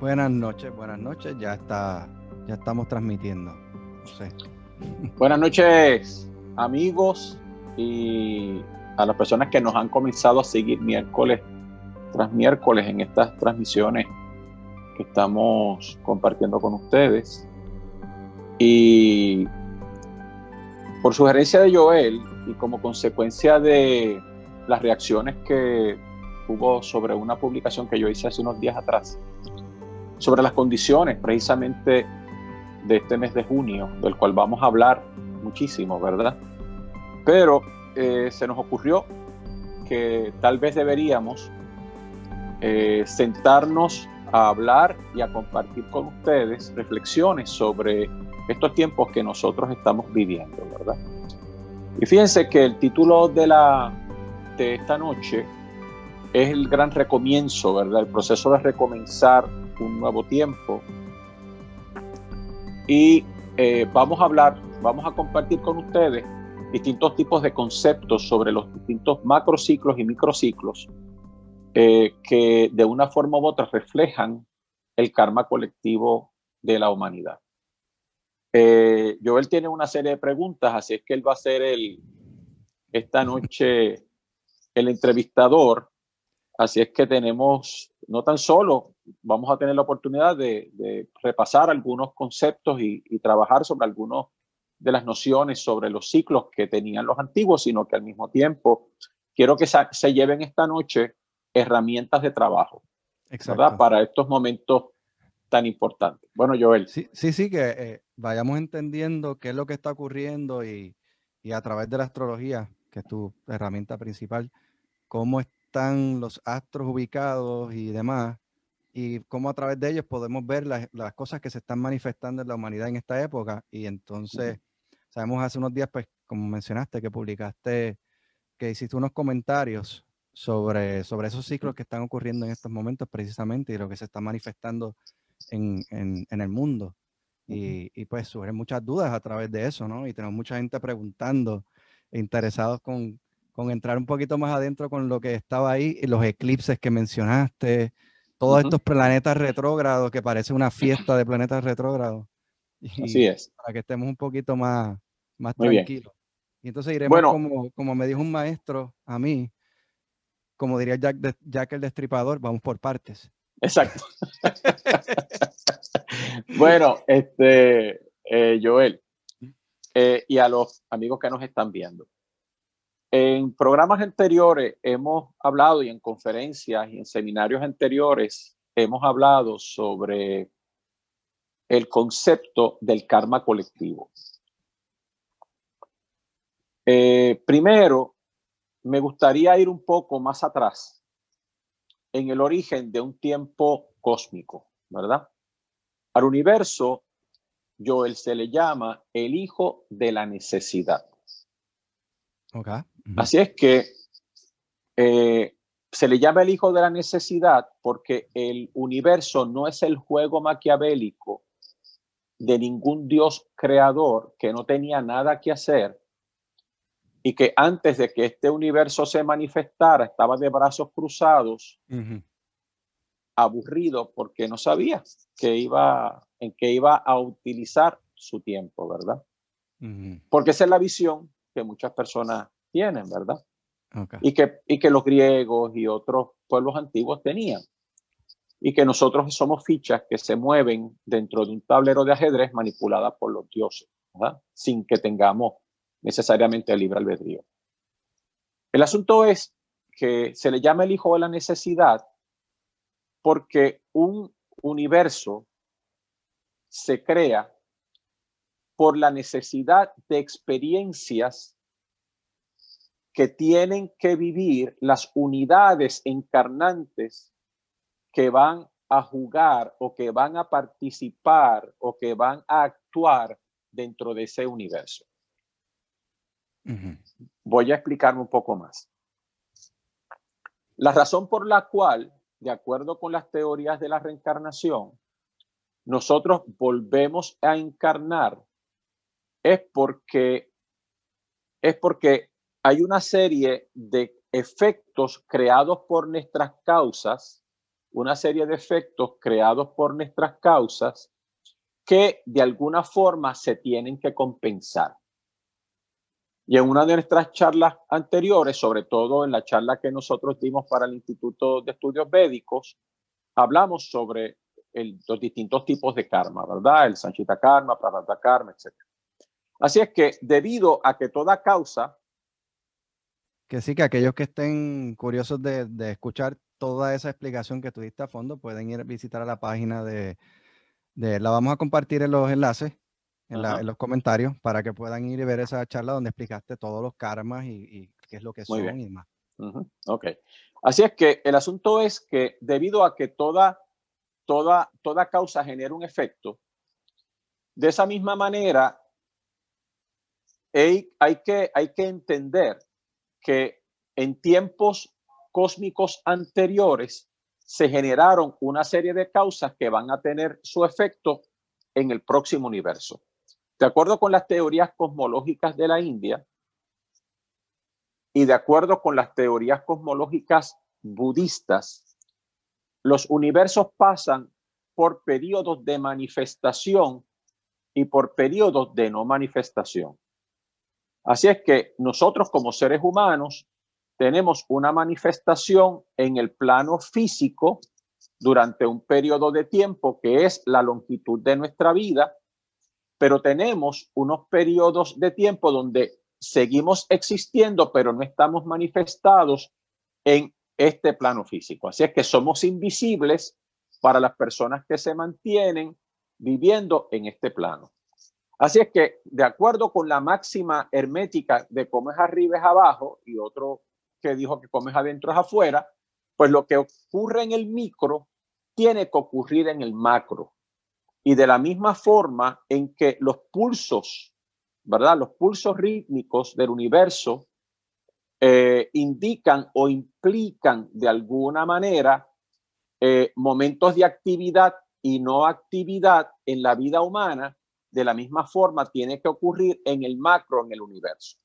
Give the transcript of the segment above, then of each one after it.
Buenas noches, buenas noches. Ya está, ya estamos transmitiendo. Buenas noches, amigos y a las personas que nos han comenzado a seguir miércoles tras miércoles en estas transmisiones que estamos compartiendo con ustedes. Y por sugerencia de Joel y como consecuencia de las reacciones que hubo sobre una publicación que yo hice hace unos días atrás, sobre las condiciones precisamente de este mes de junio, del cual vamos a hablar muchísimo, ¿verdad? Pero eh, se nos ocurrió que tal vez deberíamos eh, sentarnos a hablar y a compartir con ustedes reflexiones sobre estos tiempos que nosotros estamos viviendo, ¿verdad? Y fíjense que el título de, la, de esta noche es el gran recomienzo, ¿verdad? El proceso de recomenzar un nuevo tiempo. Y eh, vamos a hablar, vamos a compartir con ustedes distintos tipos de conceptos sobre los distintos macrociclos y microciclos eh, que de una forma u otra reflejan el karma colectivo de la humanidad. Eh, Joel tiene una serie de preguntas, así es que él va a ser el, esta noche el entrevistador. Así es que tenemos, no tan solo vamos a tener la oportunidad de, repasar algunos conceptos y, trabajar sobre algunas de las nociones sobre los ciclos que tenían los antiguos, sino que al mismo tiempo quiero que se, lleven esta noche herramientas de trabajo. Para estos momentos tan importantes. Bueno, Joel. Sí, sí, sí que eh, vayamos entendiendo qué es lo que está ocurriendo y, y a través de la astrología, que es tu herramienta principal, cómo están los astros ubicados y demás, y cómo a través de ellos podemos ver las, las cosas que se están manifestando en la humanidad en esta época. Y entonces, sabemos hace unos días, pues, como mencionaste, que publicaste, que hiciste unos comentarios sobre, sobre esos ciclos que están ocurriendo en estos momentos precisamente y lo que se está manifestando en, en, en el mundo. Y, y, pues surgen muchas dudas a través de eso, ¿no? Y tenemos mucha gente preguntando, interesados con, con entrar un poquito más adentro con lo que estaba ahí, y los eclipses que mencionaste, todos estos planetas retrógrados que parece una fiesta de planetas retrógrados. Así es. Para que estemos un poquito más, más tranquilos. Y entonces iremos como, como me dijo un maestro a mí, como diría Jack, Jack el Destripador, vamos por partes. Exacto. bueno, este, eh, Joel, eh, y a los amigos que nos están viendo. En programas anteriores hemos hablado y en conferencias y en seminarios anteriores hemos hablado sobre el concepto del karma colectivo. Eh, primero, me gustaría ir un poco más atrás en el origen de un tiempo cósmico, ¿verdad? Al universo, Joel se le llama el hijo de la necesidad. Así es que eh, se le llama el hijo de la necesidad porque el universo no es el juego maquiavélico de ningún dios creador que no tenía nada que hacer y que antes de que este universo se manifestara estaba de brazos cruzados, aburrido porque no sabía que iba, en qué iba a utilizar su tiempo, ¿verdad? Porque esa es la visión que muchas personas tienen, ¿verdad? Y, que, y que los griegos y otros pueblos antiguos tenían. Y que nosotros somos fichas que se mueven dentro de un tablero de ajedrez manipulada por los dioses, ¿verdad? Sin que tengamos necesariamente el libre albedrío. El asunto es que se le llama el hijo de la necesidad porque un universo se crea por la necesidad de experiencias que tienen que vivir las unidades encarnantes que van a jugar o que van a participar o que van a actuar dentro de ese universo. Voy a explicarme un poco más. La razón por la cual, de acuerdo con las teorías de la reencarnación, nosotros volvemos a encarnar es porque es porque hay una serie de efectos creados por nuestras causas una serie de efectos creados por nuestras causas que de alguna forma se tienen que compensar. Y en una de nuestras charlas anteriores, sobre todo en la charla que nosotros dimos para el Instituto de Estudios Médicos, hablamos sobre los distintos tipos de karma, ¿verdad? El Sanchita Karma, Prarabdha Karma, etc. Así es que debido a que toda causa... Que sí, que aquellos que estén curiosos de, escuchar toda esa explicación que tuviste a fondo, pueden ir a visitar a la página de, de la vamos a compartir en los enlaces en, los comentarios para que puedan ir y ver esa charla donde explicaste todos los karmas y, qué es lo que son y más. Ok. Así es que el asunto es que debido a que toda, toda, toda causa genera un efecto, de esa misma manera hay, hay, que, hay que entender que en tiempos cósmicos anteriores se generaron una serie de causas que van a tener su efecto en el próximo universo. De acuerdo con las teorías cosmológicas de la India y de acuerdo con las teorías cosmológicas budistas, los universos pasan por periodos de manifestación y por periodos de no manifestación. Así es que nosotros como seres humanos tenemos una manifestación en el plano físico durante un periodo de tiempo que es la longitud de nuestra vida pero tenemos unos periodos de tiempo donde seguimos existiendo, pero no estamos manifestados en este plano físico. Así es que somos invisibles para las personas que se mantienen viviendo en este plano. Así es que, de acuerdo con la máxima hermética de comes arriba es abajo y otro que dijo que comes adentro es afuera, pues lo que ocurre en el micro tiene que ocurrir en el macro. Y de la misma forma en que los pulsos, ¿verdad? Los pulsos rítmicos del universo eh, indican o implican de alguna manera eh, momentos de actividad y no actividad en la vida humana, de la misma forma tiene que ocurrir en el macro, en el universo.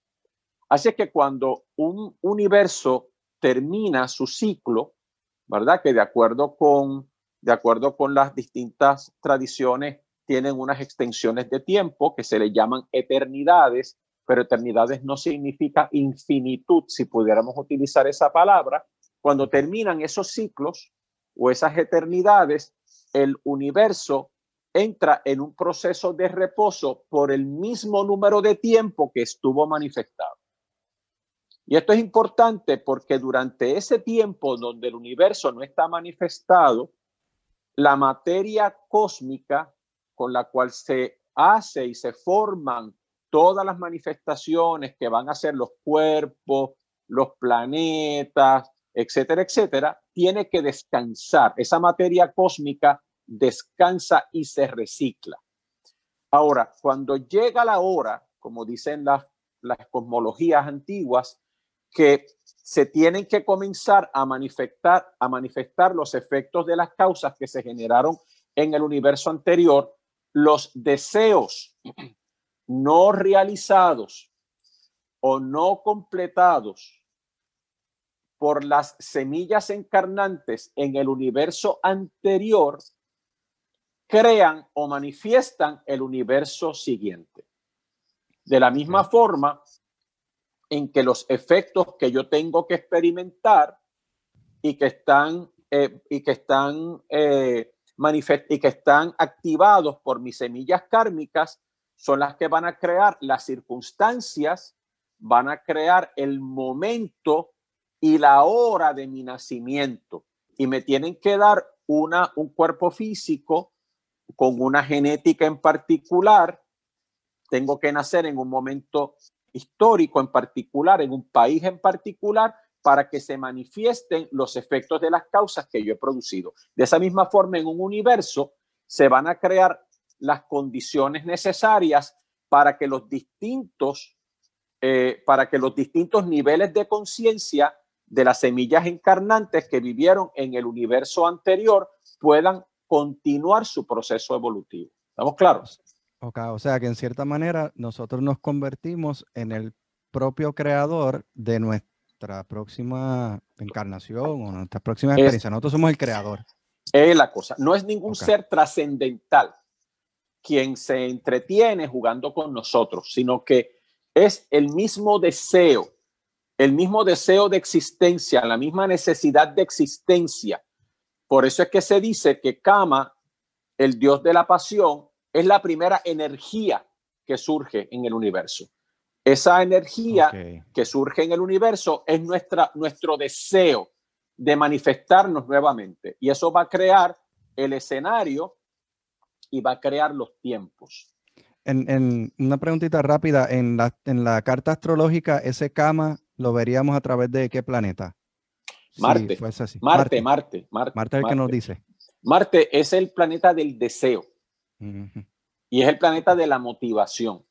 Así que cuando un universo termina su ciclo, ¿verdad? Que de acuerdo con de acuerdo con las distintas tradiciones, tienen unas extensiones de tiempo que se le llaman eternidades, pero eternidades no significa infinitud, si pudiéramos utilizar esa palabra. Cuando terminan esos ciclos o esas eternidades, el universo entra en un proceso de reposo por el mismo número de tiempo que estuvo manifestado. Y esto es importante porque durante ese tiempo donde el universo no está manifestado, la materia cósmica con la cual se hace y se forman todas las manifestaciones que van a ser los cuerpos, los planetas, etcétera, etcétera, tiene que descansar. Esa materia cósmica descansa y se recicla. Ahora, cuando llega la hora, como dicen las, las cosmologías antiguas, que se tienen que comenzar a manifestar, a manifestar los efectos de las causas que se generaron en el universo anterior, los deseos no realizados o no completados por las semillas encarnantes en el universo anterior crean o manifiestan el universo siguiente. De la misma forma, en que los efectos que yo tengo que experimentar y que están, eh, y que están, eh, y que están activados por mis semillas kármicas son las que van a crear las circunstancias, van a crear el momento y la hora de mi nacimiento. Y me tienen que dar una, un cuerpo físico con una genética en particular. Tengo que nacer en un momento histórico en particular, en un país en particular, para que se manifiesten los efectos de las causas que yo he producido. De esa misma forma, en un universo se van a crear las condiciones necesarias para que los distintos, eh, para que los distintos niveles de conciencia de las semillas encarnantes que vivieron en el universo anterior puedan continuar su proceso evolutivo. ¿Estamos claros? o sea que en cierta manera nosotros nos convertimos en el propio creador de nuestra próxima encarnación o nuestra próxima experiencia. nosotros somos el creador. Es la cosa. No es ningún ser trascendental quien se entretiene jugando con nosotros, sino que es el mismo deseo, el mismo deseo de existencia, la misma necesidad de existencia. Por eso es que se dice que Kama, el dios de la pasión, es la primera energía que surge en el universo. Esa energía que surge en el universo es nuestra, nuestro deseo de manifestarnos nuevamente. Y eso va a crear el escenario y va a crear los tiempos. En, una preguntita rápida, en la, en la carta astrológica, ese Kama lo veríamos a través de qué planeta? Marte. Marte, Marte, Marte, Marte. es el que nos dice. Marte es el planeta del deseo y es el planeta de la motivación.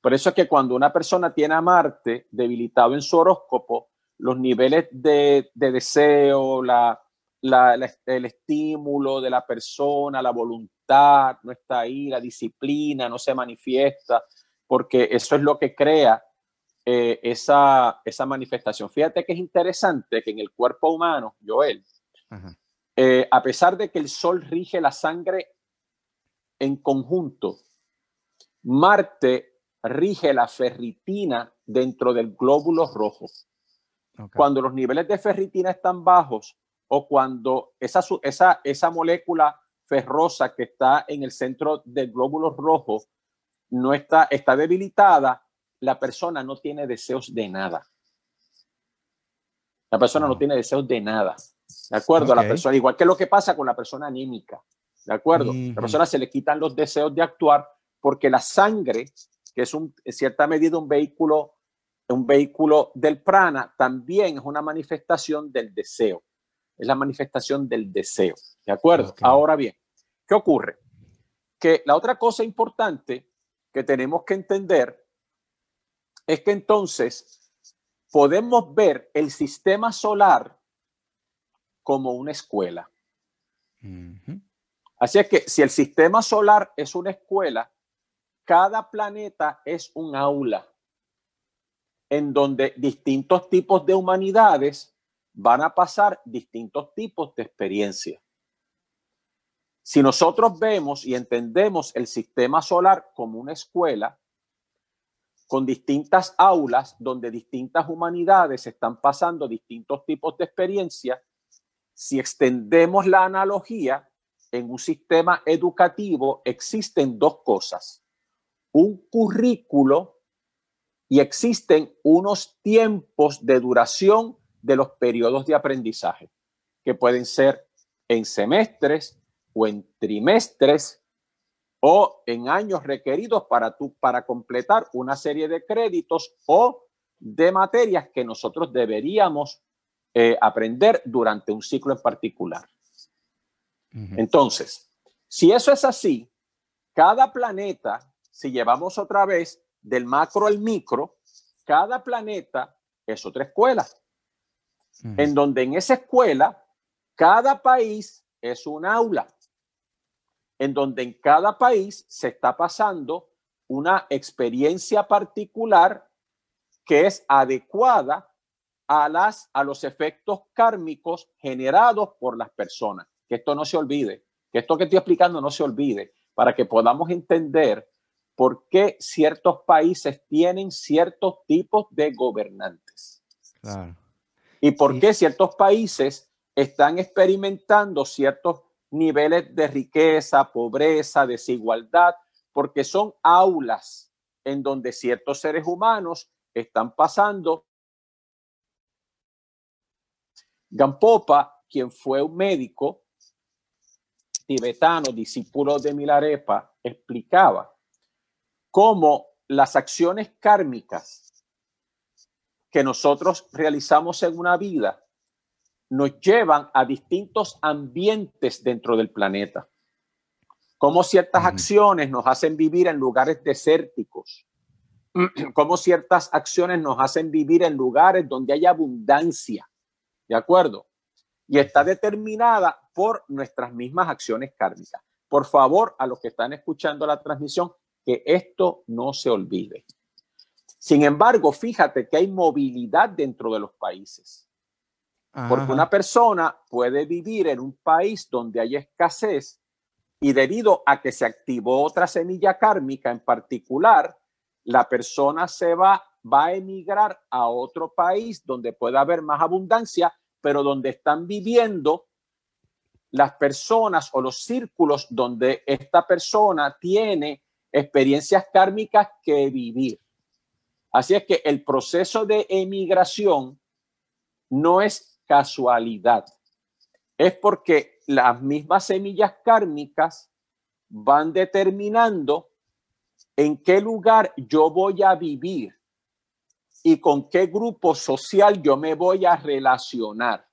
Por eso es que cuando una persona tiene a Marte debilitado en su horóscopo, los niveles de, deseo, la, el estímulo de la persona, la voluntad, no está ahí, la disciplina no se manifiesta, porque eso es lo que crea eh, esa, esa manifestación. Fíjate que es interesante que en el cuerpo humano, Joel, eh, a pesar de que el sol rige la sangre en conjunto, Marte rige la ferritina dentro del glóbulo rojo. Cuando los niveles de ferritina están bajos o cuando esa, esa, esa molécula ferrosa que está en el centro del glóbulo rojo no está, está debilitada, la persona no tiene deseos de nada. La persona no tiene deseos de nada. ¿De acuerdo? La persona, igual que lo que pasa con la persona anímica. ¿De acuerdo? La persona se le quitan los deseos de actuar porque la sangre que es un, en cierta medida un vehículo, un vehículo del prana, también es una manifestación del deseo. Es la manifestación del deseo. ¿De acuerdo? Ahora bien, ¿qué ocurre? Que la otra cosa importante que tenemos que entender es que entonces podemos ver el sistema solar como una escuela. Así es que si el sistema solar es una escuela, cada planeta es un aula en donde distintos tipos de humanidades van a pasar distintos tipos de experiencia. Si nosotros vemos y entendemos el sistema solar como una escuela, con distintas aulas donde distintas humanidades están pasando distintos tipos de experiencia, si extendemos la analogía, en un sistema educativo existen dos cosas un currículo y existen unos tiempos de duración de los periodos de aprendizaje, que pueden ser en semestres o en trimestres o en años requeridos para, tu, para completar una serie de créditos o de materias que nosotros deberíamos eh, aprender durante un ciclo en particular. Entonces, si eso es así, cada planeta si llevamos otra vez del macro al micro, cada planeta es otra escuela, en donde en esa escuela cada país es un aula, en donde en cada país se está pasando una experiencia particular que es adecuada a, las, a los efectos kármicos generados por las personas. Que esto no se olvide, que esto que estoy explicando no se olvide, para que podamos entender por qué ciertos países tienen ciertos tipos de gobernantes. Y por qué ciertos países están experimentando ciertos niveles de riqueza, pobreza, desigualdad, porque son aulas en donde ciertos seres humanos están pasando. Gampopa, quien fue un médico tibetano, discípulo de Milarepa, explicaba cómo las acciones kármicas que nosotros realizamos en una vida nos llevan a distintos ambientes dentro del planeta. Cómo ciertas acciones nos hacen vivir en lugares desérticos. Cómo ciertas acciones nos hacen vivir en lugares donde hay abundancia. ¿De acuerdo? Y está determinada por nuestras mismas acciones kármicas. Por favor, a los que están escuchando la transmisión, que esto no se olvide. Sin embargo, fíjate que hay movilidad dentro de los países. Porque una persona puede vivir en un país donde hay escasez y debido a que se activó otra semilla kármica en particular, la persona se va, va a emigrar a otro país donde pueda haber más abundancia, pero donde están viviendo las personas o los círculos donde esta persona tiene experiencias kármicas que vivir. Así es que el proceso de emigración no es casualidad, es porque las mismas semillas kármicas van determinando en qué lugar yo voy a vivir y con qué grupo social yo me voy a relacionar.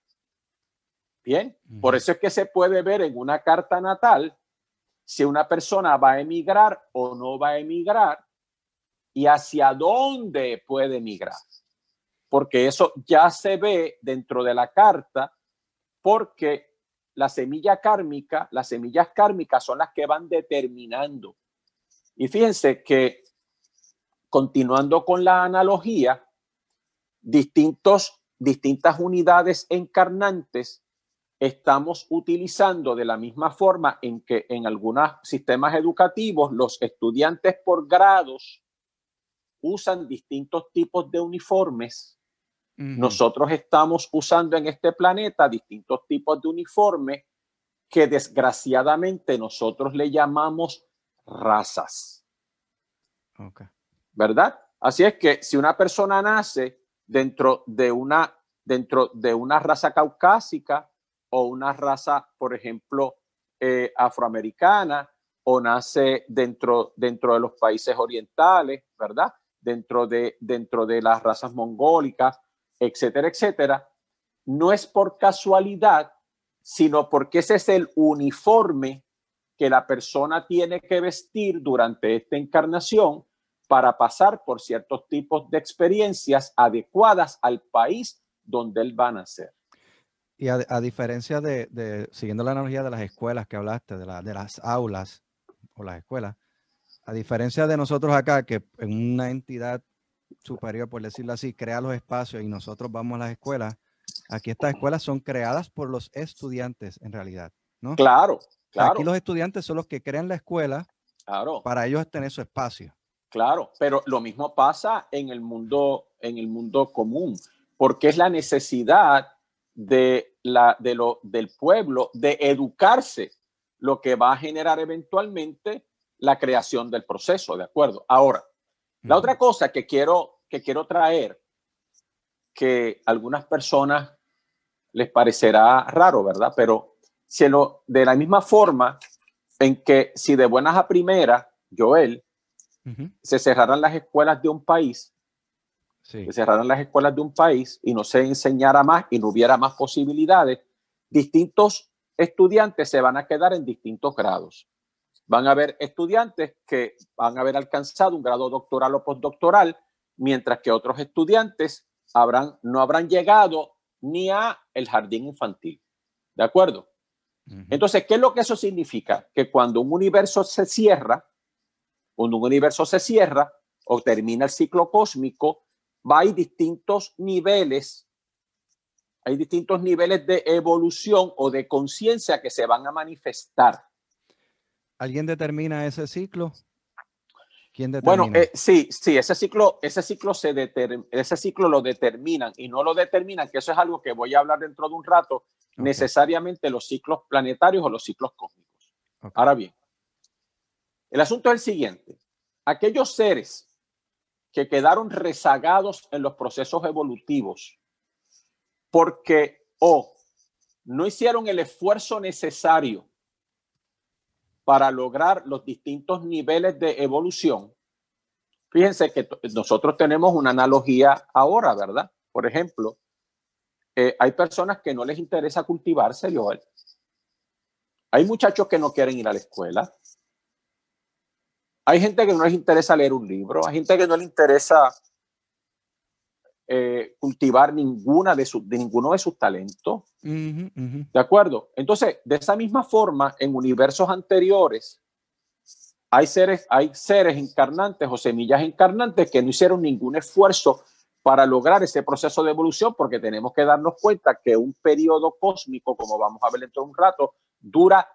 Bien, por eso es que se puede ver en una carta natal si una persona va a emigrar o no va a emigrar y hacia dónde puede emigrar. Porque eso ya se ve dentro de la carta porque la semilla kármica, las semillas kármicas son las que van determinando. Y fíjense que, continuando con la analogía, distintos, distintas unidades encarnantes estamos utilizando de la misma forma en que en algunos sistemas educativos los estudiantes por grados usan distintos tipos de uniformes nosotros estamos usando en este planeta distintos tipos de uniformes que desgraciadamente nosotros le llamamos razas. ¿Verdad? Así es que si una persona nace dentro de una, dentro de una raza caucásica o una raza, por ejemplo, eh, afroamericana, o nace dentro, dentro de los países orientales, ¿verdad? Dentro de, dentro de las razas mongólicas etcétera, etcétera, no es por casualidad, sino porque ese es el uniforme que la persona tiene que vestir durante esta encarnación para pasar por ciertos tipos de experiencias adecuadas al país donde él va a nacer. Y a, diferencia de, siguiendo la analogía de las escuelas que hablaste, de, de las aulas o las escuelas, a diferencia de nosotros acá, que en una entidad superior, por decirlo así, crea los espacios y nosotros vamos a las escuelas, aquí estas escuelas son creadas por los estudiantes en realidad, ¿no? Claro, claro. Aquí los estudiantes son los que crean la escuela claro. para ellos tener su espacio. Claro, pero lo mismo pasa en el mundo, en el mundo común, porque es la necesidad de la, de lo, del pueblo de educarse lo que va a generar eventualmente la creación del proceso, ¿de acuerdo? Ahora, la otra cosa que quiero, que quiero traer, que a algunas personas les parecerá raro, ¿verdad? Pero si lo, de la misma forma en que si de buenas a primeras, Joel, se cerraran las escuelas de un país, se cerraran las escuelas de un país y no se enseñara más y no hubiera más posibilidades, distintos estudiantes se van a quedar en distintos grados. Van a haber estudiantes que van a haber alcanzado un grado doctoral o postdoctoral, mientras que otros estudiantes habrán, no habrán llegado ni a el jardín infantil. ¿De acuerdo? Entonces, ¿qué es lo que eso significa? Que cuando un universo se cierra, cuando un universo se cierra o termina el ciclo cósmico, va hay distintos niveles, hay distintos niveles de evolución o de conciencia que se van a manifestar. ¿Alguien determina ese ciclo? ¿Quién determina? Bueno, eh, sí, sí, ese ciclo, ese ciclo se ese ciclo lo determinan y no lo determinan, que eso es algo que voy a hablar dentro de un rato, necesariamente los ciclos planetarios o los ciclos cósmicos. Ahora bien, el asunto es el siguiente. Aquellos seres que quedaron rezagados en los procesos evolutivos porque o no hicieron el esfuerzo necesario para lograr los distintos niveles de evolución. Fíjense que nosotros tenemos una analogía ahora, ¿verdad? Por ejemplo, eh, hay personas que no les interesa cultivarse, Joel. Hay muchachos que no quieren ir a la escuela. Hay gente que no les interesa leer un libro. Hay gente que no les interesa eh, cultivar ninguna de, sus de ninguno de sus talentos. ¿De acuerdo? Entonces, de esa misma forma, en universos anteriores, hay seres, hay seres encarnantes o semillas encarnantes que no hicieron ningún esfuerzo para lograr ese proceso de evolución, porque tenemos que darnos cuenta que un periodo cósmico, como vamos a ver dentro de un rato, dura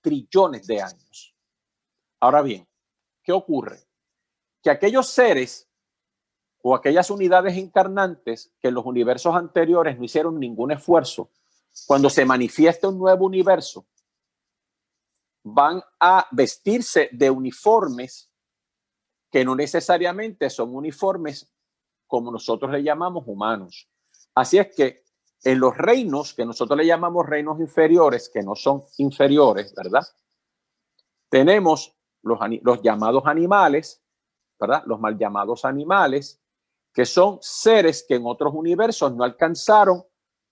trillones de años. Ahora bien, ¿qué ocurre? Que aquellos seres o aquellas unidades encarnantes que en los universos anteriores no hicieron ningún esfuerzo, cuando se manifiesta un nuevo universo, van a vestirse de uniformes que no necesariamente son uniformes como nosotros le llamamos humanos. Así es que en los reinos que nosotros le llamamos reinos inferiores, que no son inferiores, ¿verdad? Tenemos los, los llamados animales, ¿verdad? Los mal llamados animales, que son seres que en otros universos no alcanzaron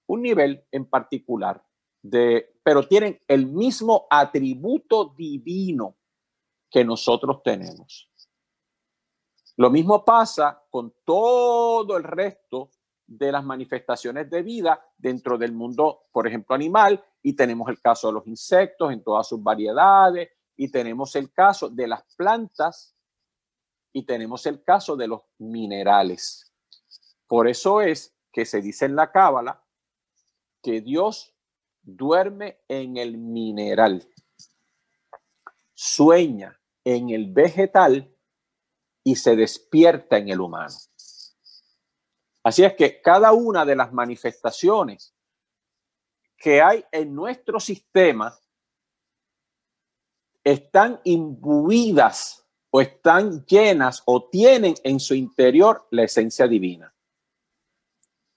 un nivel en particular, de, pero tienen el mismo atributo divino que nosotros tenemos. Lo mismo pasa con todo el resto de las manifestaciones de vida dentro del mundo, por ejemplo, animal, y tenemos el caso de los insectos en todas sus variedades, y tenemos el caso de las plantas, y tenemos el caso de los minerales. Por eso es que se dice en la Cábala que Dios duerme en el mineral, sueña en el vegetal y se despierta en el humano. Así es que cada una de las manifestaciones que hay en nuestro sistema están imbuidas o están llenas o tienen en su interior la esencia divina.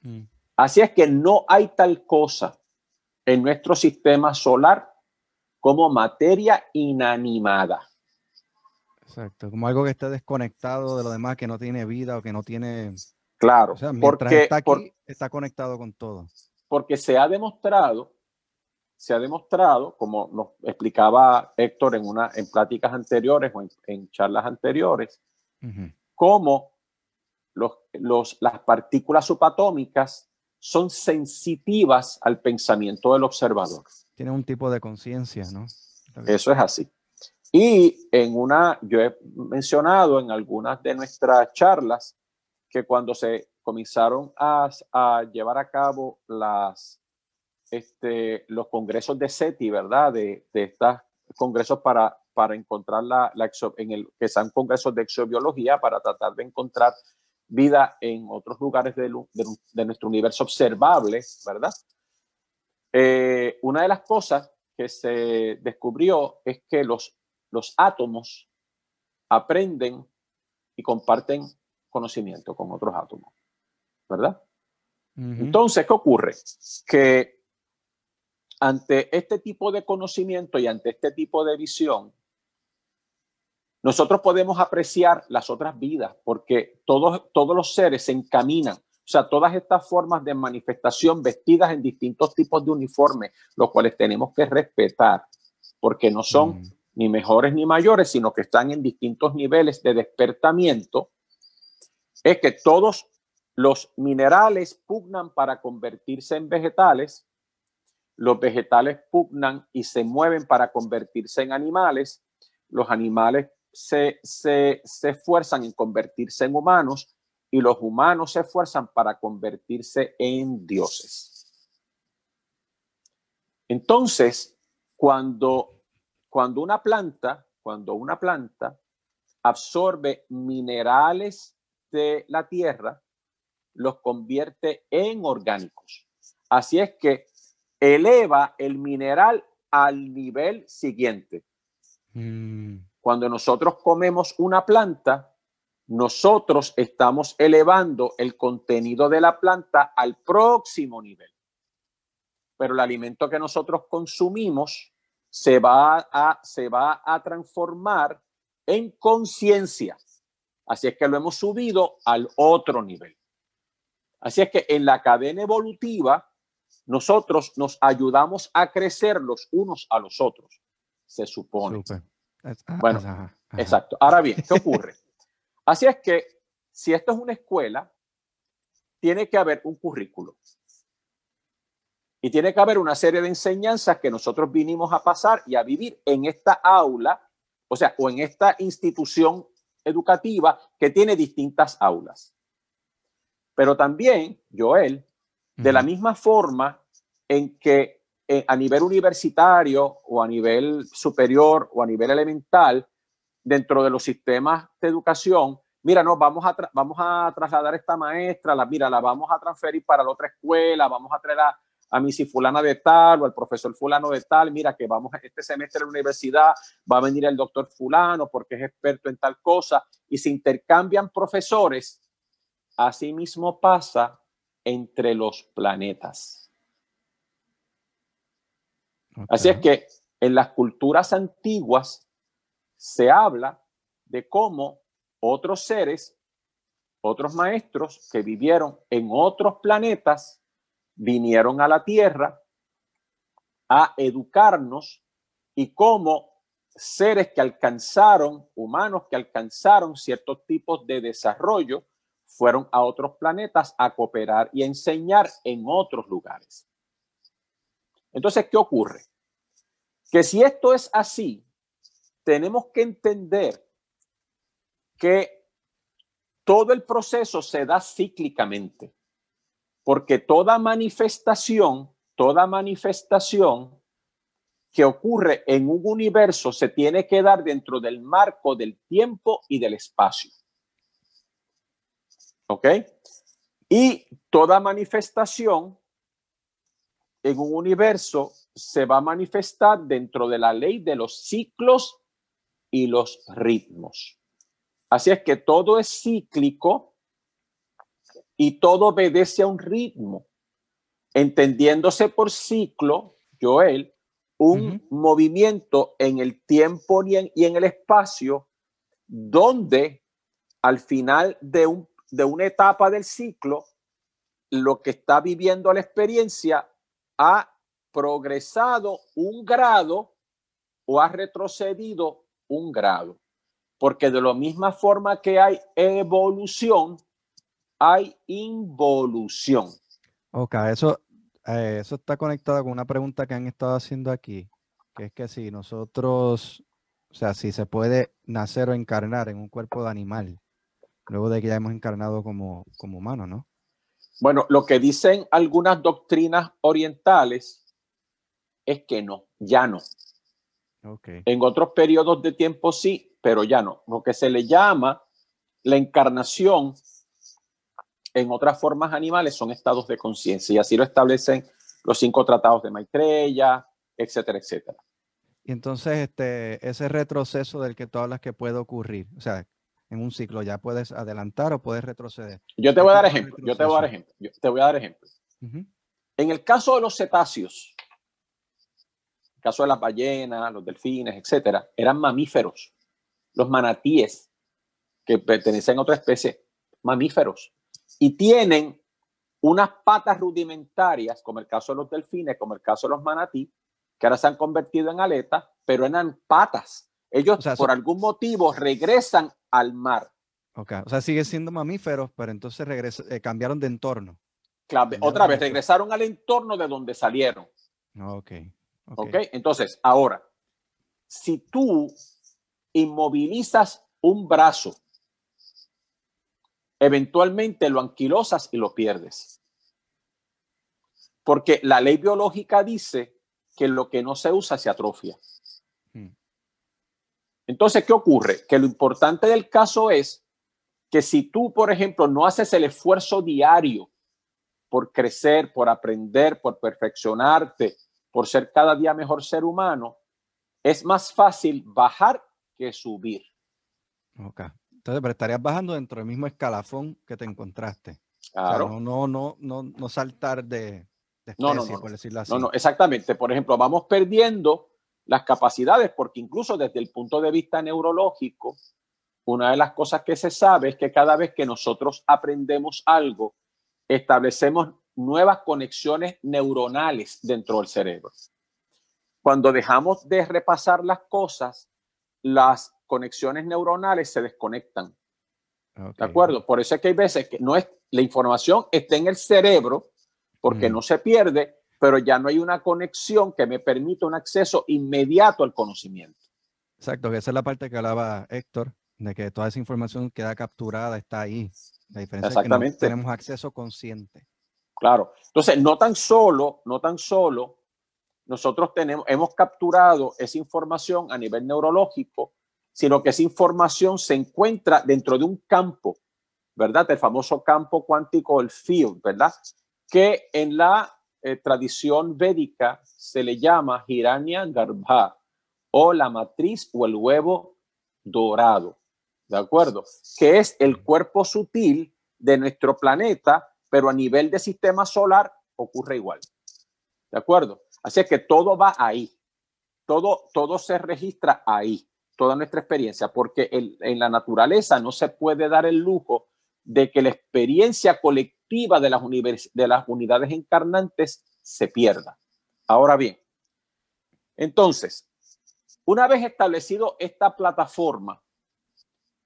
Mm. Así es que no hay tal cosa en nuestro sistema solar como materia inanimada. Exacto, como algo que está desconectado de lo demás, que no tiene vida o que no tiene... Claro, porque está aquí, está conectado con todo. Porque se ha demostrado, se ha demostrado, como nos explicaba Héctor en, una, en pláticas anteriores o en, charlas anteriores, cómo los, los, las partículas subatómicas son sensitivas al pensamiento del observador. Tiene un tipo de conciencia, ¿no? Eso es así. Y en una, yo he mencionado en algunas de nuestras charlas que cuando se comenzaron a, a llevar a cabo las, este, los congresos de SETI, ¿verdad? De, de estos congresos para, para encontrar la, la en el, que sean congresos de exobiología para tratar de encontrar vida en otros lugares de, de, nuestro universo observable, ¿verdad? Eh, una de las cosas que se descubrió es que los los átomos aprenden y comparten conocimiento con otros átomos, ¿verdad? Entonces, ¿qué ocurre? Que ante este tipo de conocimiento y ante este tipo de visión, nosotros podemos apreciar las otras vidas porque todos, todos los seres se encaminan, o sea, todas estas formas de manifestación vestidas en distintos tipos de uniformes, los cuales tenemos que respetar porque no son ni mejores ni mayores, sino que están en distintos niveles de despertamiento, es que todos los minerales pugnan para convertirse en vegetales, los vegetales pugnan y se mueven para convertirse en animales, los animales se, se, se esfuerzan en convertirse en humanos y los humanos se esfuerzan para convertirse en dioses. Entonces, cuando cuando una planta, cuando una planta absorbe minerales de la tierra, los convierte en orgánicos. Así es que eleva el mineral al nivel siguiente. Mm. Cuando nosotros comemos una planta, nosotros estamos elevando el contenido de la planta al próximo nivel. Pero el alimento que nosotros consumimos se va a, se va a transformar en conciencia. Así es que lo hemos subido al otro nivel. Así es que en la cadena evolutiva, nosotros nos ayudamos a crecer los unos a los otros, se supone. Ah, bueno, exacto. Ahora bien, ¿qué ocurre? Así es que si esto es una escuela, tiene que haber un currículo. Y tiene que haber una serie de enseñanzas que nosotros vinimos a pasar y a vivir en esta aula, o sea, o en esta institución educativa que tiene distintas aulas. Pero también, Joel, de la misma forma en que eh, a nivel universitario o a nivel superior o a nivel elemental, dentro de los sistemas de educación, mira, no, vamos a, vamos a trasladar a esta maestra, la, mira, la vamos a transferir para la otra escuela, vamos a traer a, a mi si fulana de tal o al profesor fulano de tal, mira que vamos este semestre en la universidad, va a venir el doctor fulano porque es experto en tal cosa, y se intercambian profesores, así mismo pasa entre los planetas. Así es que en las culturas antiguas se habla de cómo otros seres, otros maestros que vivieron en otros planetas, vinieron a la Tierra a educarnos y cómo seres que alcanzaron, humanos que alcanzaron ciertos tipos de desarrollo, fueron a otros planetas a cooperar y a enseñar en otros lugares. Entonces, ¿qué ocurre? Que si esto es así, tenemos que entender que todo el proceso se da cíclicamente, porque toda manifestación, toda manifestación que ocurre en un universo se tiene que dar dentro del marco del tiempo y del espacio. ¿Ok? Y toda manifestación en un universo se va a manifestar dentro de la ley de los ciclos y los ritmos. Así es que todo es cíclico y todo obedece a un ritmo, entendiéndose por ciclo, Joel, un movimiento en el tiempo y en, y en, el espacio donde al final de, un, de una etapa del ciclo, lo que está viviendo la experiencia ha progresado un grado o ha retrocedido un grado porque de la misma forma que hay evolución, hay involución. Ok, eso, eh, eso está conectado con una pregunta que han estado haciendo aquí, que es que si nosotros, o sea, si se puede nacer o encarnar en un cuerpo de animal, luego de que ya hemos encarnado como, como humano, ¿no? Bueno, lo que dicen algunas doctrinas orientales es que no, ya no. Okay. En otros periodos de tiempo sí, pero ya no. Lo que se le llama la encarnación en otras formas animales son estados de conciencia y así lo establecen los cinco tratados de Maitreya, etcétera, etcétera. Y entonces este, ese retroceso del que tú hablas que puede ocurrir, o sea, en un ciclo ya puedes adelantar o puedes retroceder. Yo te voy a dar ejemplo, yo te voy a dar ejemplo, yo te voy a dar ejemplo. En el caso de los cetáceos, el caso de las ballenas, los delfines, etcétera, eran mamíferos los manatíes, que pertenecen a otra especie, mamíferos, y tienen unas patas rudimentarias, como el caso de los delfines, como el caso de los manatí, que ahora se han convertido en aletas, pero eran patas. Ellos por algún motivo regresan al mar. Ok, o sea, siguen siendo mamíferos, pero entonces eh, cambiaron de entorno. Claro, otra vez, regresaron al entorno de donde salieron. Ok. Ok, entonces, ahora, si tú inmovilizas un brazo, eventualmente lo anquilosas y lo pierdes. Porque la ley biológica dice que lo que no se usa se atrofia. Entonces, ¿qué ocurre? Que lo importante del caso es que si tú, por ejemplo, no haces el esfuerzo diario por crecer, por aprender, por perfeccionarte, por ser cada día mejor ser humano, es más fácil bajar que subir. Ok. Entonces, pero estarías bajando dentro del mismo escalafón que te encontraste. Claro. no, no, no, no, saltar de, especie, no, no, por decirlo así. No, no, exactamente. Por ejemplo, vamos perdiendo las capacidades porque incluso desde el punto de vista neurológico, una de las cosas que se sabe es que cada vez que nosotros aprendemos algo, establecemos nuevas conexiones neuronales dentro del cerebro. Cuando dejamos de repasar las cosas, las conexiones neuronales se desconectan. ¿De acuerdo? Por eso es que hay veces que no es, la información está en el cerebro porque no se pierde, pero ya no hay una conexión que me permita un acceso inmediato al conocimiento. Exacto, que esa es la parte que hablaba Héctor, de que toda esa información queda capturada, está ahí. La diferencia es que no tenemos acceso consciente. Claro. Entonces, no tan solo, no tan solo nosotros tenemos, hemos capturado esa información a nivel neurológico, sino que esa información se encuentra dentro de un campo, ¿verdad? El famoso campo cuántico, el field, ¿verdad? Que en la eh, tradición védica se le llama Hiranya Garbha o la matriz o el huevo dorado. ¿de acuerdo? Que es el cuerpo sutil de nuestro planeta, pero a nivel de sistema solar ocurre igual. ¿De acuerdo? Así que todo va ahí. Todo, todo se registra ahí, toda nuestra experiencia, porque en la naturaleza no se puede dar el lujo de que la experiencia colectiva de las, de las unidades encarnantes se pierda. Ahora bien, entonces, una vez establecido esta plataforma,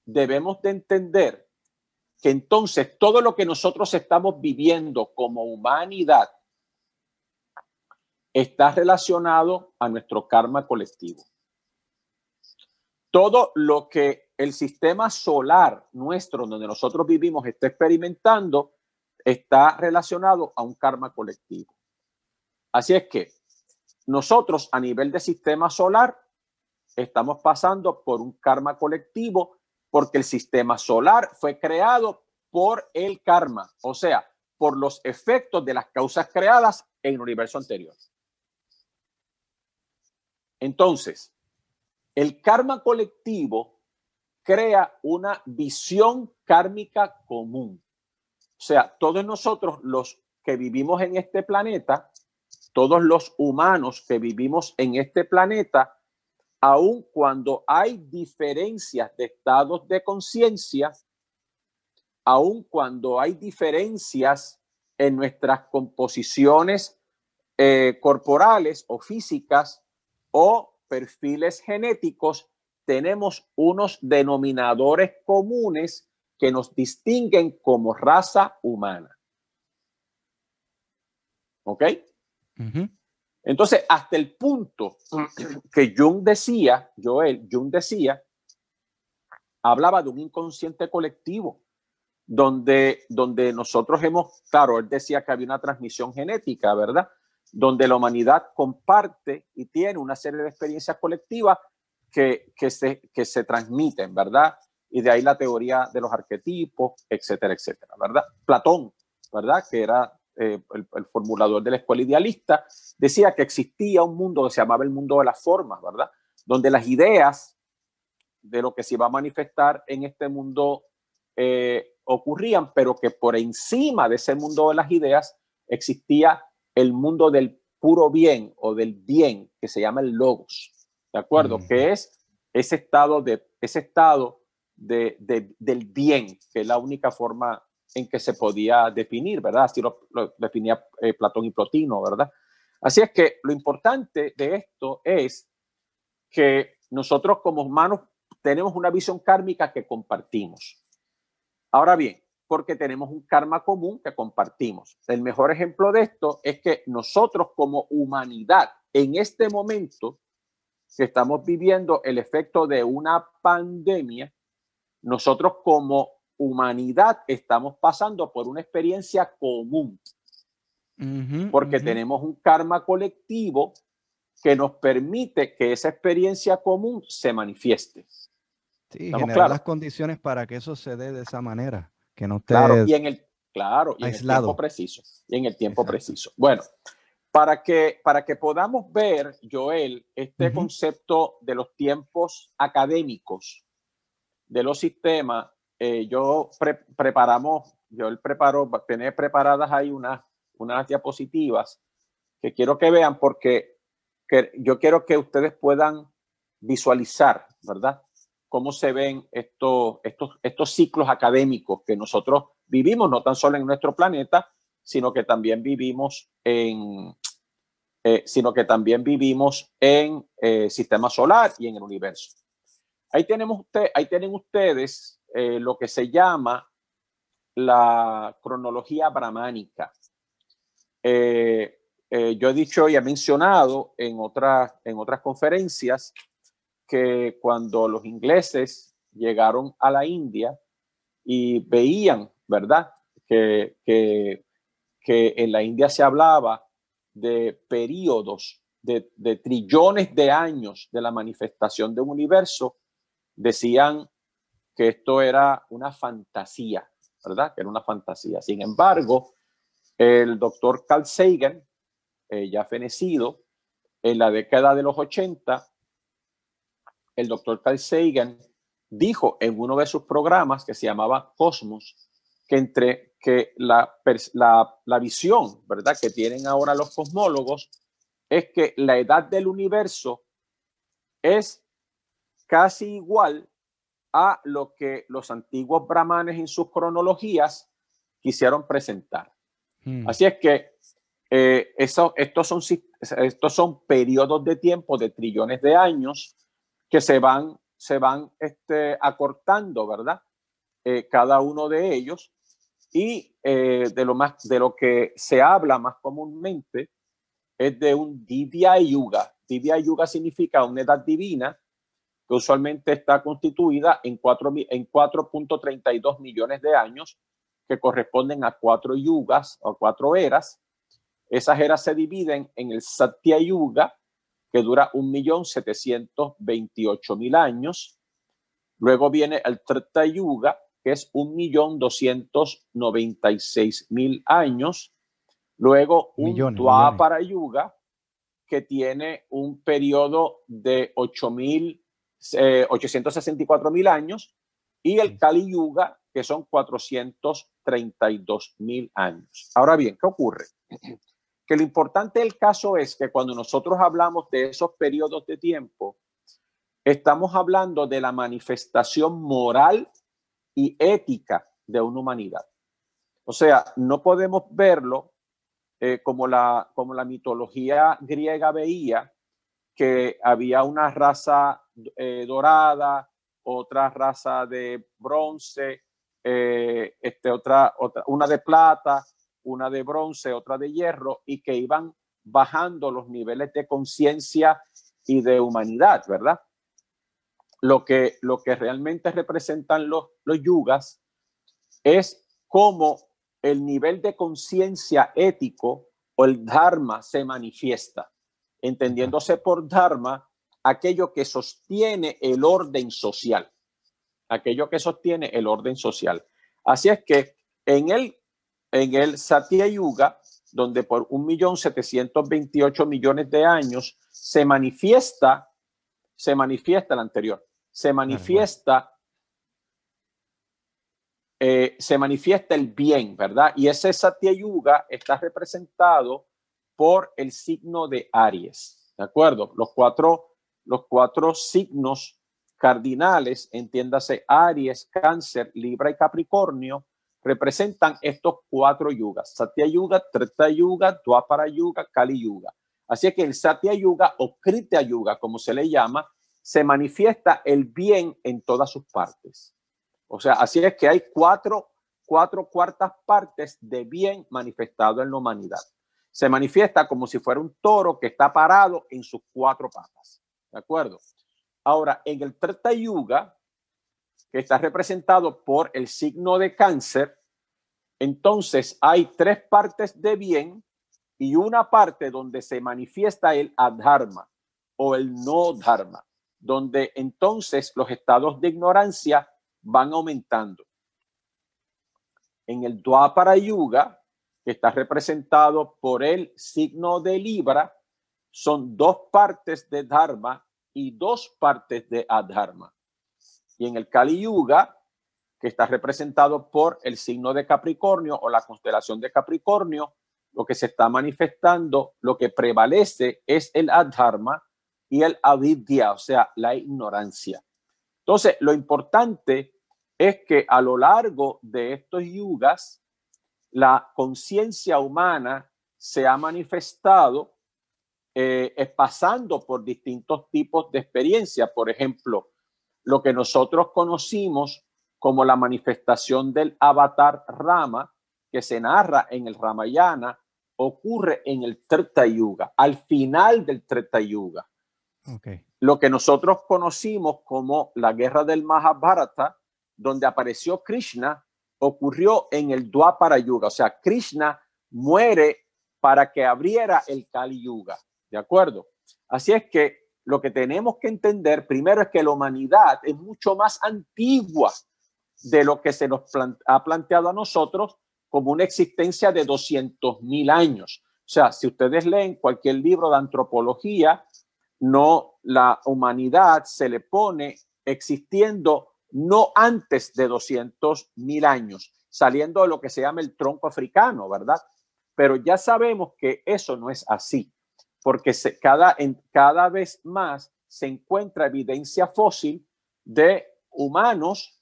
debemos de entender que entonces todo lo que nosotros estamos viviendo como humanidad está relacionado a nuestro karma colectivo. Todo lo que el sistema solar nuestro, donde nosotros vivimos, está experimentando, está relacionado a un karma colectivo. Así es que nosotros a nivel de sistema solar estamos pasando por un karma colectivo porque el sistema solar fue creado por el karma, o sea, por los efectos de las causas creadas en el universo anterior. Entonces, el karma colectivo crea una visión kármica común. O sea, todos nosotros los que vivimos en este planeta, todos los humanos que vivimos en este planeta, aun cuando hay diferencias de estados de conciencia, aun cuando hay diferencias en nuestras composiciones eh, corporales o físicas o perfiles genéticos, tenemos unos denominadores comunes que nos distinguen como raza humana. ¿Ok? Entonces, hasta el punto que Jung decía, Joel, Jung decía, hablaba de un inconsciente colectivo, donde, donde nosotros hemos, claro, él decía que había una transmisión genética, ¿verdad? Donde la humanidad comparte y tiene una serie de experiencias colectivas que, se, que se transmiten, ¿verdad? Y de ahí la teoría de los arquetipos, etcétera, etcétera, ¿verdad? Platón, ¿verdad? Que era eh, el, formulador de la escuela idealista, decía que existía un mundo que se llamaba el mundo de las formas, ¿verdad? Donde las ideas de lo que se iba a manifestar en este mundo eh, ocurrían, pero que por encima de ese mundo de las ideas existía el mundo del puro bien o del bien que se llama el logos, ¿de acuerdo? Que es ese estado de ese estado de, del bien, que es la única forma en que se podía definir, ¿verdad? Así lo, definía eh, Platón y Plotino, ¿verdad? Así es que lo importante de esto es que nosotros como humanos tenemos una visión kármica que compartimos. Ahora bien, porque tenemos un karma común que compartimos. El mejor ejemplo de esto es que nosotros como humanidad, en este momento que estamos viviendo el efecto de una pandemia, nosotros como humanidad estamos pasando por una experiencia común, porque tenemos un karma colectivo que nos permite que esa experiencia común se manifieste. Sí, generar las condiciones para que eso se dé de esa manera, que no esté claro, y en el claro, y en el tiempo preciso, y en el tiempo preciso. Bueno, para que para que podamos ver, Joel, este concepto de los tiempos académicos de los sistemas eh, yo preparamos, yo el preparo, tener preparadas ahí unas, unas diapositivas que quiero que vean porque que yo quiero que ustedes puedan visualizar, ¿verdad? Cómo se ven estos, estos, estos ciclos académicos que nosotros vivimos, no tan solo en nuestro planeta, sino que también vivimos en, eh, sino que también vivimos en el eh, sistema solar y en el universo. Ahí, tenemos usted, ahí tienen ustedes eh, lo que se llama la cronología brahmánica. Yo he dicho y he mencionado en otras, en otras conferencias que cuando los ingleses llegaron a la India y veían, ¿verdad? Que, que, en la India se hablaba de periodos, de, de trillones de años de la manifestación de un universo, decían que esto era una fantasía, ¿verdad? Que era una fantasía. Sin embargo, el doctor Carl Sagan, eh, ya fenecido, en la década de los 80, el doctor Carl Sagan dijo en uno de sus programas que se llamaba Cosmos, que entre que la, la, la visión, ¿verdad?, que tienen ahora los cosmólogos es que la edad del universo es casi igual a lo que los antiguos brahmanes en sus cronologías quisieron presentar. Hmm. Así es que eh, eso, estos, son, estos son periodos de tiempo de trillones de años que se van, se van este, acortando, ¿verdad? Eh, cada uno de ellos. Y eh, de, lo más, de lo que se habla más comúnmente es de un Divya Yuga. Divya Yuga significa una edad divina que usualmente está constituida en 4.32 millones de años, que corresponden a cuatro yugas o cuatro eras. Esas eras se dividen en el Satya Yuga, que dura 1.728.000 años. Luego viene el Treta Yuga, que es 1.296.000 años. Luego un Dwapara Yuga, que tiene un periodo de 8.000 864 eh, mil años, y el Kali Yuga, que son 432 mil años. Ahora bien, ¿qué ocurre? Que lo importante del caso es que cuando nosotros hablamos de esos periodos de tiempo, estamos hablando de la manifestación moral y ética de una humanidad. O sea, no podemos verlo eh, como, la, como la mitología griega veía, que había una raza eh, dorada, otra raza de bronce, eh, este, otra, otra, una de plata, una de bronce, otra de hierro, y que iban bajando los niveles de conciencia y de humanidad, ¿verdad? Lo que, lo que realmente representan los, los yugas es cómo el nivel de conciencia ético o el dharma se manifiesta, entendiéndose por dharma aquello que sostiene el orden social, aquello que sostiene el orden social. Así es que en el, en el Satya Yuga, donde por 1.728 millones de años se manifiesta, se manifiesta el anterior, se manifiesta, eh, se manifiesta el bien, ¿verdad? Y ese Satya Yuga está representado por el signo de Aries, ¿de acuerdo? Los cuatro los cuatro signos cardinales, entiéndase Aries, Cáncer, Libra y Capricornio, representan estos cuatro yugas, Satya Yuga, Treta Yuga, Dwapara Yuga, Kali Yuga. Así que el Satya Yuga o Krita Yuga, como se le llama, se manifiesta el bien en todas sus partes. O sea, así es que hay cuatro, cuatro cuartas partes de bien manifestado en la humanidad. Se manifiesta como si fuera un toro que está parado en sus cuatro patas. ¿De acuerdo? Ahora, en el Treta Yuga, que está representado por el signo de cáncer, entonces hay tres partes de bien y una parte donde se manifiesta el adharma o el no dharma, donde entonces los estados de ignorancia van aumentando. En el Dwapara Yuga, que está representado por el signo de Libra, son dos partes de Dharma y dos partes de Adharma. Y en el Kali Yuga, que está representado por el signo de Capricornio o la constelación de Capricornio, lo que se está manifestando, lo que prevalece es el Adharma y el Avidya, o sea, la ignorancia. Entonces, lo importante es que a lo largo de estos yugas, la conciencia humana se ha manifestado eh, pasando por distintos tipos de experiencias. Por ejemplo, lo que nosotros conocimos como la manifestación del avatar Rama, que se narra en el Ramayana, ocurre en el Treta Yuga, al final del Treta Yuga. Lo que nosotros conocimos como la guerra del Mahabharata, donde apareció Krishna, ocurrió en el Dwapara Yuga. O sea, Krishna muere para que abriera el Kali Yuga. ¿De acuerdo? Así es que lo que tenemos que entender primero es que la humanidad es mucho más antigua de lo que se nos ha planteado a nosotros como una existencia de 200 mil años. O sea, si ustedes leen cualquier libro de antropología, no la humanidad se le pone existiendo no antes de 200 mil años, saliendo de lo que se llama el tronco africano, ¿verdad? Pero ya sabemos que eso no es así, porque se, cada, en, cada vez más se encuentra evidencia fósil de humanos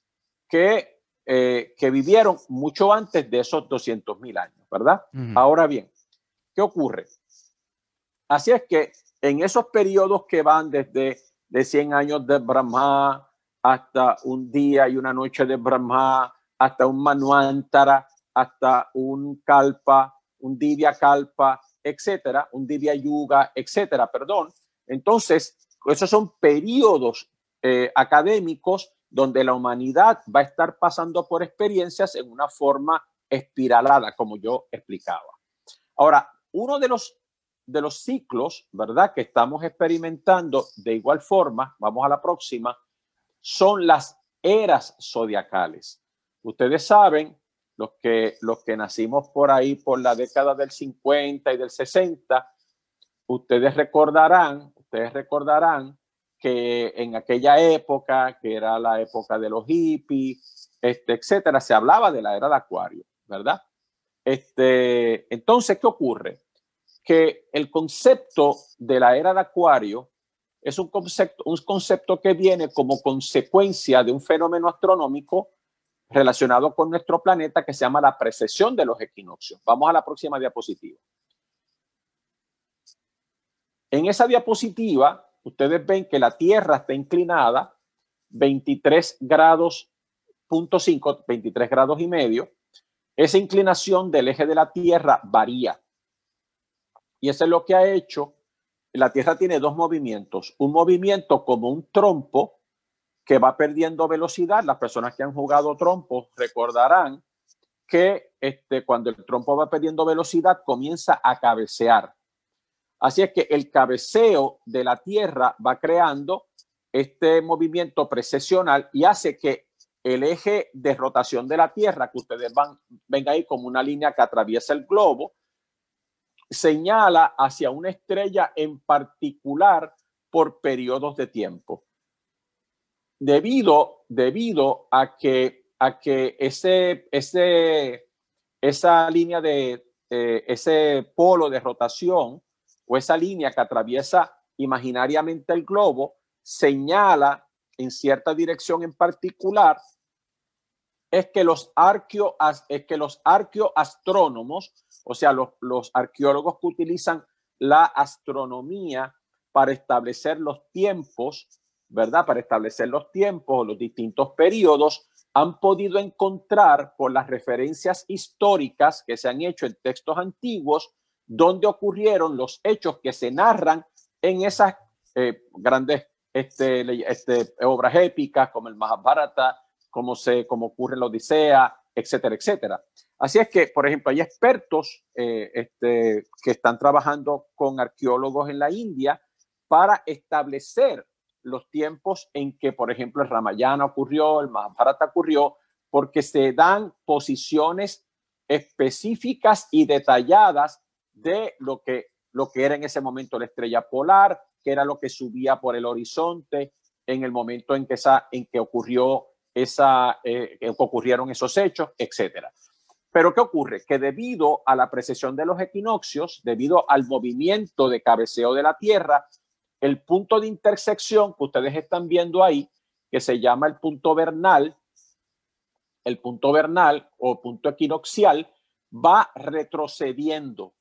que, eh, que vivieron mucho antes de esos 200 mil años, ¿verdad? Ahora bien, ¿qué ocurre? Así es que en esos periodos que van desde de 100 años de Brahma hasta un día y una noche de Brahma, hasta un Manuantara, hasta un Kalpa, un Divya Kalpa, etcétera, un Divya Yuga, etcétera, perdón. Entonces, esos son periodos eh, académicos donde la humanidad va a estar pasando por experiencias en una forma espiralada, como yo explicaba. Ahora, uno de los de los ciclos, ¿verdad? Que estamos experimentando de igual forma, vamos a la próxima, son las eras zodiacales. Ustedes saben, los que, los que nacimos por ahí por la década del 50 y del 60, ustedes recordarán, ustedes recordarán que en aquella época, que era la época de los hippies, este, etcétera, se hablaba de la era de Acuario, ¿verdad? Este, entonces, ¿qué ocurre? Que el concepto de la era de Acuario es un concepto, un concepto que viene como consecuencia de un fenómeno astronómico relacionado con nuestro planeta que se llama la precesión de los equinoccios. Vamos a la próxima diapositiva. En esa diapositiva, ustedes ven que la Tierra está inclinada 23 grados, punto 5, 23 grados y medio. Esa inclinación del eje de la Tierra varía. Y eso es lo que ha hecho. La Tierra tiene dos movimientos. Un movimiento como un trompo que va perdiendo velocidad. Las personas que han jugado trompo recordarán que este, cuando el trompo va perdiendo velocidad comienza a cabecear. Así es que el cabeceo de la Tierra va creando este movimiento precesional y hace que el eje de rotación de la Tierra, que ustedes van, ven ahí como una línea que atraviesa el globo, señala hacia una estrella en particular por periodos de tiempo. Debido, debido a que, a que ese, ese, esa línea de eh, ese polo de rotación o esa línea que atraviesa imaginariamente el globo señala en cierta dirección en particular, es que los, es que los arqueoastrónomos o sea, los, arqueólogos que utilizan la astronomía para establecer los tiempos, ¿verdad? Para establecer los tiempos, los distintos periodos, han podido encontrar por las referencias históricas que se han hecho en textos antiguos, donde ocurrieron los hechos que se narran en esas eh, grandes este, este, obras épicas como el Mahabharata, como, se, como ocurre en la Odisea, etcétera, etcétera. Así es que, por ejemplo, hay expertos eh, este, que están trabajando con arqueólogos en la India para establecer los tiempos en que, por ejemplo, el Ramayana ocurrió, el Mahabharata ocurrió, porque se dan posiciones específicas y detalladas de lo que, lo que era en ese momento la estrella polar, que era lo que subía por el horizonte en el momento en que, esa, en que ocurrió esa, eh, ocurrieron esos hechos, etcétera. Pero ¿qué ocurre? Que debido a la precesión de los equinoccios, debido al movimiento de cabeceo de la Tierra, el punto de intersección que ustedes están viendo ahí, que se llama el punto vernal, el punto vernal o punto equinoccial, va retrocediendo,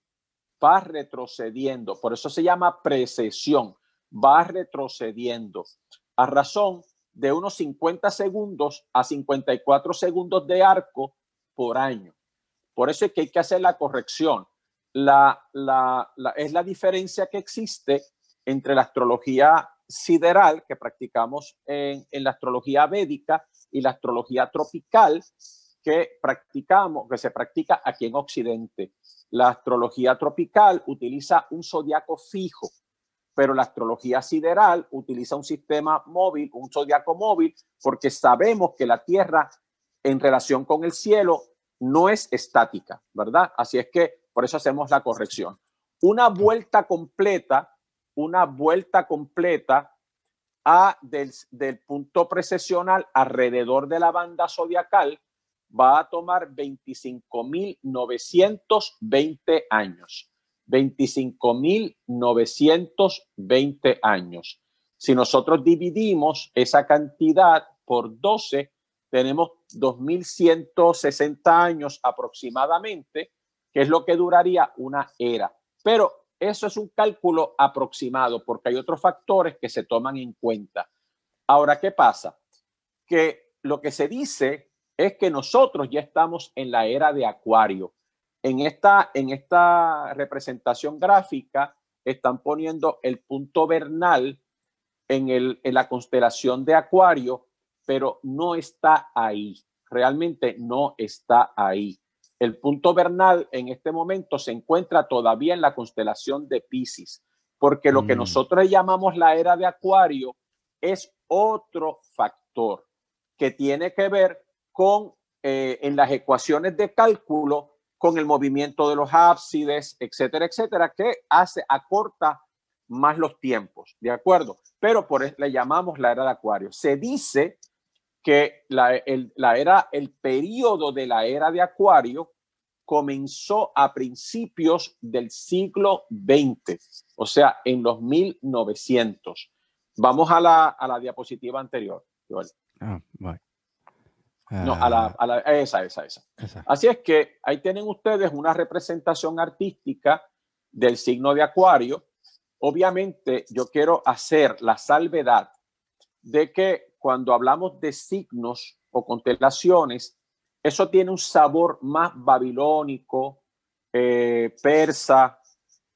va retrocediendo. Por eso se llama precesión, va retrocediendo. A razón de unos 50 segundos a 54 segundos de arco por año. Por eso es que hay que hacer la corrección. Es la diferencia que existe entre la astrología sideral que practicamos en, en la astrología védica y la astrología tropical que practicamos, que se practica aquí en Occidente. La astrología tropical utiliza un zodiaco fijo, pero la astrología sideral utiliza un sistema móvil, un zodiaco móvil, porque sabemos que la Tierra en relación con el cielo no es estática, ¿verdad? Así es que por eso hacemos la corrección. Una vuelta completa, una vuelta completa a del, del punto precesional alrededor de la banda zodiacal va a tomar 25.920 años. 25.920 años. Si nosotros dividimos esa cantidad por 12, tenemos 2.160 años aproximadamente, que es lo que duraría una era. Pero eso es un cálculo aproximado porque hay otros factores que se toman en cuenta. Ahora, ¿qué pasa? Que lo que se dice es que nosotros ya estamos en la era de Acuario. En esta, en esta representación gráfica están poniendo el punto vernal en, el, en la constelación de Acuario, pero no está ahí. Realmente no está ahí. El punto vernal en este momento se encuentra todavía en la constelación de Pisces, porque lo que mm. nosotros llamamos la era de Acuario es otro factor que tiene que ver con eh, en las ecuaciones de cálculo con el movimiento de los ábsides, etcétera, etcétera, que hace acorta más los tiempos, ¿de acuerdo? Pero por eso le llamamos la era de Acuario. Se dice que la, la era, el periodo de la era de Acuario comenzó a principios del siglo XX, o sea, en los 1900. Vamos a la, a la diapositiva anterior. Ah, no, a la, a la, esa, esa, esa, Así es que ahí tienen ustedes una representación artística del signo de Acuario. Obviamente yo quiero hacer la salvedad de que cuando hablamos de signos o constelaciones, eso tiene un sabor más babilónico, eh, persa.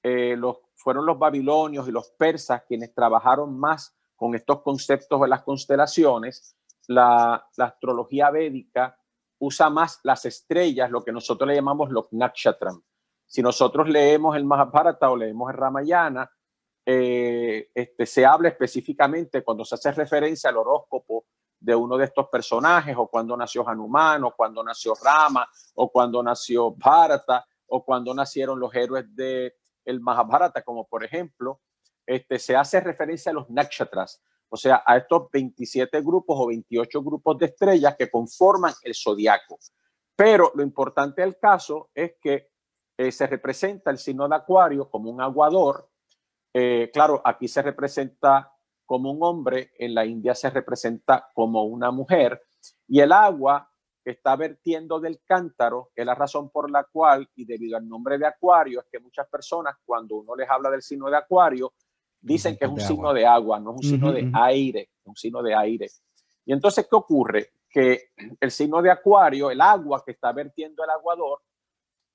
Eh, los, fueron los babilonios y los persas quienes trabajaron más con estos conceptos de las constelaciones la, astrología védica usa más las estrellas, lo que nosotros le llamamos los nakshatram. Si nosotros leemos el Mahabharata o leemos el Ramayana, eh, este, se habla específicamente cuando se hace referencia al horóscopo de uno de estos personajes, o cuando nació Hanuman, o cuando nació Rama, o cuando nació Bharata, o cuando nacieron los héroes del el Mahabharata, como por ejemplo, este, se hace referencia a los nakshatras, o sea, a estos 27 grupos o 28 grupos de estrellas que conforman el zodiaco. Pero lo importante del caso es que eh, se representa el signo de Acuario como un aguador. Eh, claro, aquí se representa como un hombre, en la India se representa como una mujer, y el agua está vertiendo del cántaro es la razón por la cual, y debido al nombre de Acuario, es que muchas personas, cuando uno les habla del signo de Acuario, dicen que es un signo de agua, no es un signo de aire, es un signo de aire. Y entonces, ¿qué ocurre? Que el signo de acuario, el agua que está vertiendo el aguador,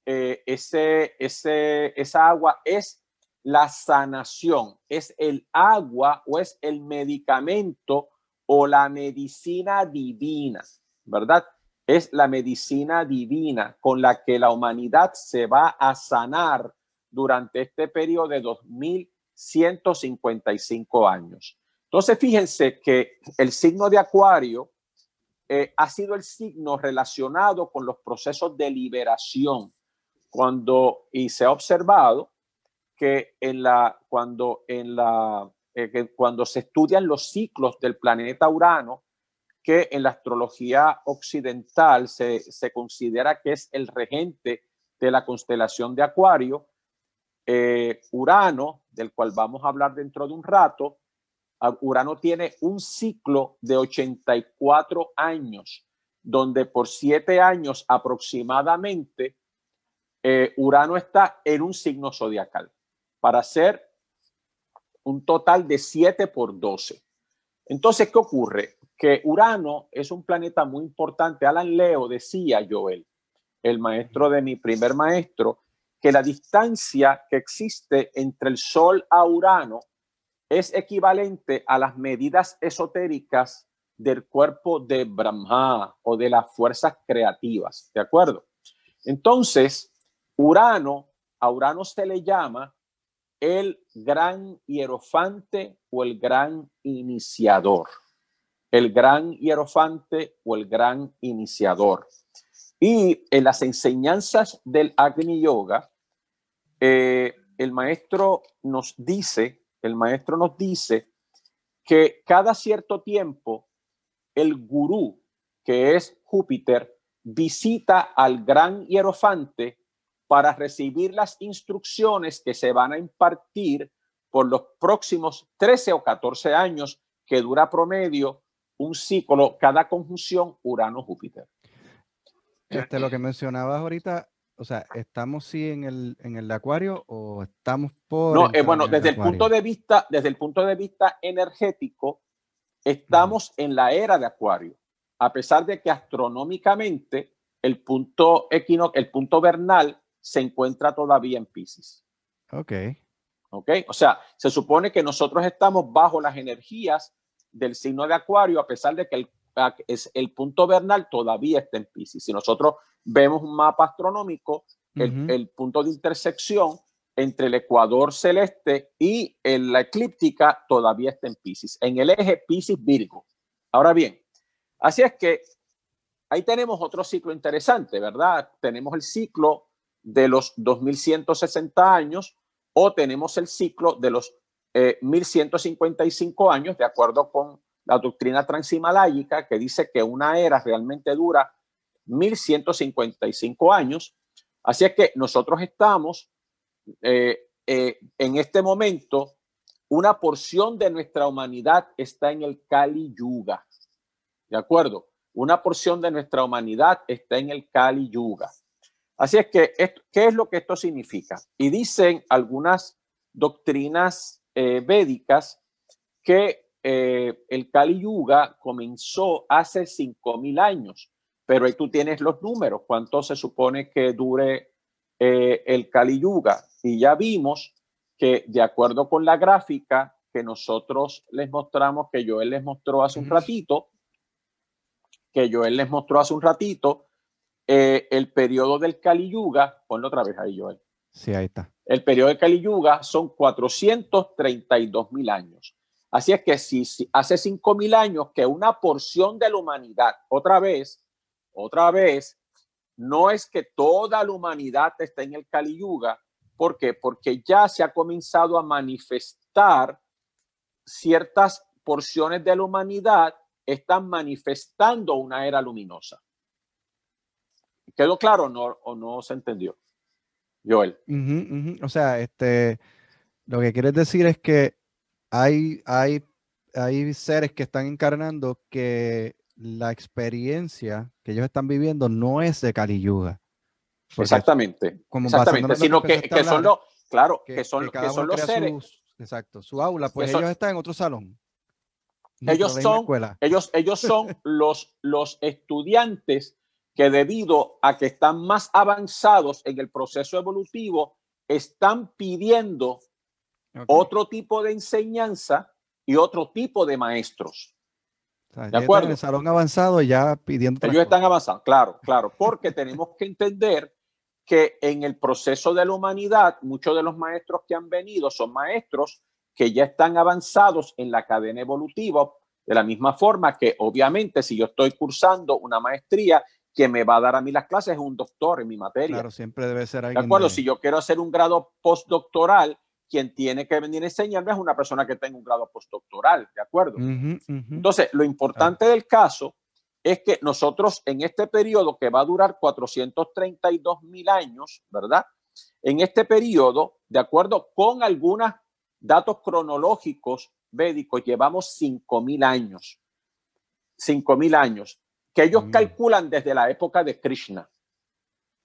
eh, ese, ese, esa agua es la sanación, es el agua o es el medicamento o la medicina divina, ¿verdad? Es la medicina divina con la que la humanidad se va a sanar durante este periodo de 2000 155 años. Entonces, fíjense que el signo de Acuario eh, ha sido el signo relacionado con los procesos de liberación. Cuando, y se ha observado que en la, cuando, en la, eh, cuando se estudian los ciclos del planeta Urano, que en la astrología occidental se, se considera que es el regente de la constelación de Acuario, eh, Urano, del cual vamos a hablar dentro de un rato, Urano tiene un ciclo de 84 años, donde por siete años aproximadamente eh, Urano está en un signo zodiacal, para hacer un total de 7 por 12. Entonces, ¿qué ocurre? Que Urano es un planeta muy importante. Alan Leo decía, Joel, el maestro de mi primer maestro, que la distancia que existe entre el Sol a Urano es equivalente a las medidas esotéricas del cuerpo de Brahma o de las fuerzas creativas, ¿de acuerdo? Entonces, Urano, a Urano se le llama el gran hierofante o el gran iniciador. El gran hierofante o el gran iniciador. Y en las enseñanzas del Agni Yoga, eh, el maestro nos dice, el maestro nos dice que cada cierto tiempo el gurú, que es Júpiter, visita al gran hierofante para recibir las instrucciones que se van a impartir por los próximos 13 o 14 años que dura promedio un ciclo, cada conjunción Urano-Júpiter. Este, lo que mencionabas ahorita, o sea, ¿estamos sí en el, en el acuario o estamos por... No, eh, bueno, desde el, punto de vista, desde el punto de vista energético, estamos en la era de acuario, a pesar de que astronómicamente el punto equino, el punto vernal se encuentra todavía en Pisces. Ok. Ok, o sea, se supone que nosotros estamos bajo las energías del signo de Acuario, a pesar de que el, es, el punto vernal todavía está en Pisces. Si nosotros vemos un mapa astronómico, el, el, punto de intersección entre el ecuador celeste y la eclíptica todavía está en Pisces, en el eje Pisces-Virgo. Ahora bien, así es que ahí tenemos otro ciclo interesante, ¿verdad? Tenemos el ciclo de los 2160 años o tenemos el ciclo de los 1155 eh, años, de acuerdo con la doctrina transhimalayica que dice que una era realmente dura 1155 años. Así es que nosotros estamos eh, eh, en este momento, una porción de nuestra humanidad está en el Kali Yuga. ¿De acuerdo? Una porción de nuestra humanidad está en el Kali Yuga. Así es que, ¿qué es lo que esto significa? Y dicen algunas doctrinas eh, védicas que eh, el Kali Yuga comenzó hace 5.000 años, pero ahí tú tienes los números, cuánto se supone que dure eh, el Kali Yuga. Y ya vimos que de acuerdo con la gráfica que nosotros les mostramos, que Joel les mostró hace un ratito, que Joel les mostró hace un ratito, eh, el periodo del Kali Yuga, ponlo otra vez ahí, Joel. Sí, ahí está. El periodo del Kali Yuga son 432 mil años. Así es que si, hace 5 mil años que una porción de la humanidad, otra vez, otra vez, no es que toda la humanidad está en el Kali Yuga. ¿Por qué? Porque ya se ha comenzado a manifestar ciertas porciones de la humanidad están manifestando una era luminosa. ¿Quedó claro o no se entendió? Joel. O sea, este, lo que quieres decir es que hay, hay, hay seres que están encarnando que la experiencia que ellos están viviendo no es de Kali Yuga. Exactamente. Como exactamente, sino que, que, son los, claro, que, son, que son los seres. exacto, su aula, pues ellos están en otro salón. Ellos son, ellos, ellos son los, los estudiantes que debido a que están más avanzados en el proceso evolutivo, están pidiendo otro tipo de enseñanza y otro tipo de maestros. ¿De acuerdo? En el salón avanzado ya pidiendo. Ellos están avanzados, claro, claro, porque tenemos que entender que en el proceso de la humanidad, muchos de los maestros que han venido son maestros que ya están avanzados en la cadena evolutiva, de la misma forma que obviamente si yo estoy cursando una maestría quien me va a dar a mí las clases es un doctor en mi materia. Claro, siempre debe ser alguien. De acuerdo, si yo quiero hacer un grado postdoctoral, quien tiene que venir a enseñarme es una persona que tenga un grado postdoctoral, ¿de acuerdo? Entonces, lo importante del caso es que nosotros en este periodo que va a durar 432 mil años, ¿verdad? En este periodo, de acuerdo con algunos datos cronológicos védicos, llevamos 5 mil años. 5 mil años que ellos mm. calculan desde la época de Krishna.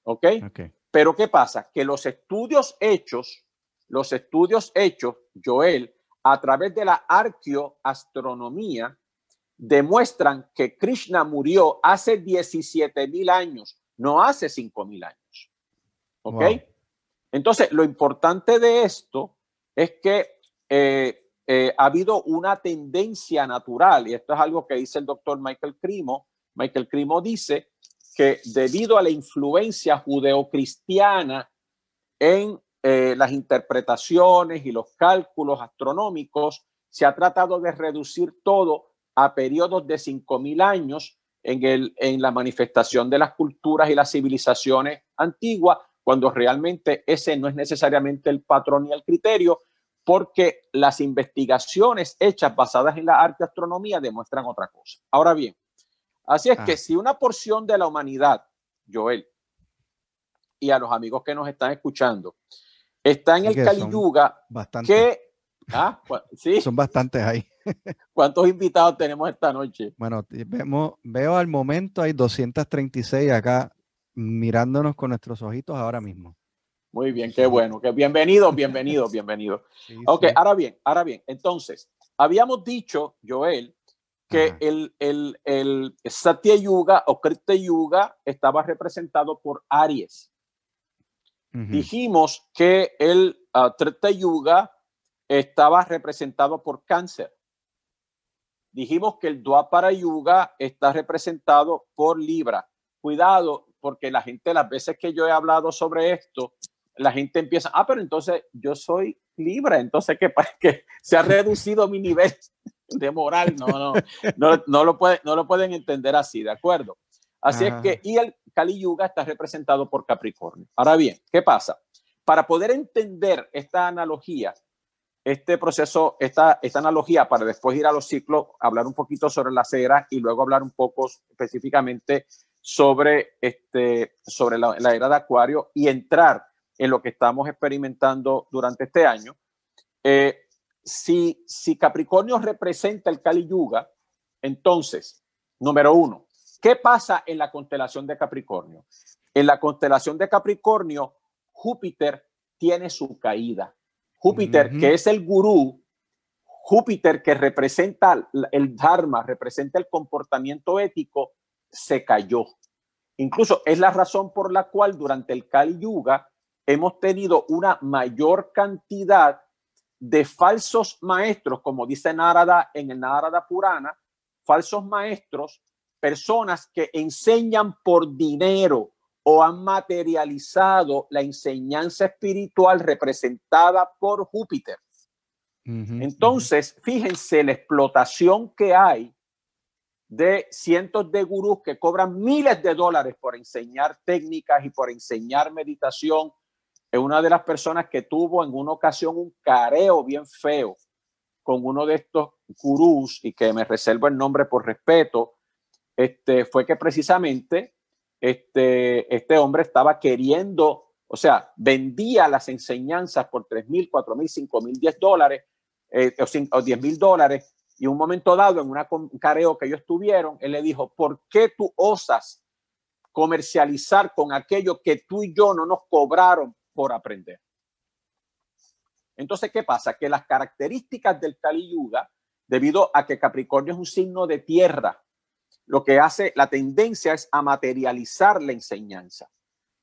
¿Ok? Pero ¿qué pasa? Que los estudios hechos, los estudios hechos, Joel, a través de la arqueoastronomía, demuestran que Krishna murió hace 17 mil años, no hace 5 mil años. ¿Ok? Entonces, lo importante de esto es que eh, eh, ha habido una tendencia natural, y esto es algo que dice el doctor Michael Crimo. Michael Crimo dice que debido a la influencia judeocristiana en eh, las interpretaciones y los cálculos astronómicos, se ha tratado de reducir todo a periodos de 5.000 años en, el, en la manifestación de las culturas y las civilizaciones antiguas, cuando realmente ese no es necesariamente el patrón ni el criterio, porque las investigaciones hechas basadas en la arqueastronomía demuestran otra cosa. Ahora bien, así es que ah. si una porción de la humanidad, Joel, y a los amigos que nos están escuchando, está en el Yuga, que ¿Ah? ¿Sí? Son bastantes ahí. ¿Cuántos invitados tenemos esta noche? Bueno, vemos, veo al momento hay 236 acá mirándonos con nuestros ojitos ahora mismo. Muy bien, qué bueno. Que bienvenido, bienvenido, bienvenido. ok, ahora bien, ahora bien. Entonces, habíamos dicho, Joel, que el, el, el Satya Yuga o Krita Yuga estaba representado por Aries. Dijimos que el uh, Yuga estaba representado por Cáncer. Dijimos que el Dwapara Yuga está representado por Libra. Cuidado, porque la gente, las veces que yo he hablado sobre esto, la gente empieza, ah, pero entonces yo soy libre, entonces que, que se ha reducido mi nivel de moral, no, no, no, no, lo puede, no lo pueden entender así, ¿de acuerdo? Así es que, y el Kali Yuga está representado por Capricornio. Ahora bien, ¿qué pasa? Para poder entender esta analogía, este proceso, esta, esta analogía, para después ir a los ciclos, hablar un poquito sobre las eras y luego hablar un poco específicamente sobre, este, sobre la, la era de Acuario y entrar en lo que estamos experimentando durante este año. Eh, si, si Capricornio representa el Kali Yuga, entonces, número uno, ¿qué pasa en la constelación de Capricornio? En la constelación de Capricornio, Júpiter tiene su caída. Júpiter, que es el gurú, Júpiter que representa el Dharma, representa el comportamiento ético, se cayó. Incluso es la razón por la cual durante el Kali Yuga hemos tenido una mayor cantidad de falsos maestros, como dice Narada en el Narada Purana, falsos maestros, personas que enseñan por dinero o han materializado la enseñanza espiritual representada por Júpiter. Entonces, fíjense la explotación que hay de cientos de gurús que cobran miles de dólares por enseñar técnicas y por enseñar meditación es una de las personas que tuvo en una ocasión un careo bien feo con uno de estos gurús y que me reservo el nombre por respeto, este, fue que precisamente este, este hombre estaba queriendo, o sea, vendía las enseñanzas por 3 mil, 4 mil, 5 mil, 10 dólares eh, o, 10 mil dólares. Y un momento dado, en un careo que ellos tuvieron, él le dijo, ¿por qué tú osas comercializar con aquello que tú y yo no nos cobraron por aprender. Entonces, ¿qué pasa? Que las características del Kali Yuga, debido a que Capricornio es un signo de tierra, lo que hace la tendencia es a materializar la enseñanza.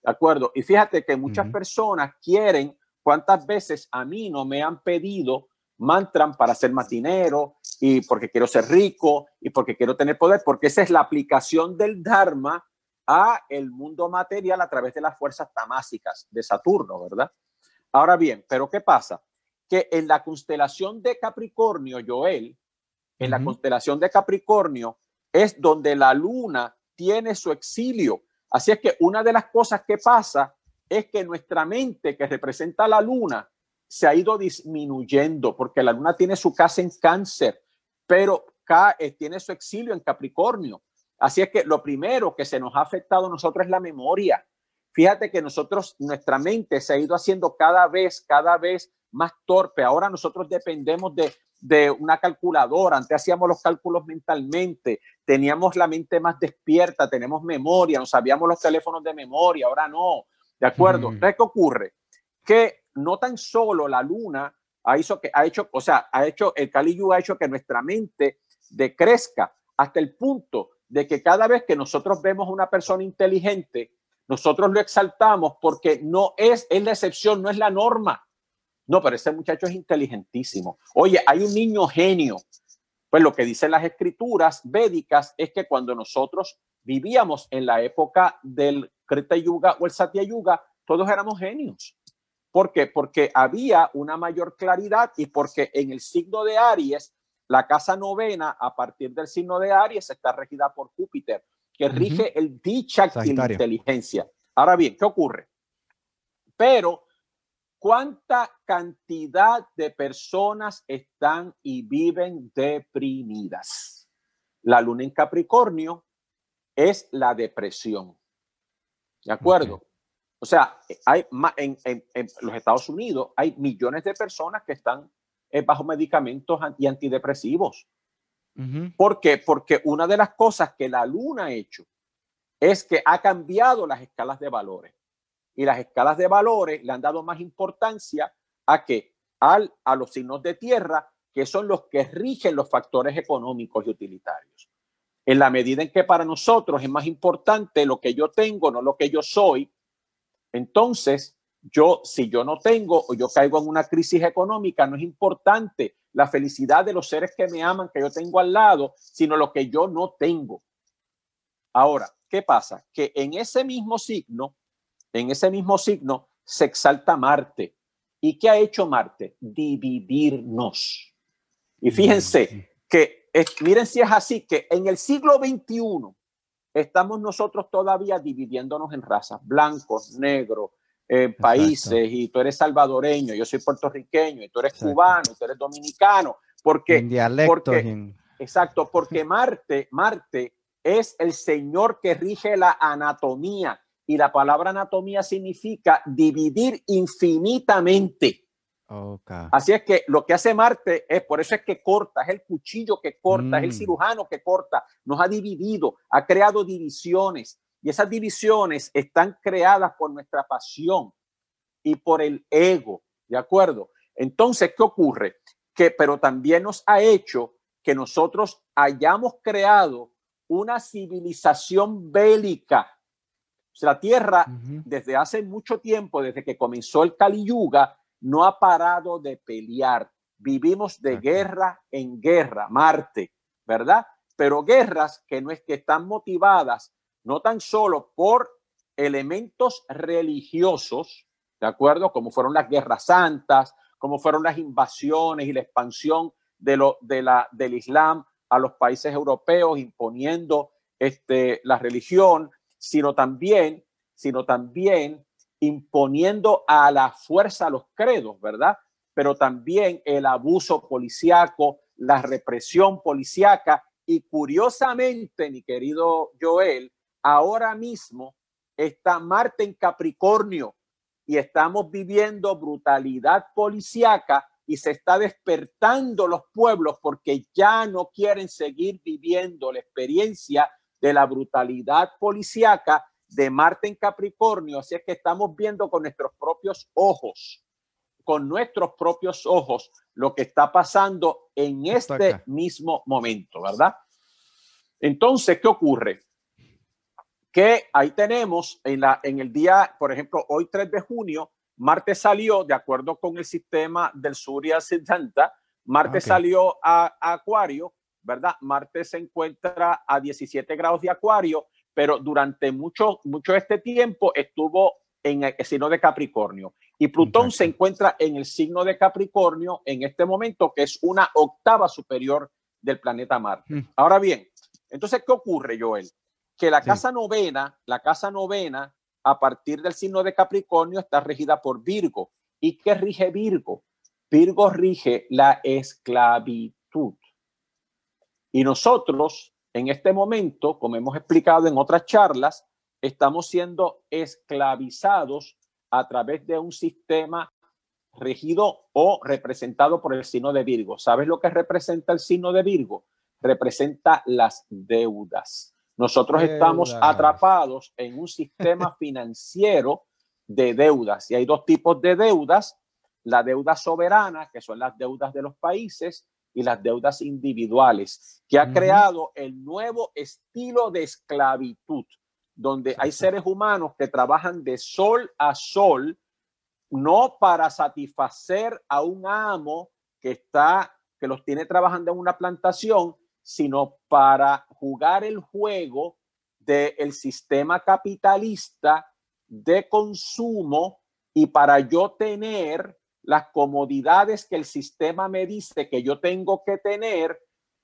¿De acuerdo? Y fíjate que muchas personas quieren, ¿cuántas veces a mí no me han pedido mantran para ser más dinero y porque quiero ser rico y porque quiero tener poder? Porque esa es la aplicación del Dharma a el mundo material a través de las fuerzas tamásicas de Saturno, ¿verdad? Ahora bien, pero ¿qué pasa? Que en la constelación de Capricornio, Joel, en la constelación de Capricornio es donde la luna tiene su exilio. Así es que una de las cosas que pasa es que nuestra mente que representa la luna se ha ido disminuyendo porque la luna tiene su casa en cáncer, pero eh, tiene su exilio en Capricornio. Así es que lo primero que se nos ha afectado a nosotros es la memoria. Fíjate que nosotros, nuestra mente se ha ido haciendo cada vez, cada vez más torpe. Ahora nosotros dependemos de, de una calculadora. Antes hacíamos los cálculos mentalmente, teníamos la mente más despierta, tenemos memoria, no sabíamos los teléfonos de memoria, ahora no. ¿De acuerdo? ¿Qué ocurre? Que no tan solo la luna ha hecho que ha hecho, o sea, ha hecho el Kali ha hecho que nuestra mente decrezca hasta el punto de que cada vez que nosotros vemos una persona inteligente, nosotros lo exaltamos porque no es, es la excepción, no es la norma. No, pero ese muchacho es inteligentísimo. Oye, hay un niño genio. Pues lo que dicen las escrituras védicas es que cuando nosotros vivíamos en la época del Krita Yuga o el Satya Yuga, todos éramos genios. ¿Por qué? Porque había una mayor claridad y porque en el signo de Aries, la casa novena, a partir del signo de Aries, está regida por Júpiter, que rige el dicha inteligencia. Ahora bien, ¿qué ocurre? Pero, ¿cuánta cantidad de personas están y viven deprimidas? La luna en Capricornio es la depresión. ¿De acuerdo? O sea, hay en, en, en, los Estados Unidos hay millones de personas que están eh, bajo medicamentos y antidepresivos. ¿Por qué? Porque una de las cosas que la luna ha hecho es que ha cambiado las escalas de valores. Y las escalas de valores le han dado más importancia a que al, a los signos de tierra, que son los que rigen los factores económicos y utilitarios. En la medida en que para nosotros es más importante lo que yo tengo, no lo que yo soy, entonces, yo, si yo no tengo o yo caigo en una crisis económica, no es importante la felicidad de los seres que me aman, que yo tengo al lado, sino lo que yo no tengo. Ahora, ¿qué pasa? Que en ese mismo signo, en ese mismo signo, se exalta Marte. ¿Y qué ha hecho Marte? Dividirnos. Y fíjense que, miren si es así, que en el siglo XXI, estamos nosotros todavía dividiéndonos en razas, blancos, negros, eh, países, y tú eres salvadoreño, yo soy puertorriqueño, y tú eres cubano, y tú eres dominicano, porque, en exacto, porque Marte, Marte es el señor que rige la anatomía, y la palabra anatomía significa dividir infinitamente. Así es que lo que hace Marte es, por eso es que corta, es el cuchillo que corta, es el mm. cirujano que corta, nos ha dividido, ha creado divisiones y esas divisiones están creadas por nuestra pasión y por el ego, ¿de acuerdo? Entonces, ¿qué ocurre? Que, pero también nos ha hecho que nosotros hayamos creado una civilización bélica. La Tierra, desde hace mucho tiempo, desde que comenzó el Kali Yuga, no ha parado de pelear. Vivimos de guerra en guerra, Marte, ¿verdad? Pero guerras que no es que están motivadas no tan solo por elementos religiosos, ¿de acuerdo? Como fueron las guerras santas, como fueron las invasiones y la expansión de lo, de la, del Islam a los países europeos, imponiendo este, la religión, sino también, sino también imponiendo a la fuerza los credos, ¿verdad? Pero también el abuso policiaco, la represión policiaca y curiosamente, mi querido Joel, ahora mismo está Marte en Capricornio y estamos viviendo brutalidad policiaca y se está despertando los pueblos porque ya no quieren seguir viviendo la experiencia de la brutalidad policiaca de Marte en Capricornio, así es que estamos viendo con nuestros propios ojos, con nuestros propios ojos, lo que está pasando en este mismo momento, ¿verdad? Entonces, ¿qué ocurre? Que ahí tenemos en, la, en el día, por ejemplo, hoy 3 de junio, Marte salió, de acuerdo con el sistema del Surya Siddhanta, Marte salió a, a Acuario, ¿verdad? Marte se encuentra a 17 grados de Acuario pero durante mucho, mucho este tiempo estuvo en el signo de Capricornio. Y Plutón se encuentra en el signo de Capricornio en este momento, que es una octava superior del planeta Marte. Mm. Ahora bien, entonces, ¿qué ocurre, Joel? Que la casa novena, la casa novena, a partir del signo de Capricornio, está regida por Virgo. ¿Y qué rige Virgo? Virgo rige la esclavitud. Y nosotros en este momento, como hemos explicado en otras charlas, estamos siendo esclavizados a través de un sistema regido o representado por el signo de Virgo. ¿Sabes lo que representa el signo de Virgo? Representa las deudas. Nosotros estamos atrapados en un sistema financiero de deudas y hay dos tipos de deudas. La deuda soberana, que son las deudas de los países, y las deudas individuales, que ha creado el nuevo estilo de esclavitud, donde hay seres humanos que trabajan de sol a sol no para satisfacer a un amo que está, que los tiene trabajando en una plantación, sino para jugar el juego del sistema capitalista de consumo y para yo tener las comodidades que el sistema me dice que yo tengo que tener,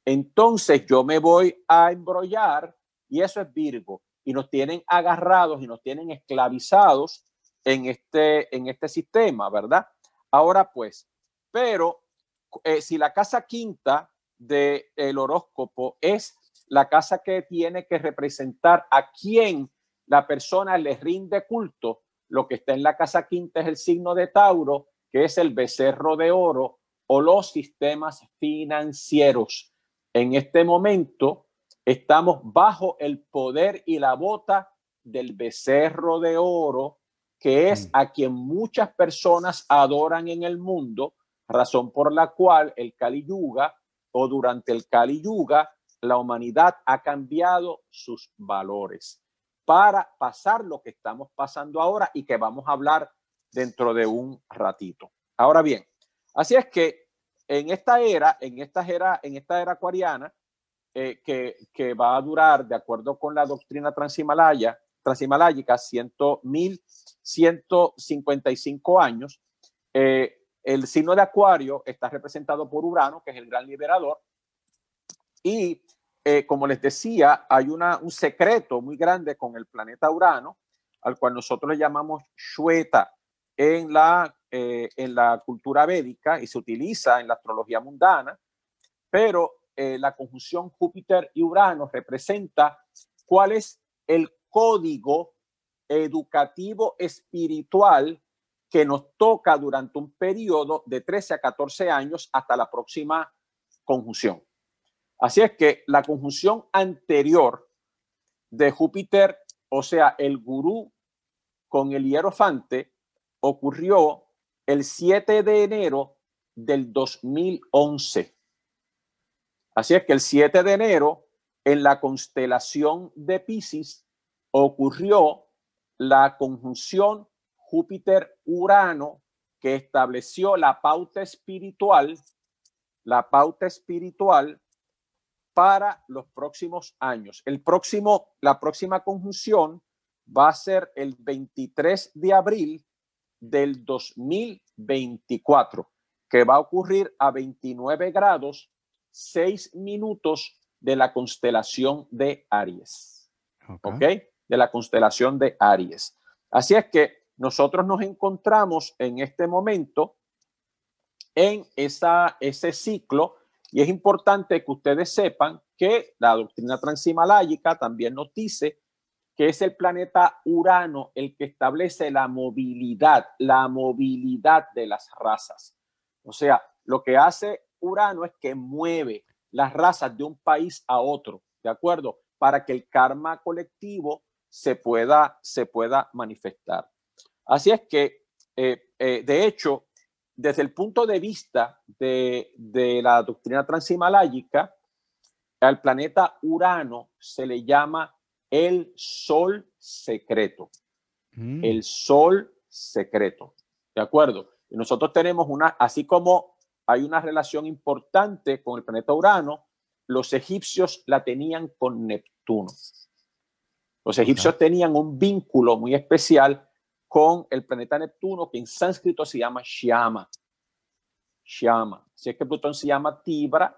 entonces yo me voy a embrollar y eso es Virgo. Y nos tienen agarrados y nos tienen esclavizados en este, en este sistema, ¿verdad? Ahora pues, pero eh, si la casa quinta del el horóscopo es la casa que tiene que representar a quien la persona le rinde culto, lo que está en la casa quinta es el signo de Tauro, que es el becerro de oro o los sistemas financieros. En este momento estamos bajo el poder y la bota del becerro de oro, que es mm. a quien muchas personas adoran en el mundo, razón por la cual el Kali Yuga o durante el Kali Yuga la humanidad ha cambiado sus valores para pasar lo que estamos pasando ahora y que vamos a hablar dentro de un ratito. Ahora bien, así es que en esta era, en esta era, en esta era acuariana, eh, que, va a durar, de acuerdo con la doctrina transhimalaya, transhimaláyica, 1.155 años, eh, el signo de Acuario está representado por Urano, que es el gran liberador, y eh, como les decía, hay un secreto muy grande con el planeta Urano, al cual nosotros le llamamos Shweta en la, eh, en la cultura védica y se utiliza en la astrología mundana, pero eh, la conjunción Júpiter y Urano representa cuál es el código educativo espiritual que nos toca durante un periodo de 13 a 14 años hasta la próxima conjunción. Así es que la conjunción anterior de Júpiter, o sea, el gurú con el hierofante, ocurrió el 7 de enero del 2011. Así es que el 7 de enero, en la constelación de Pisces, ocurrió la conjunción Júpiter-Urano que estableció la pauta espiritual, la pauta espiritual para los próximos años. El próximo, la próxima conjunción va a ser el 23 de abril del 2024, que va a ocurrir a 29 grados, 6 minutos de la constelación de Aries. ¿Ok? De la constelación de Aries. Así es que nosotros nos encontramos en este momento en esa, ese ciclo y es importante que ustedes sepan que la doctrina transhimaláyica también nos dice que es el planeta Urano el que establece la movilidad, la movilidad de las razas. O sea, lo que hace Urano es que mueve las razas de un país a otro, ¿de acuerdo? Para que el karma colectivo se pueda, se pueda manifestar. Así es que, eh, eh, de hecho, desde el punto de vista de, la doctrina transhimaláyica, al planeta Urano se le llama el sol secreto. Mm. El sol secreto. ¿De acuerdo? Y nosotros tenemos una, así como hay una relación importante con el planeta Urano, los egipcios la tenían con Neptuno. Los egipcios tenían un vínculo muy especial con el planeta Neptuno, que en sánscrito se llama Shyama. Shyama. Si es que Plutón se llama Tibra,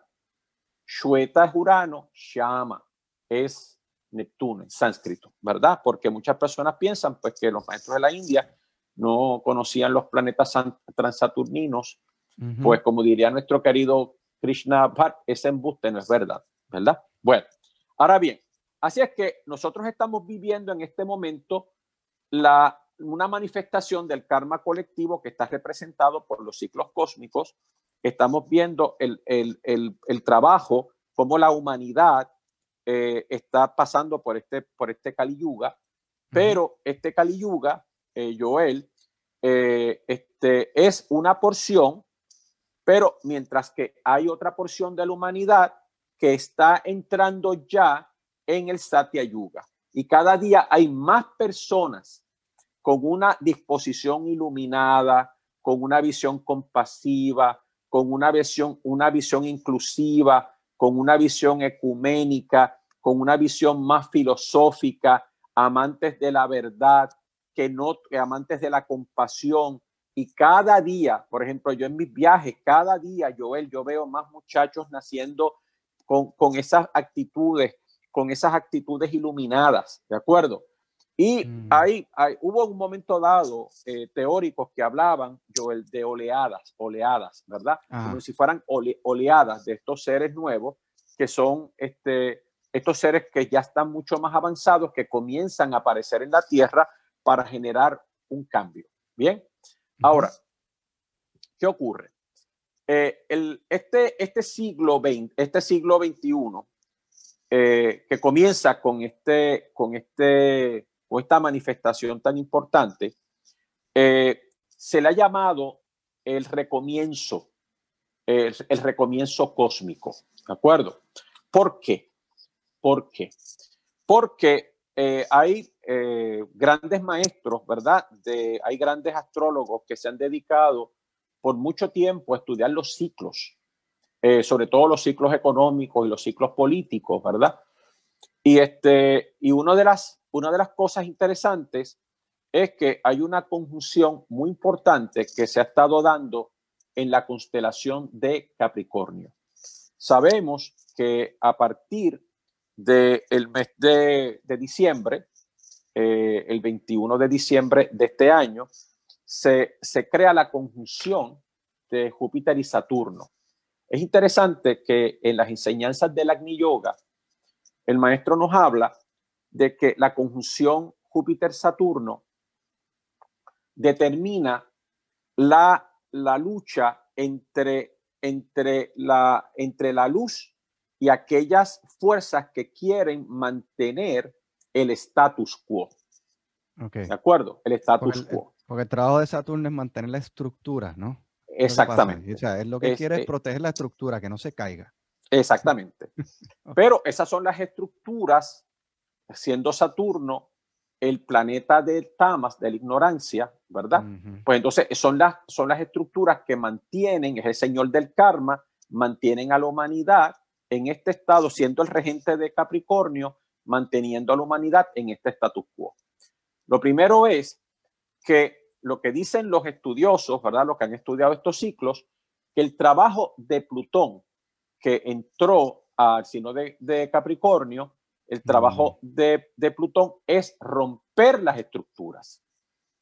Shweta es Urano, Shyama es Neptuno en sánscrito, ¿verdad? Porque muchas personas piensan pues que los maestros de la India no conocían los planetas transaturninos, pues como diría nuestro querido Krishna Bhatt, ese embuste no es verdad, ¿verdad? Bueno, ahora bien, así es que nosotros estamos viviendo en este momento la una manifestación del karma colectivo que está representado por los ciclos cósmicos. Estamos viendo el, trabajo, como la humanidad eh, está pasando por este, por este Kali Yuga, pero este Kali Yuga, eh, Joel, eh, este, es una porción, pero mientras que hay otra porción de la humanidad que está entrando ya en el Satya Yuga. Y cada día hay más personas con una disposición iluminada, con una visión compasiva, con una visión, una visión inclusiva, con una visión ecuménica, con una visión más filosófica, amantes de la verdad, que no amantes de la compasión. Y cada día, por ejemplo, yo en mis viajes, cada día, Joel, yo veo más muchachos naciendo con, con esas actitudes, con esas actitudes iluminadas, ¿de acuerdo? Y mm. ahí, hubo un momento dado eh, teóricos que hablaban, Joel, de oleadas, oleadas, ¿verdad? Como si fueran oleadas de estos seres nuevos, que son este, estos seres que ya están mucho más avanzados, que comienzan a aparecer en la Tierra para generar un cambio. Bien, ahora, ¿qué ocurre? Eh, el, este, este, siglo XX, este siglo XXI, eh, que comienza con, este, con, este, con esta manifestación tan importante, eh, se le ha llamado el recomienzo, el, recomienzo cósmico, ¿de acuerdo? ¿Por qué? ¿Por qué? Porque eh, hay eh, grandes maestros, ¿verdad? Hay grandes astrólogos que se han dedicado por mucho tiempo a estudiar los ciclos, sobre todo los ciclos económicos y los ciclos políticos, ¿verdad? Y, este, y de las, una de las cosas interesantes es que hay una conjunción muy importante que se ha estado dando en la constelación de Capricornio. Sabemos que a partir del mes de, diciembre, eh, el 21 de diciembre de este año, se, crea la conjunción de Júpiter y Saturno. Es interesante que en las enseñanzas del Agni Yoga, el maestro nos habla de que la conjunción Júpiter-Saturno determina la, la lucha entre, entre, la, entre la luz y aquellas fuerzas que quieren mantener el status quo. ¿De acuerdo? El status quo. Porque el trabajo de Saturno es mantener la estructura, ¿no? Exactamente. O sea, es lo que quiere es proteger la estructura, que no se caiga. Exactamente. Pero esas son las estructuras, siendo Saturno el planeta de Tamas, de la ignorancia, ¿verdad? Pues entonces son las, son las estructuras que mantienen, es el señor del karma, mantienen a la humanidad en este estado, siendo el regente de Capricornio, manteniendo a la humanidad en este status quo. Lo primero es que lo que dicen los estudiosos, ¿verdad? Los que han estudiado estos ciclos, que el trabajo de Plutón que entró al signo de, Capricornio, el trabajo de, Plutón es romper las estructuras.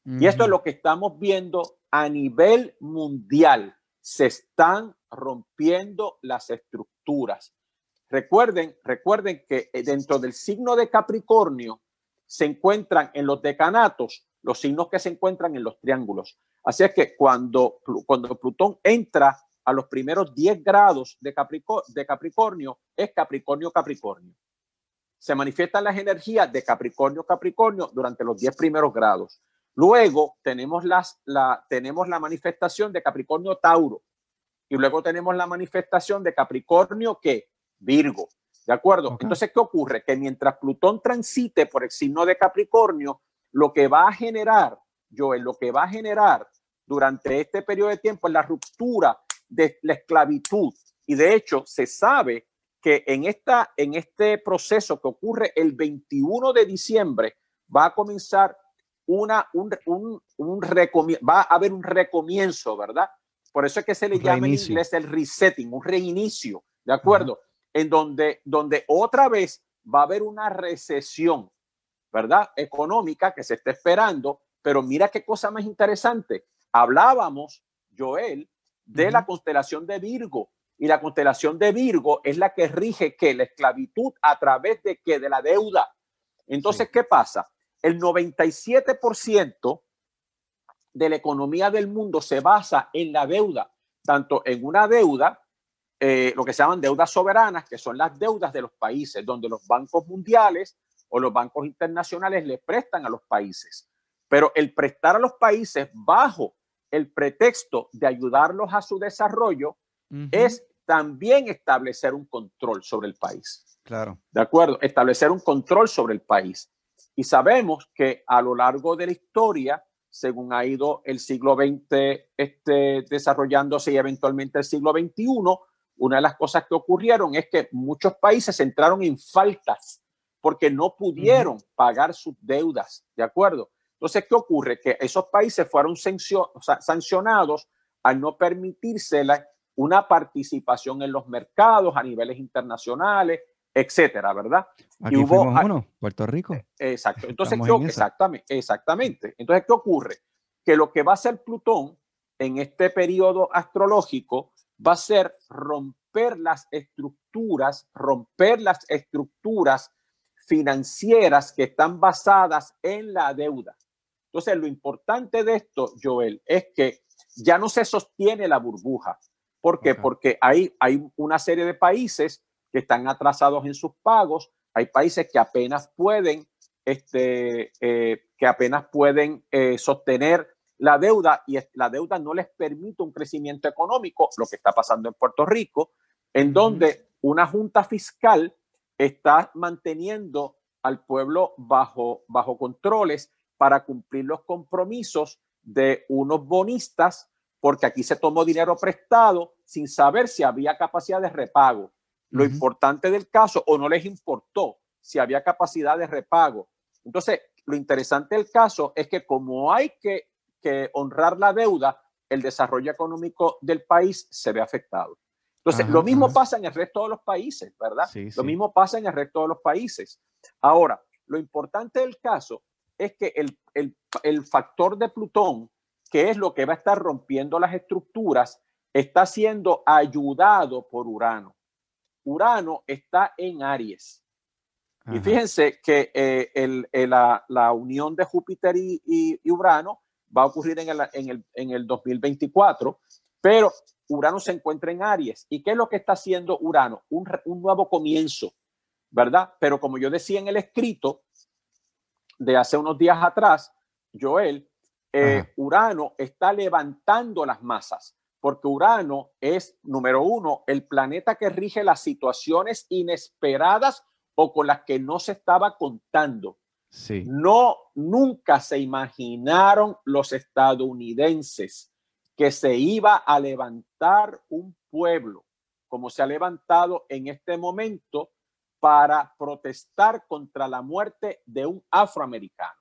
Y esto es lo que estamos viendo a nivel mundial. Se están rompiendo las estructuras. Recuerden, recuerden que eh, dentro del signo de Capricornio se encuentran en los decanatos los signos que se encuentran en los triángulos. Así es que cuando, cuando Plutón entra a los primeros 10 grados de, de Capricornio, es Capricornio-Capricornio. Se manifiestan las energías de Capricornio-Capricornio durante los 10 primeros grados. Luego tenemos, las, la, tenemos la manifestación de Capricornio-Tauro. Y luego tenemos la manifestación de Capricornio que Virgo. ¿De acuerdo? Entonces, ¿qué ocurre? Que mientras Plutón transite por el signo de Capricornio, lo que va a generar, Joel, lo que va a generar durante este periodo de tiempo es la ruptura de la esclavitud. Y de hecho, se sabe que en, esta, en este proceso que ocurre el 21 de diciembre, va a comenzar una, un, un, un va a haber un recomienzo, ¿verdad? Por eso es que se le llama en inglés el resetting, un reinicio, ¿de acuerdo? en donde, donde otra vez va a haber una recesión, ¿verdad? Económica que se está esperando, pero mira qué cosa más interesante. Hablábamos, Joel, de la constelación de Virgo. Y la constelación de Virgo es la que rige que la esclavitud a través de que de la deuda. Entonces, ¿qué pasa? El 97% de la economía del mundo se basa en la deuda, tanto en una deuda eh, lo que se llaman deudas soberanas, que son las deudas de los países, donde los bancos mundiales o los bancos internacionales le prestan a los países. Pero el prestar a los países bajo el pretexto de ayudarlos a su desarrollo es también establecer un control sobre el país. Claro. ¿De acuerdo? Establecer un control sobre el país. Y sabemos que a lo largo de la historia, según ha ido el siglo XX este, desarrollándose y eventualmente el siglo XXI, una de las cosas que ocurrieron es que muchos países entraron en faltas porque no pudieron pagar sus deudas, ¿de acuerdo? Entonces, ¿qué ocurre? Que esos países fueron sancionados al no permitirse una participación en los mercados a niveles internacionales, etcétera, ¿verdad? Aquí y hubo uno, Puerto Rico. Exacto. Entonces, ¿qué, exactamente, exactamente. Entonces, ¿qué ocurre? Que lo que va a hacer Plutón en este periodo astrológico va a ser romper las estructuras, romper las estructuras financieras que están basadas en la deuda. Entonces, lo importante de esto, Joel, es que ya no se sostiene la burbuja. ¿Por qué? Porque hay, hay una serie de países que están atrasados en sus pagos, hay países que apenas pueden, este, eh, que apenas pueden eh, sostener la deuda y la deuda no les permite un crecimiento económico, lo que está pasando en Puerto Rico, en donde una junta fiscal está manteniendo al pueblo bajo, bajo controles para cumplir los compromisos de unos bonistas, porque aquí se tomó dinero prestado sin saber si había capacidad de repago. Lo importante del caso, o no les importó si había capacidad de repago. Entonces, lo interesante del caso es que como hay que, honrar la deuda, el desarrollo económico del país se ve afectado. Entonces, lo mismo pasa en el resto de los países, ¿verdad? lo mismo pasa en el resto de los países. Ahora, lo importante del caso es que el, el, factor de Plutón, que es lo que va a estar rompiendo las estructuras, está siendo ayudado por Urano. Urano está en Aries. Y fíjense que eh, el, la, la, unión de Júpiter y, y, Urano va a ocurrir en el, en, el, en el 2024, pero Urano se encuentra en Aries. ¿Y qué es lo que está haciendo Urano? Un, un nuevo comienzo, ¿verdad? Pero como yo decía en el escrito de hace unos días atrás, Joel, eh, Urano está levantando las masas porque Urano es, número uno, el planeta que rige las situaciones inesperadas o con las que no se estaba contando. Sí. No, nunca se imaginaron los estadounidenses que se iba a levantar un pueblo como se ha levantado en este momento para protestar contra la muerte de un afroamericano.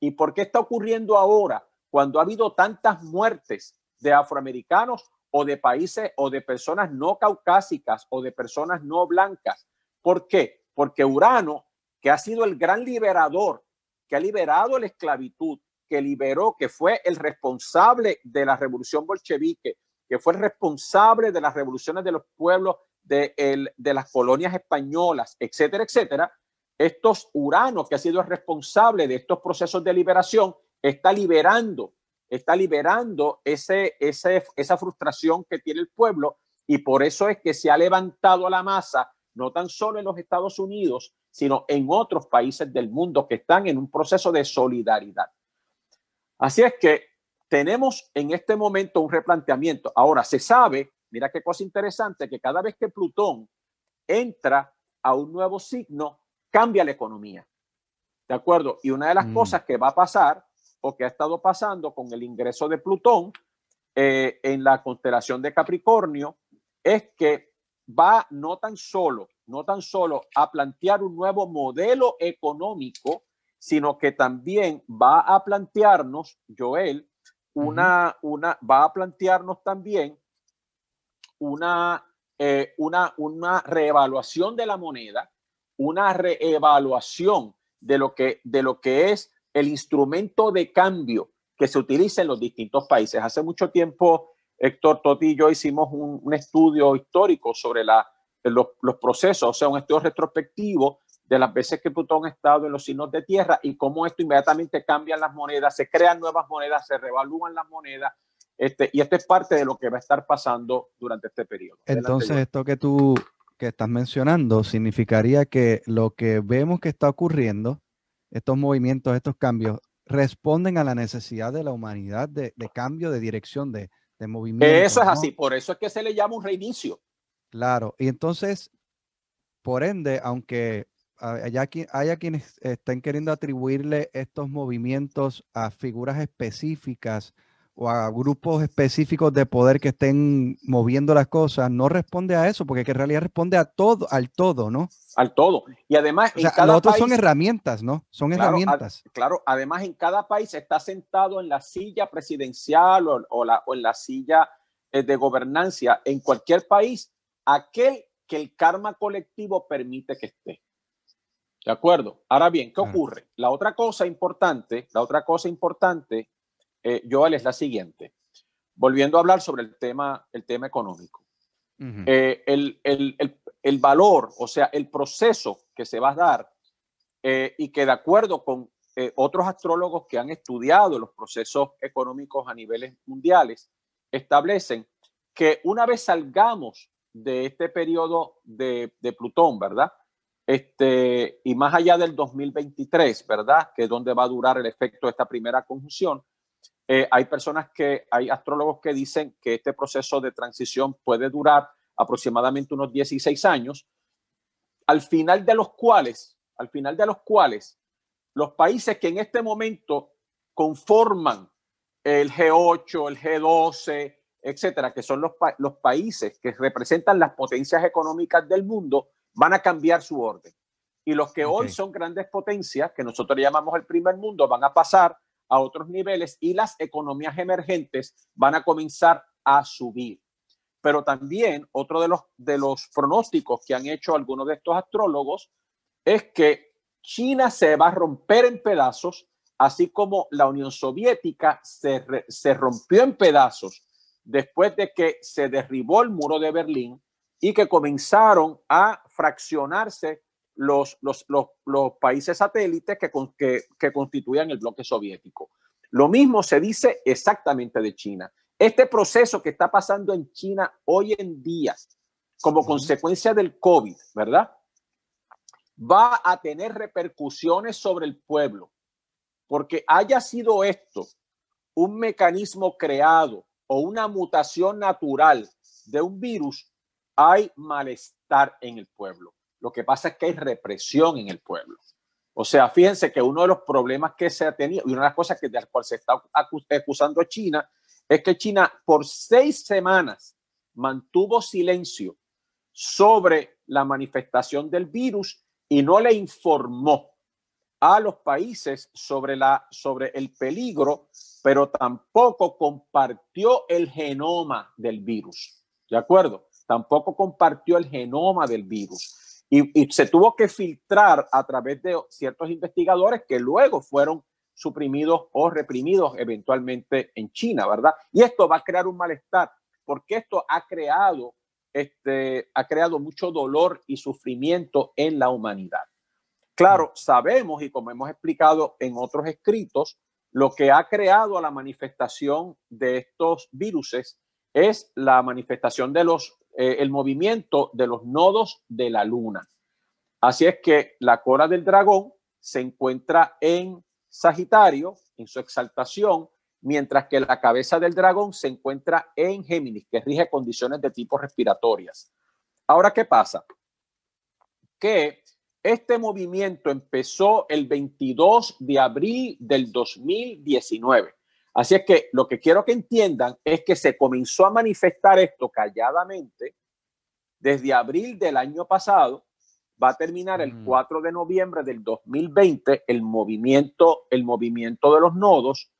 ¿Y por qué está ocurriendo ahora cuando ha habido tantas muertes de afroamericanos o de países o de personas no caucásicas o de personas no blancas. ¿Por qué? Porque Urano, que ha sido el gran liberador, que ha liberado la esclavitud, que liberó, que fue el responsable de la revolución bolchevique, que fue el responsable de las revoluciones de los pueblos de, el, de las colonias españolas, etcétera, etcétera, estos Urano, que ha sido el responsable de estos procesos de liberación, está liberando está liberando ese, ese, esa frustración que tiene el pueblo y por eso es que se ha levantado la masa, no tan solo en los Estados Unidos, sino en otros países del mundo que están en un proceso de solidaridad. Así es que tenemos en este momento un replanteamiento. Ahora, se sabe, mira qué cosa interesante, que cada vez que Plutón entra a un nuevo signo, cambia la economía. ¿De acuerdo? Y una de las mm. cosas que va a pasar o que ha estado pasando con el ingreso de Plutón eh, en la constelación de Capricornio es que va no tan solo, no tan solo a plantear un nuevo modelo económico, sino que también va a plantearnos, Joel, una, una, va a plantearnos también una, eh, una, una reevaluación de la moneda, una reevaluación de lo que, de lo que es el instrumento de cambio que se utiliza en los distintos países. Hace mucho tiempo, Héctor Toti y yo hicimos un, estudio histórico sobre la, los, los, procesos, o sea, un estudio retrospectivo de las veces que Plutón ha estado en los signos de tierra y cómo esto inmediatamente cambia las monedas, se crean nuevas monedas, se revalúan las monedas. Este, y esto es parte de lo que va a estar pasando durante este periodo. Entonces, esto que tú que estás mencionando significaría que lo que vemos que está ocurriendo estos movimientos, estos cambios, responden a la necesidad de la humanidad de, cambio de dirección, de, de movimiento. Eso es así, por eso es que se le llama un reinicio. Claro, y entonces, por ende, aunque hay, hay quienes están queriendo atribuirle estos movimientos a figuras específicas o a grupos específicos de poder que estén moviendo las cosas, no responde a eso, porque en realidad responde a todo, al todo, ¿no? Al todo. Y además, en cada otros son herramientas, ¿no? Son herramientas. claro, además en cada país está sentado en la silla presidencial o, la, o en la silla eh, de gobernancia, en cualquier país, aquel que el karma colectivo permite que esté. ¿De acuerdo? Ahora bien, ¿qué ocurre? La otra cosa importante, la otra cosa importante eh, Joel, es la siguiente. Volviendo a hablar sobre el tema, el tema económico. Eh, el, valor, o sea, el proceso que se va a dar eh, y que de acuerdo con otros astrólogos que han estudiado los procesos económicos a niveles mundiales, establecen que una vez salgamos de este periodo de, de Plutón, ¿verdad? Este, y más allá del 2023, ¿verdad? Que es donde va a durar el efecto de esta primera conjunción, eh, hay personas que, hay astrólogos que dicen que este proceso de transición puede durar aproximadamente unos 16 años, al final de los cuales, al final de los cuales, los países que en este momento conforman el G8, el G12, etcétera, que son los, los países que representan las potencias económicas del mundo, van a cambiar su orden. Y los que hoy son grandes potencias, que nosotros llamamos el primer mundo, van a pasar a otros niveles y las economías emergentes van a comenzar a subir. Pero también otro de los, de los pronósticos que han hecho algunos de estos astrólogos es que China se va a romper en pedazos, así como la Unión Soviética se, se rompió en pedazos después de que se derribó el muro de Berlín y que comenzaron a fraccionarse los, los, los, países satélites que, que, que constituían el bloque soviético. Lo mismo se dice exactamente de China. Este proceso que está pasando en China hoy en día, como consecuencia del COVID, ¿verdad? Va a tener repercusiones sobre el pueblo, porque haya sido esto un mecanismo creado o una mutación natural de un virus, hay malestar en el pueblo. Lo que pasa es que hay represión en el pueblo. O sea, fíjense que uno de los problemas que se ha tenido y una de las cosas que de las cuales se está acusando a China es que China por seis semanas mantuvo silencio sobre la manifestación del virus y no le informó a los países sobre, la, sobre el peligro, pero tampoco compartió el genoma del virus. ¿De acuerdo? Tampoco compartió el genoma del virus. Y, se tuvo que filtrar a través de ciertos investigadores que luego fueron suprimidos o reprimidos eventualmente en China, ¿verdad? Y esto va a crear un malestar, porque esto ha creado, este, ha creado mucho dolor y sufrimiento en la humanidad. Claro, sabemos y como hemos explicado en otros escritos, lo que ha creado la manifestación de estos virus es la manifestación de los eh, el movimiento de los nodos de la luna. Así es que la cora del dragón se encuentra en Sagitario, en su exaltación, mientras que la cabeza del dragón se encuentra en Géminis, que rige condiciones de tipo respiratorias. Ahora, ¿qué pasa? Que este movimiento empezó el 22 de abril del 2019. Así es que lo que quiero que entiendan es que se comenzó a manifestar esto calladamente desde abril del año pasado. Va a terminar el 4 mm. de noviembre del 2020 el movimiento, el movimiento de los nodos.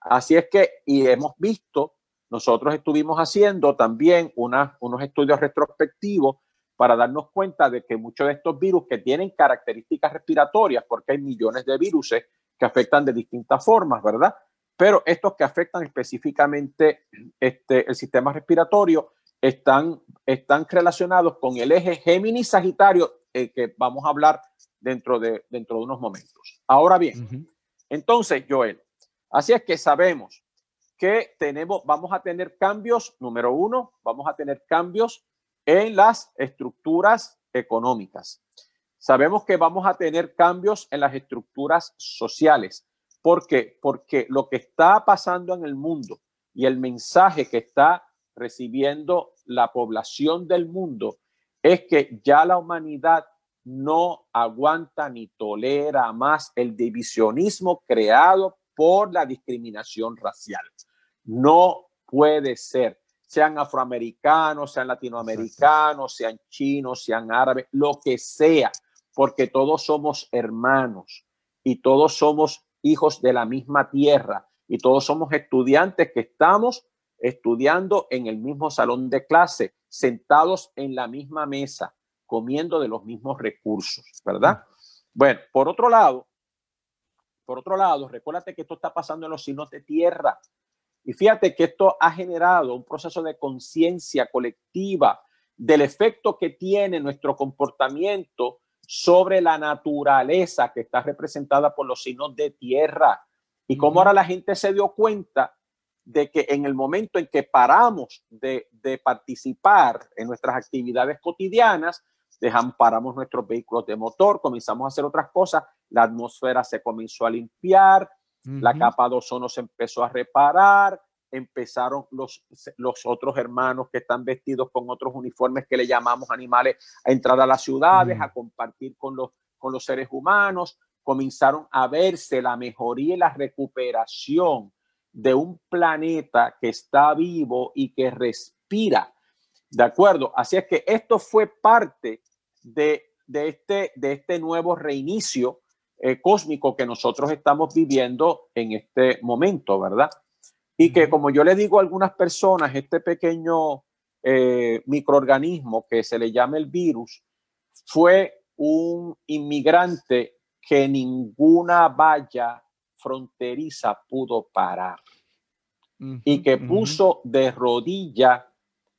Así es que, y hemos visto, nosotros estuvimos haciendo también unos estudios retrospectivos para darnos cuenta de que muchos de estos virus que tienen características respiratorias, porque hay millones de virus que afectan de distintas formas, ¿verdad? Pero estos que afectan específicamente este, el sistema respiratorio están, están relacionados con el eje Géminis-Sagitario eh, que vamos a hablar dentro de, dentro de unos momentos. Ahora bien, entonces, Joel, así es que sabemos que tenemos, vamos a tener cambios, número uno, vamos a tener cambios en las estructuras económicas. Sabemos que vamos a tener cambios en las estructuras sociales. ¿Por qué? Porque lo que está pasando en el mundo y el mensaje que está recibiendo la población del mundo es que ya la humanidad no aguanta ni tolera más el divisionismo creado por la discriminación racial. No puede ser, sean afroamericanos, sean latinoamericanos, sean chinos, sean árabes, lo que sea, porque todos somos hermanos y todos somos hijos de la misma tierra y todos somos estudiantes que estamos estudiando en el mismo salón de clase, sentados en la misma mesa, comiendo de los mismos recursos, ¿verdad? Bueno, por otro lado, por otro lado, recuérdate que esto está pasando en los signos de tierra. Y fíjate que esto ha generado un proceso de conciencia colectiva del efecto que tiene nuestro comportamiento sobre la naturaleza que está representada por los signos de tierra. Y cómo ahora la gente se dio cuenta de que en el momento en que paramos de, participar en nuestras actividades cotidianas, dejamos, paramos nuestros vehículos de motor, comenzamos a hacer otras cosas, la atmósfera se comenzó a limpiar, la capa de ozono se empezó a reparar, empezaron los, los otros hermanos que están vestidos con otros uniformes que le llamamos animales a entrar a las ciudades, a compartir con los, con los seres humanos, comenzaron a verse la mejoría y la recuperación de un planeta que está vivo y que respira. ¿De acuerdo? Así es que esto fue parte de, este, de este nuevo reinicio eh, cósmico que nosotros estamos viviendo en este momento, ¿verdad? Y que como yo le digo a algunas personas, este pequeño eh, microorganismo que se le llama el virus fue un inmigrante que ninguna valla fronteriza pudo parar. Y que puso de rodilla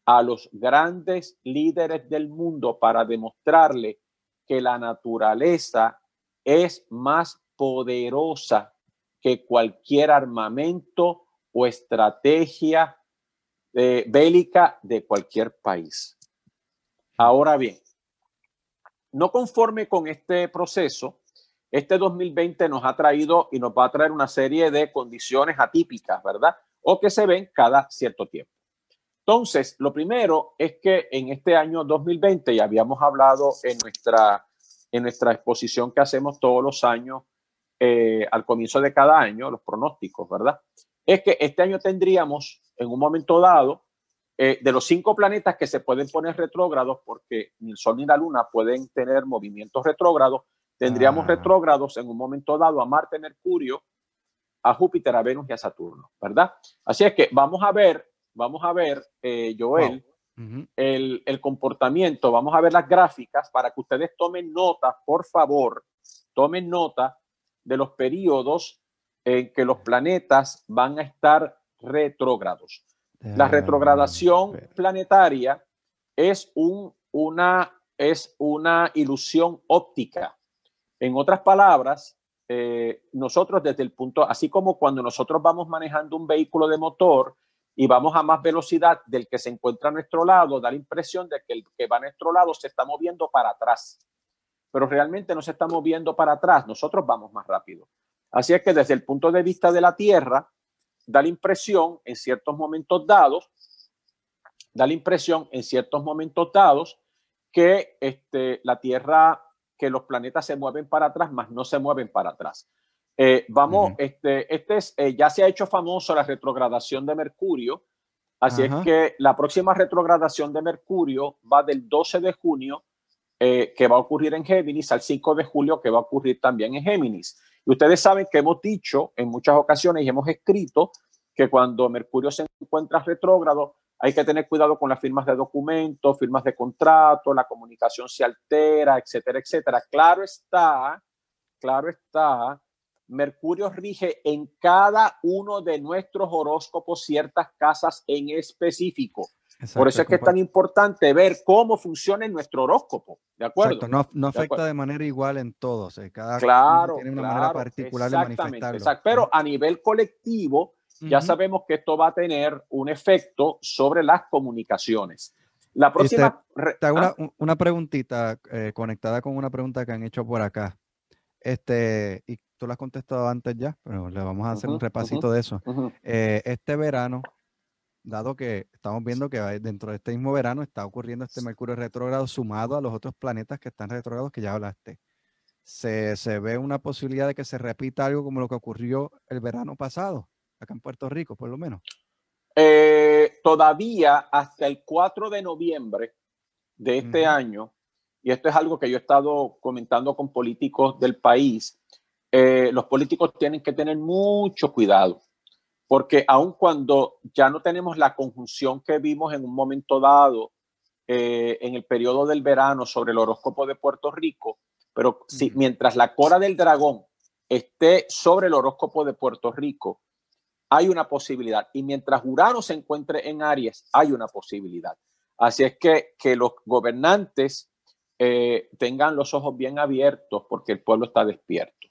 a los grandes líderes del mundo para demostrarle que la naturaleza es más poderosa que cualquier armamento o estrategia eh, bélica de cualquier país. Ahora bien, no conforme con este proceso, este 2020 nos ha traído y nos va a traer una serie de condiciones atípicas, ¿verdad? O que se ven cada cierto tiempo. Entonces, lo primero es que en este año 2020, ya habíamos hablado en nuestra, en nuestra exposición que hacemos todos los años eh, al comienzo de cada año, los pronósticos, ¿verdad? Es que este año tendríamos en un momento dado eh, de los cinco planetas que se pueden poner retrógrados, porque ni el Sol ni la Luna pueden tener movimientos retrógrados, Tendríamos ah. retrógrados en un momento dado a Marte, Mercurio, a Júpiter, a Venus y a Saturno, ¿verdad? Así es que vamos a ver, vamos a ver, eh, Joel, el, el, comportamiento, vamos a ver las gráficas para que ustedes tomen nota, por favor, tomen nota de los periodos en que los planetas van a estar retrógrados. La retrogradación planetaria es, un, una, es una ilusión óptica. En otras palabras, eh, nosotros desde el punto, así como cuando nosotros vamos manejando un vehículo de motor y vamos a más velocidad del que se encuentra a nuestro lado, da la impresión de que el que va a nuestro lado se está moviendo para atrás, pero realmente no se está moviendo para atrás, nosotros vamos más rápido. Así es que desde el punto de vista de la Tierra, da la impresión en ciertos momentos dados, da la impresión en ciertos momentos dados que este, la Tierra que los planetas se mueven para atrás, más no se mueven para atrás. Eh, vamos, este, este es, eh, ya se ha hecho famoso la retrogradación de Mercurio, así es que la próxima retrogradación de Mercurio va del 12 de junio, eh, que va a ocurrir en Géminis, al 5 de julio, que va a ocurrir también en Géminis. Y ustedes saben que hemos dicho en muchas ocasiones y hemos escrito que cuando Mercurio se encuentra retrógrado, hay que tener cuidado con las firmas de documentos, firmas de contrato, la comunicación se altera, etcétera, etcétera. Claro está, claro está, Mercurio rige en cada uno de nuestros horóscopos ciertas casas en específico. Por eso es que es tan importante ver cómo funciona nuestro horóscopo, ¿de acuerdo? No, afecta de, manera igual en todos, eh, cada claro, tiene una manera particular de manifestarlo. Pero a nivel colectivo, ya sabemos que esto va a tener un efecto sobre las comunicaciones. La próxima. Este, una, ah. una, preguntita eh, conectada con una pregunta que han hecho por acá. Este, y tú la has contestado antes ya, pero le vamos a hacer un repasito de eso. Eh, este verano dado que estamos viendo que dentro de este mismo verano está ocurriendo este Mercurio retrógrado sumado a los otros planetas que están retrógrados que ya hablaste. Se, se, ve una posibilidad de que se repita algo como lo que ocurrió el verano pasado, acá en Puerto Rico, por lo menos. Eh, todavía hasta el 4 de noviembre de este año, y esto es algo que yo he estado comentando con políticos del país, eh, los políticos tienen que tener mucho cuidado, porque aun cuando ya no tenemos la conjunción que vimos en un momento dado eh, en el periodo del verano sobre el horóscopo de Puerto Rico, pero si, mientras la cora del dragón esté sobre el horóscopo de Puerto Rico, hay una posibilidad. Y mientras Urano se encuentre en Aries, hay una posibilidad. Así es que, que los gobernantes eh, tengan los ojos bien abiertos porque el pueblo está despierto.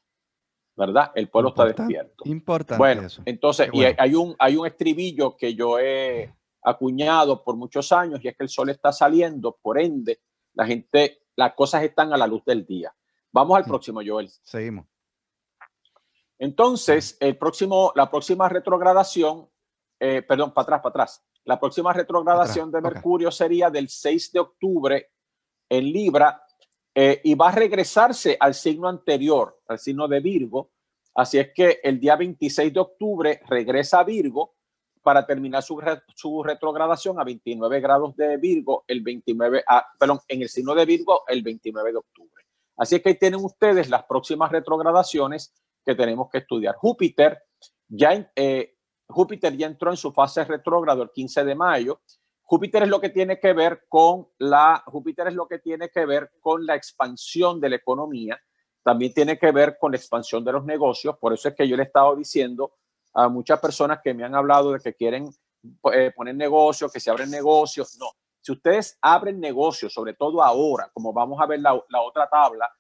¿Verdad? El pueblo está despierto. Importante. Bueno, entonces, y hay un, hay un estribillo que yo he acuñado por muchos años y es que el sol está saliendo, por ende, la gente, las cosas están a la luz del día. Vamos al mm. próximo, Joel. Seguimos. Entonces, el próximo, la próxima retrogradación, eh, perdón, para atrás, para atrás. La próxima retrogradación de Mercurio sería del 6 de octubre en Libra eh, y va a regresarse al signo anterior, al signo de Virgo. Así es que el día 26 de octubre regresa a Virgo para terminar su, su retrogradación a 29 grados de Virgo, el 29, ah, perdón, en el signo de Virgo el 29 de octubre. Así es que ahí tienen ustedes las próximas retrogradaciones que tenemos que estudiar. Júpiter ya, eh, Júpiter ya entró en su fase retrógrado el 15 de mayo. Júpiter es lo que tiene que ver con la Júpiter es lo que tiene que ver con la expansión de la economía, también tiene que ver con la expansión de los negocios, por eso es que yo le he estado diciendo a muchas personas que me han hablado de que quieren eh, poner negocios, que se abren negocios, no. Si ustedes abren negocios, sobre todo ahora, como vamos a ver la, otra tabla,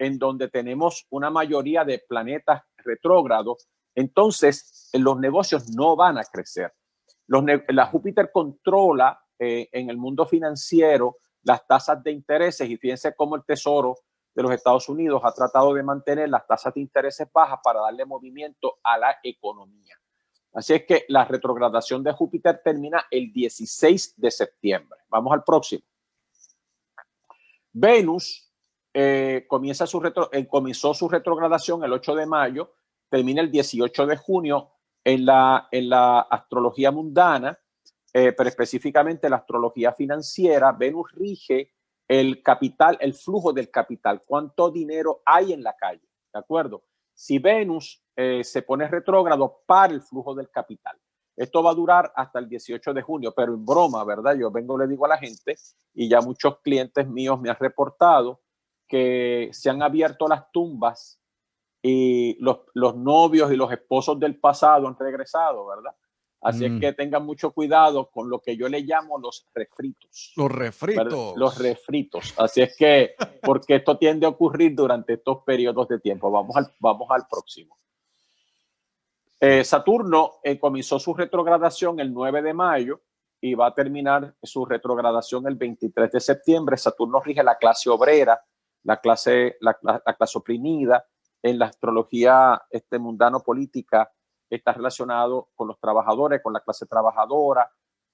en donde tenemos una mayoría de planetas retrógrados, entonces los negocios no van a crecer. La Júpiter controla eh, en el mundo financiero las tasas de intereses y fíjense cómo el Tesoro de los Estados Unidos ha tratado de mantener las tasas de intereses bajas para darle movimiento a la economía. Así es que la retrogradación de Júpiter termina el 16 de septiembre. Vamos al próximo. Venus eh, comienza su eh, comenzó su retrogradación el 8 de mayo, termina el 18 de junio en la, en la astrología mundana, eh, pero específicamente la astrología financiera. Venus rige el capital, el flujo del capital, cuánto dinero hay en la calle, ¿de acuerdo? Si Venus se pone retrógrado para el flujo del capital. Esto va a durar hasta el 18 de junio, pero en broma, ¿verdad? Yo vengo, le digo a la gente, y ya muchos clientes míos me han reportado que se han abierto las tumbas y los, los, novios y los esposos del pasado han regresado, ¿verdad? Así es mm. que tengan mucho cuidado con lo que yo le llamo los refritos. Los refritos. Los refritos. Así es que, porque esto tiende a ocurrir durante estos periodos de tiempo. Vamos al, vamos al próximo. Eh, Saturno eh, comenzó su retrogradación el 9 de mayo y va a terminar su retrogradación el 23 de septiembre. Saturno rige la clase obrera, la clase, la, clase oprimida, en la astrología este, mundano-política está relacionado con los trabajadores, con la clase trabajadora,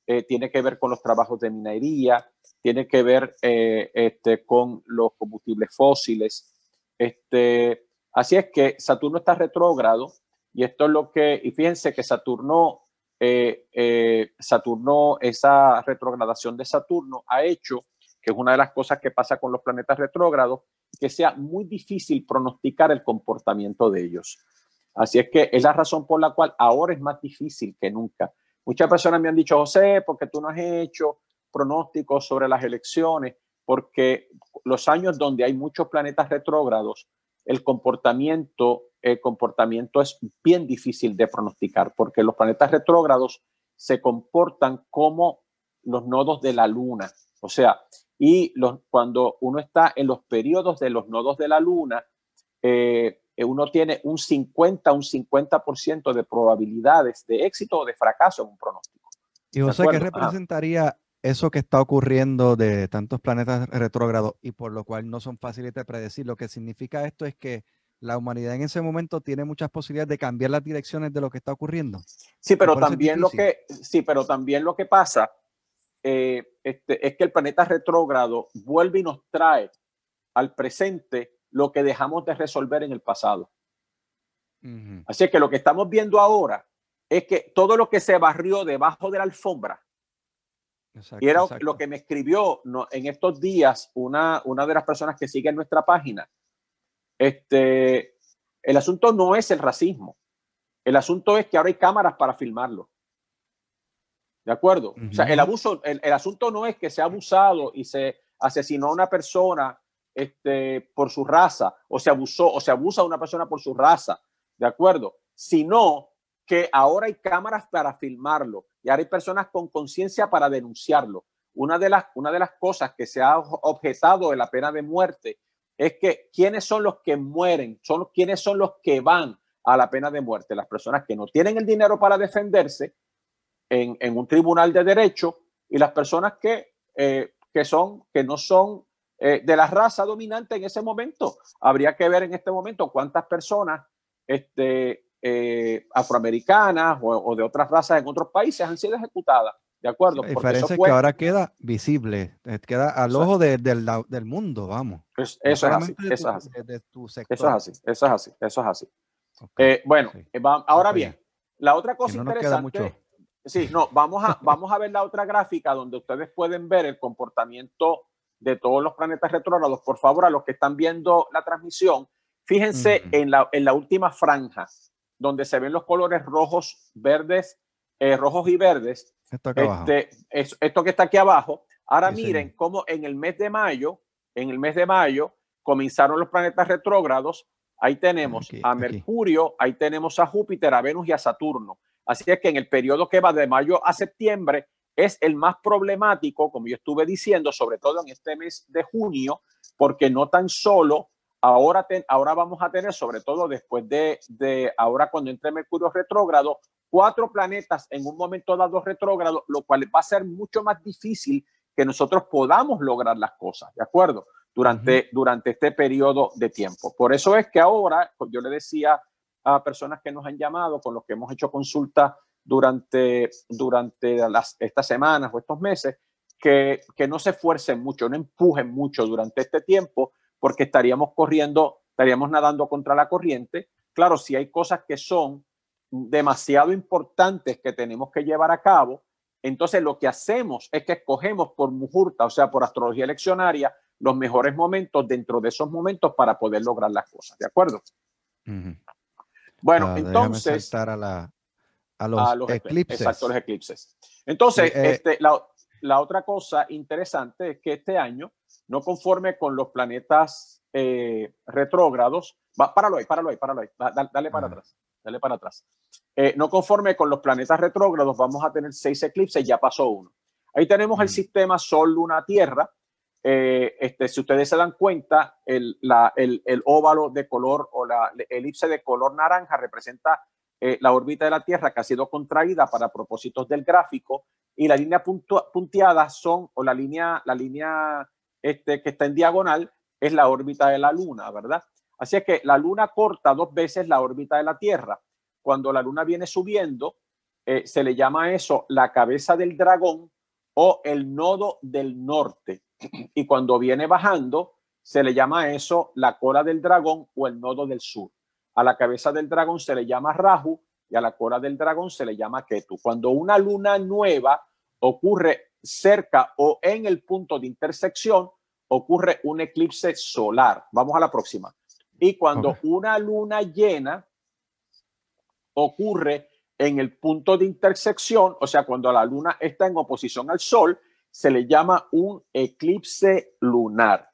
eh, tiene que ver con los trabajos de minería, tiene que ver eh, este, con los combustibles fósiles. Este, así es que Saturno está retrógrado y esto es lo que, y fíjense que Saturno, eh, Saturno, esa retrogradación de Saturno ha hecho que es una de las cosas que pasa con los planetas retrógrados, que sea muy difícil pronosticar el comportamiento de ellos. Así es que es la razón por la cual ahora es más difícil que nunca. Muchas personas me han dicho, José, porque tú no has hecho pronósticos sobre las elecciones, porque los años donde hay muchos planetas retrógrados, el comportamiento, el comportamiento es bien difícil de pronosticar, porque los planetas retrógrados se comportan como los nodos de la luna. O sea, y los, cuando uno está en los periodos de los nodos de la luna, eh, uno tiene un 50, un 50% de probabilidades de éxito o de fracaso en un pronóstico. ¿Y José, qué representaría eso que está ocurriendo de tantos planetas retrógrados y por lo cual no son fáciles de predecir? Lo que significa esto es que la humanidad en ese momento tiene muchas posibilidades de cambiar las direcciones de lo que está ocurriendo. Sí, pero también lo que sí, pero también lo que pasa eh, este, es que el planeta retrógrado vuelve y nos trae al presente lo que dejamos de resolver en el pasado. Así que lo que estamos viendo ahora es que todo lo que se barrió debajo de la alfombra, y era lo que me escribió en estos días una, una de las personas que sigue en nuestra página, este, el asunto no es el racismo, el asunto es que ahora hay cámaras para filmarlo. ¿De acuerdo? O sea, el abuso, el, el, asunto no es que se ha abusado y se asesinó a una persona este, por su raza, o se abusó, o se abusa a una persona por su raza, ¿de acuerdo? Sino que ahora hay cámaras para filmarlo y hay personas con conciencia para denunciarlo. Una de, las, una de las cosas que se ha objetado de la pena de muerte es que quiénes son los que mueren, son quiénes son los que van a la pena de muerte, las personas que no tienen el dinero para defenderse en, en un tribunal de derecho y las personas que, eh, que, son, que no son eh, de la raza dominante en ese momento. Habría que ver en este momento cuántas personas este, eh, afroamericanas o, de otras razas en otros países han sido ejecutadas. ¿De acuerdo? La diferencia es que ahora queda visible, eh, queda al ojo del, del, mundo, vamos. eso, es así, eso, es así. eso es así, eso es así, eso es así. bueno, ahora bien, la otra cosa interesante. Sí, no, vamos a, vamos a ver la otra gráfica donde ustedes pueden ver el comportamiento de todos los planetas retrógrados. Por favor, a los que están viendo la transmisión, fíjense en, la, en la última franja, donde se ven los colores rojos, verdes, eh, rojos y verdes. Esto, este, esto que está aquí abajo. Ahora miren cómo en el mes de mayo, en el mes de mayo, comenzaron los planetas retrógrados. Ahí tenemos a Mercurio, ahí tenemos a Júpiter, a Venus y a Saturno. Así es que en el periodo que va de mayo a septiembre, es el más problemático, como yo estuve diciendo, sobre todo en este mes de junio, porque no tan solo ahora, ahora vamos a tener, sobre todo después de, de ahora cuando entre Mercurio retrógrado, cuatro planetas en un momento dado retrógrado, lo cual va a ser mucho más difícil que nosotros podamos lograr las cosas, ¿de acuerdo? Durante, durante este periodo de tiempo. Por eso es que ahora, yo le decía a personas que nos han llamado, con los que hemos hecho consulta durante, durante las, estas semanas o estos meses, que, que no se esfuercen mucho, no empujen mucho durante este tiempo, porque estaríamos corriendo, estaríamos nadando contra la corriente. Claro, si hay cosas que son demasiado importantes que tenemos que llevar a cabo, entonces lo que hacemos es que escogemos por mujurta, o sea, por astrología leccionaria, los mejores momentos dentro de esos momentos para poder lograr las cosas, ¿de acuerdo? Bueno, ah, entonces... A la, a los, eclipses. Exacto, los eclipses. Entonces, eh, este, la, otra cosa interesante es que este año, no conforme con los planetas eh, retrógrados, va, páralo ahí, páralo ahí, páralo ahí, dale, para atrás, dale para atrás. Eh, no conforme con los planetas retrógrados, vamos a tener seis eclipses, ya pasó uno. Ahí tenemos el sistema Sol, Luna, Tierra. este, si ustedes se dan cuenta, el, la, el, el, óvalo de color o la elipse de color naranja representa eh, la órbita de la Tierra que ha sido contraída para propósitos del gráfico y la línea punteada son, o la línea, la línea este, que está en diagonal es la órbita de la Luna, ¿verdad? Así es que la Luna corta dos veces la órbita de la Tierra. Cuando la Luna viene subiendo, eh, se le llama eso la cabeza del dragón o el nodo del norte. Y cuando viene bajando, se le llama eso la cola del dragón o el nodo del sur. A la cabeza del dragón se le llama Rahu y a la cola del dragón se le llama Ketu. Cuando una luna nueva ocurre cerca o en el punto de intersección, ocurre un eclipse solar. Vamos a la próxima. Y cuando una luna llena ocurre en el punto de intersección, o sea, cuando la luna está en oposición al sol, se le llama un eclipse lunar.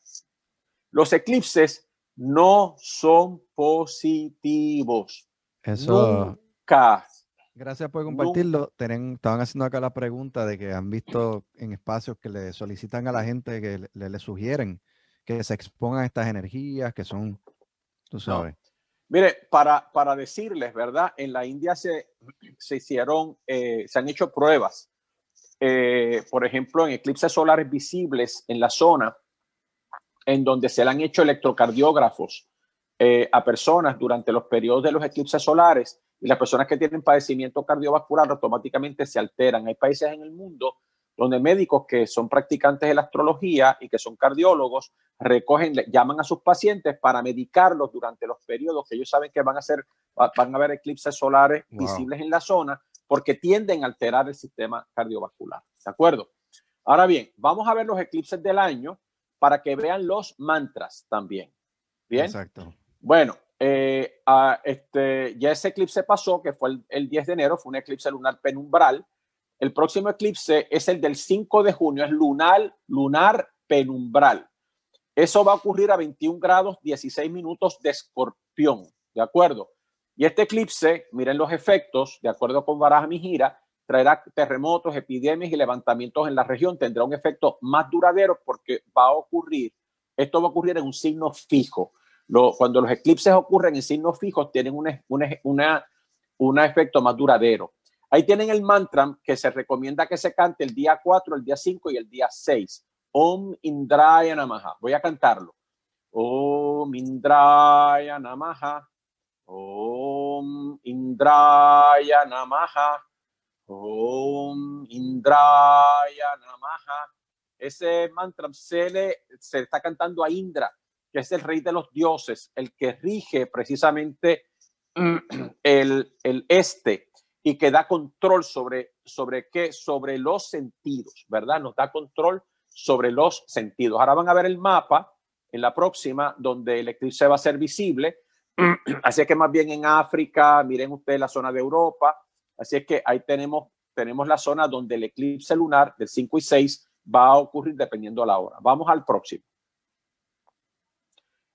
Los eclipses no son positivos. Eso. Nunca. Gracias por compartirlo. estaban haciendo acá la pregunta de que han visto en espacios que le solicitan a la gente que le, sugieren que se expongan a estas energías que son, tú sabes. Mire, para, para decirles, ¿verdad? En la India se, se hicieron, eh, se han hecho pruebas, eh, por ejemplo, en eclipses solares visibles en la zona, en donde se le han hecho electrocardiógrafos eh, a personas durante los periodos de los eclipses solares y las personas que tienen padecimiento cardiovascular automáticamente se alteran. Hay países en el mundo donde médicos que son practicantes de la astrología y que son cardiólogos recogen, llaman a sus pacientes para medicarlos durante los periodos que ellos saben que van a ser, van a haber eclipses solares visibles en la zona porque tienden a alterar el sistema cardiovascular. ¿De acuerdo? Ahora bien, vamos a ver los eclipses del año para que vean los mantras también. Bien. Exacto. Bueno, eh, este, ya ese eclipse pasó, que fue el, el 10 de enero, fue un eclipse lunar penumbral el próximo eclipse es el del 5 de junio, es lunar, lunar penumbral. Eso va a ocurrir a 21 grados 16 minutos de escorpión, ¿de acuerdo? Y este eclipse, miren los efectos, de acuerdo con Baraja Mijira, traerá terremotos, epidemias y levantamientos en la región. Tendrá un efecto más duradero porque va a ocurrir, esto va a ocurrir en un signo fijo. cuando los eclipses ocurren en signos fijos, tienen un una, una efecto más duradero. Ahí tienen el mantra que se recomienda que se cante el día 4, el día 5 y el día 6. Om Indraya Namaha. Voy a cantarlo. Om Indraya Namaha. Om Indraya Namaha. Om Indraya Namaha. Ese mantra se, le, se está cantando a Indra, que es el rey de los dioses, el que rige precisamente el, el este y que da control sobre, sobre qué, sobre los sentidos, ¿verdad? Nos da control sobre los sentidos. Ahora van a ver el mapa en la próxima, donde el eclipse va a ser visible. Así que más bien en África, miren ustedes la zona de Europa. Así es que ahí tenemos, tenemos la zona donde el eclipse lunar del 5 y 6 va a ocurrir dependiendo de la hora. Vamos al próximo.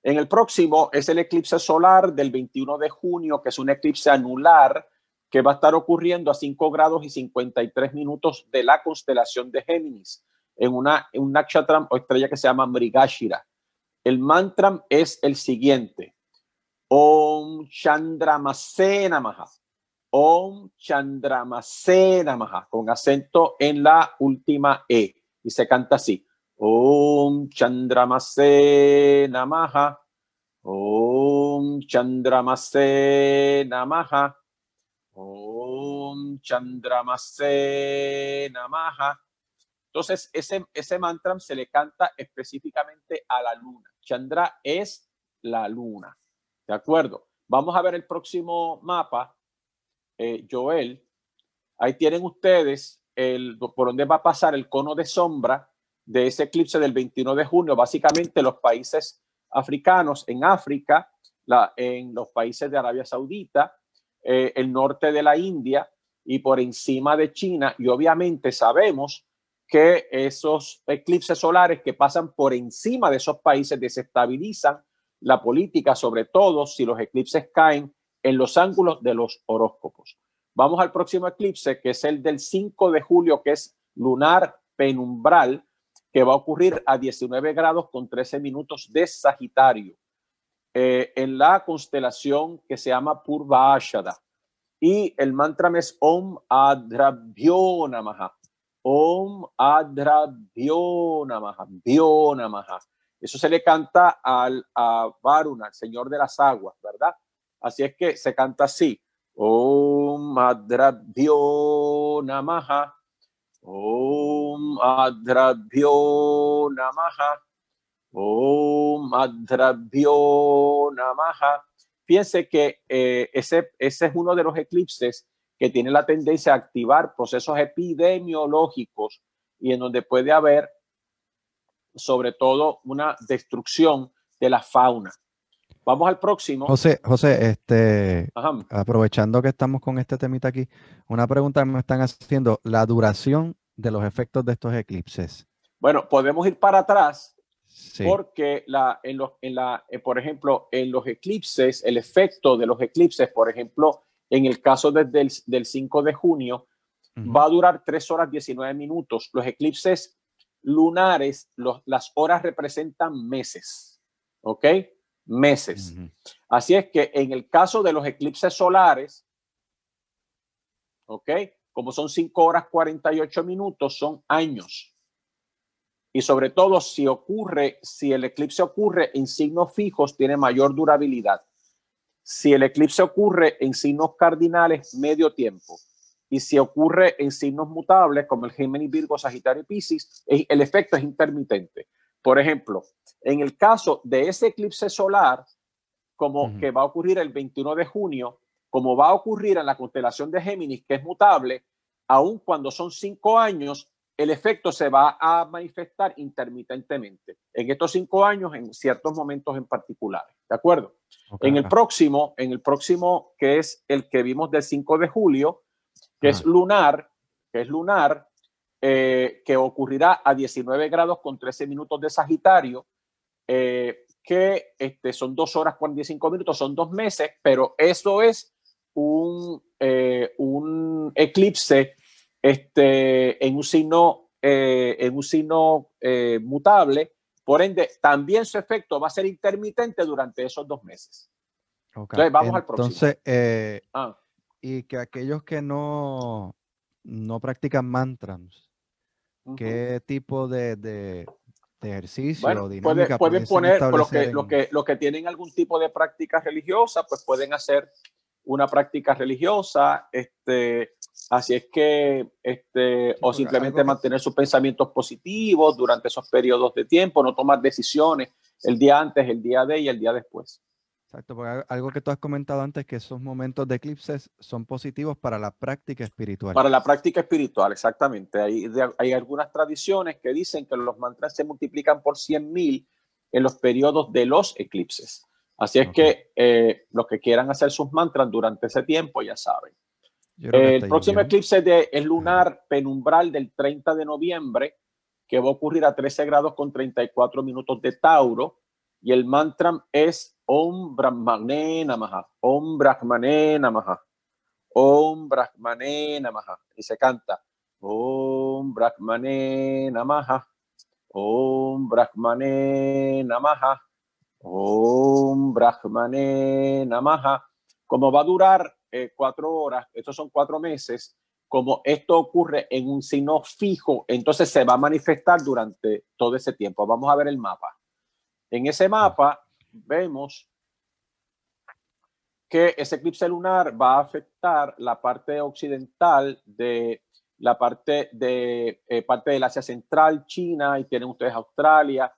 En el próximo es el eclipse solar del 21 de junio, que es un eclipse anular que va a estar ocurriendo a 5 grados y 53 minutos de la constelación de Géminis, en una un nakshatram o estrella que se llama Mrigashira. El mantra es el siguiente. Om Chandramasena Maha. Om Chandramasena Maha, con acento en la última E. Y se canta así. Om Chandramasena Maha. Om Chandramasena Maha. Om Chandramase Namaha. Entonces, ese, ese mantra se le canta específicamente a la luna. Chandra es la luna. ¿De acuerdo? Vamos a ver el próximo mapa, eh, Joel. Ahí tienen ustedes el, por dónde va a pasar el cono de sombra de ese eclipse del 21 de junio. Básicamente los países africanos en África, en los países de Arabia Saudita, eh, el norte de la India y por encima de China. Y obviamente sabemos que esos eclipses solares que pasan por encima de esos países desestabilizan la política, sobre todo si los eclipses caen en los ángulos de los horóscopos. Vamos al próximo eclipse, que es el del 5 de julio, que es lunar penumbral, que va a ocurrir a 19 grados con 13 minutos de Sagitario. Eh, en la constelación que se llama Purvashada. Y el mantra es Om Adrabhyo Namaha. Om Adrabhyo Namaha. Namaha. Eso se le canta al, a Varuna, el señor de las aguas, ¿verdad? Así es que se canta así. Om Adrabhyo Namaha. Om Adrabhyo Namaha. Om Adrabhyo Namaha. Fíjense que eh, ese, ese es uno de los eclipses que tiene la tendencia a activar procesos epidemiológicos y en donde puede haber sobre todo una destrucción de la fauna. Vamos al próximo. José, José, este, aprovechando que estamos con este temita aquí, una pregunta que me están haciendo, la duración de los efectos de estos eclipses. Bueno, podemos ir para atrás porque la, en los, en la, eh, por ejemplo, en los eclipses, el efecto de los eclipses, por ejemplo, en el caso desde el, del 5 de junio, va a durar 3 horas 19 minutos. Los eclipses lunares, los, las horas representan meses, ¿ok? Meses. Así es que en el caso de los eclipses solares, ¿ok? Como son 5 horas 48 minutos, son años. y sobre todo si ocurre, si el eclipse ocurre en signos fijos, tiene mayor durabilidad. Si el eclipse ocurre en signos cardinales, medio tiempo. Y si ocurre en signos mutables como el Géminis, Virgo, Sagitario y Piscis, el efecto es intermitente. Por ejemplo, en el caso de ese eclipse solar, como que va a ocurrir el 21 de junio, como va a ocurrir en la constelación de Géminis, que es mutable, aun cuando son cinco años, el efecto se va a manifestar intermitentemente en estos cinco años en ciertos momentos en particulares. ¿De acuerdo? En el próximo, en el próximo, que es el que vimos del 5 de julio, que es lunar, que es lunar, eh, que ocurrirá a 19 grados con 13 minutos de Sagitario, eh, que este, son dos horas 45 minutos, son dos meses, pero eso es un, eh, un eclipse este, en un signo, eh, en un signo eh, mutable. Por ende, también su efecto va a ser intermitente durante esos dos meses. Entonces, vamos al próximo. Entonces, ah. y que aquellos que no, no practican mantras, ¿qué tipo de, de, ejercicio bueno, dinámica pueden poner, los que, lo que, lo que tienen algún tipo de práctica religiosa, pues pueden hacer una práctica religiosa, este, así es que, este, o simplemente mantener sus pensamientos positivos durante esos periodos de tiempo, no tomar decisiones el día antes, el día de y el día después. Exacto, porque algo que tú has comentado antes, que esos momentos de eclipses son positivos para la práctica espiritual. Para la práctica espiritual, exactamente. Hay, hay algunas tradiciones que dicen que los mantras se multiplican por 100.000 en los periodos de los eclipses. Así es que eh, los que quieran hacer sus mantras durante ese tiempo ya saben. el próximo eclipse de, es lunar penumbral del 30 de noviembre, que va a ocurrir a 13 grados con 34 minutos de Tauro. Y el mantra es Om Brahmane Namaha. Om Brahmane Namaha. Om Brahmane Namaha. Y se canta Om Brahmane Namaha. Om Brahmane Namaha. Om Brahmane Namaha. Como va a durar eh, cuatro horas, estos son cuatro meses, como esto ocurre en un signo fijo, entonces se va a manifestar durante todo ese tiempo. Vamos a ver el mapa. En ese mapa vemos que ese eclipse lunar va a afectar la parte occidental de la parte de eh, parte del Asia Central, China, y tienen ustedes Australia,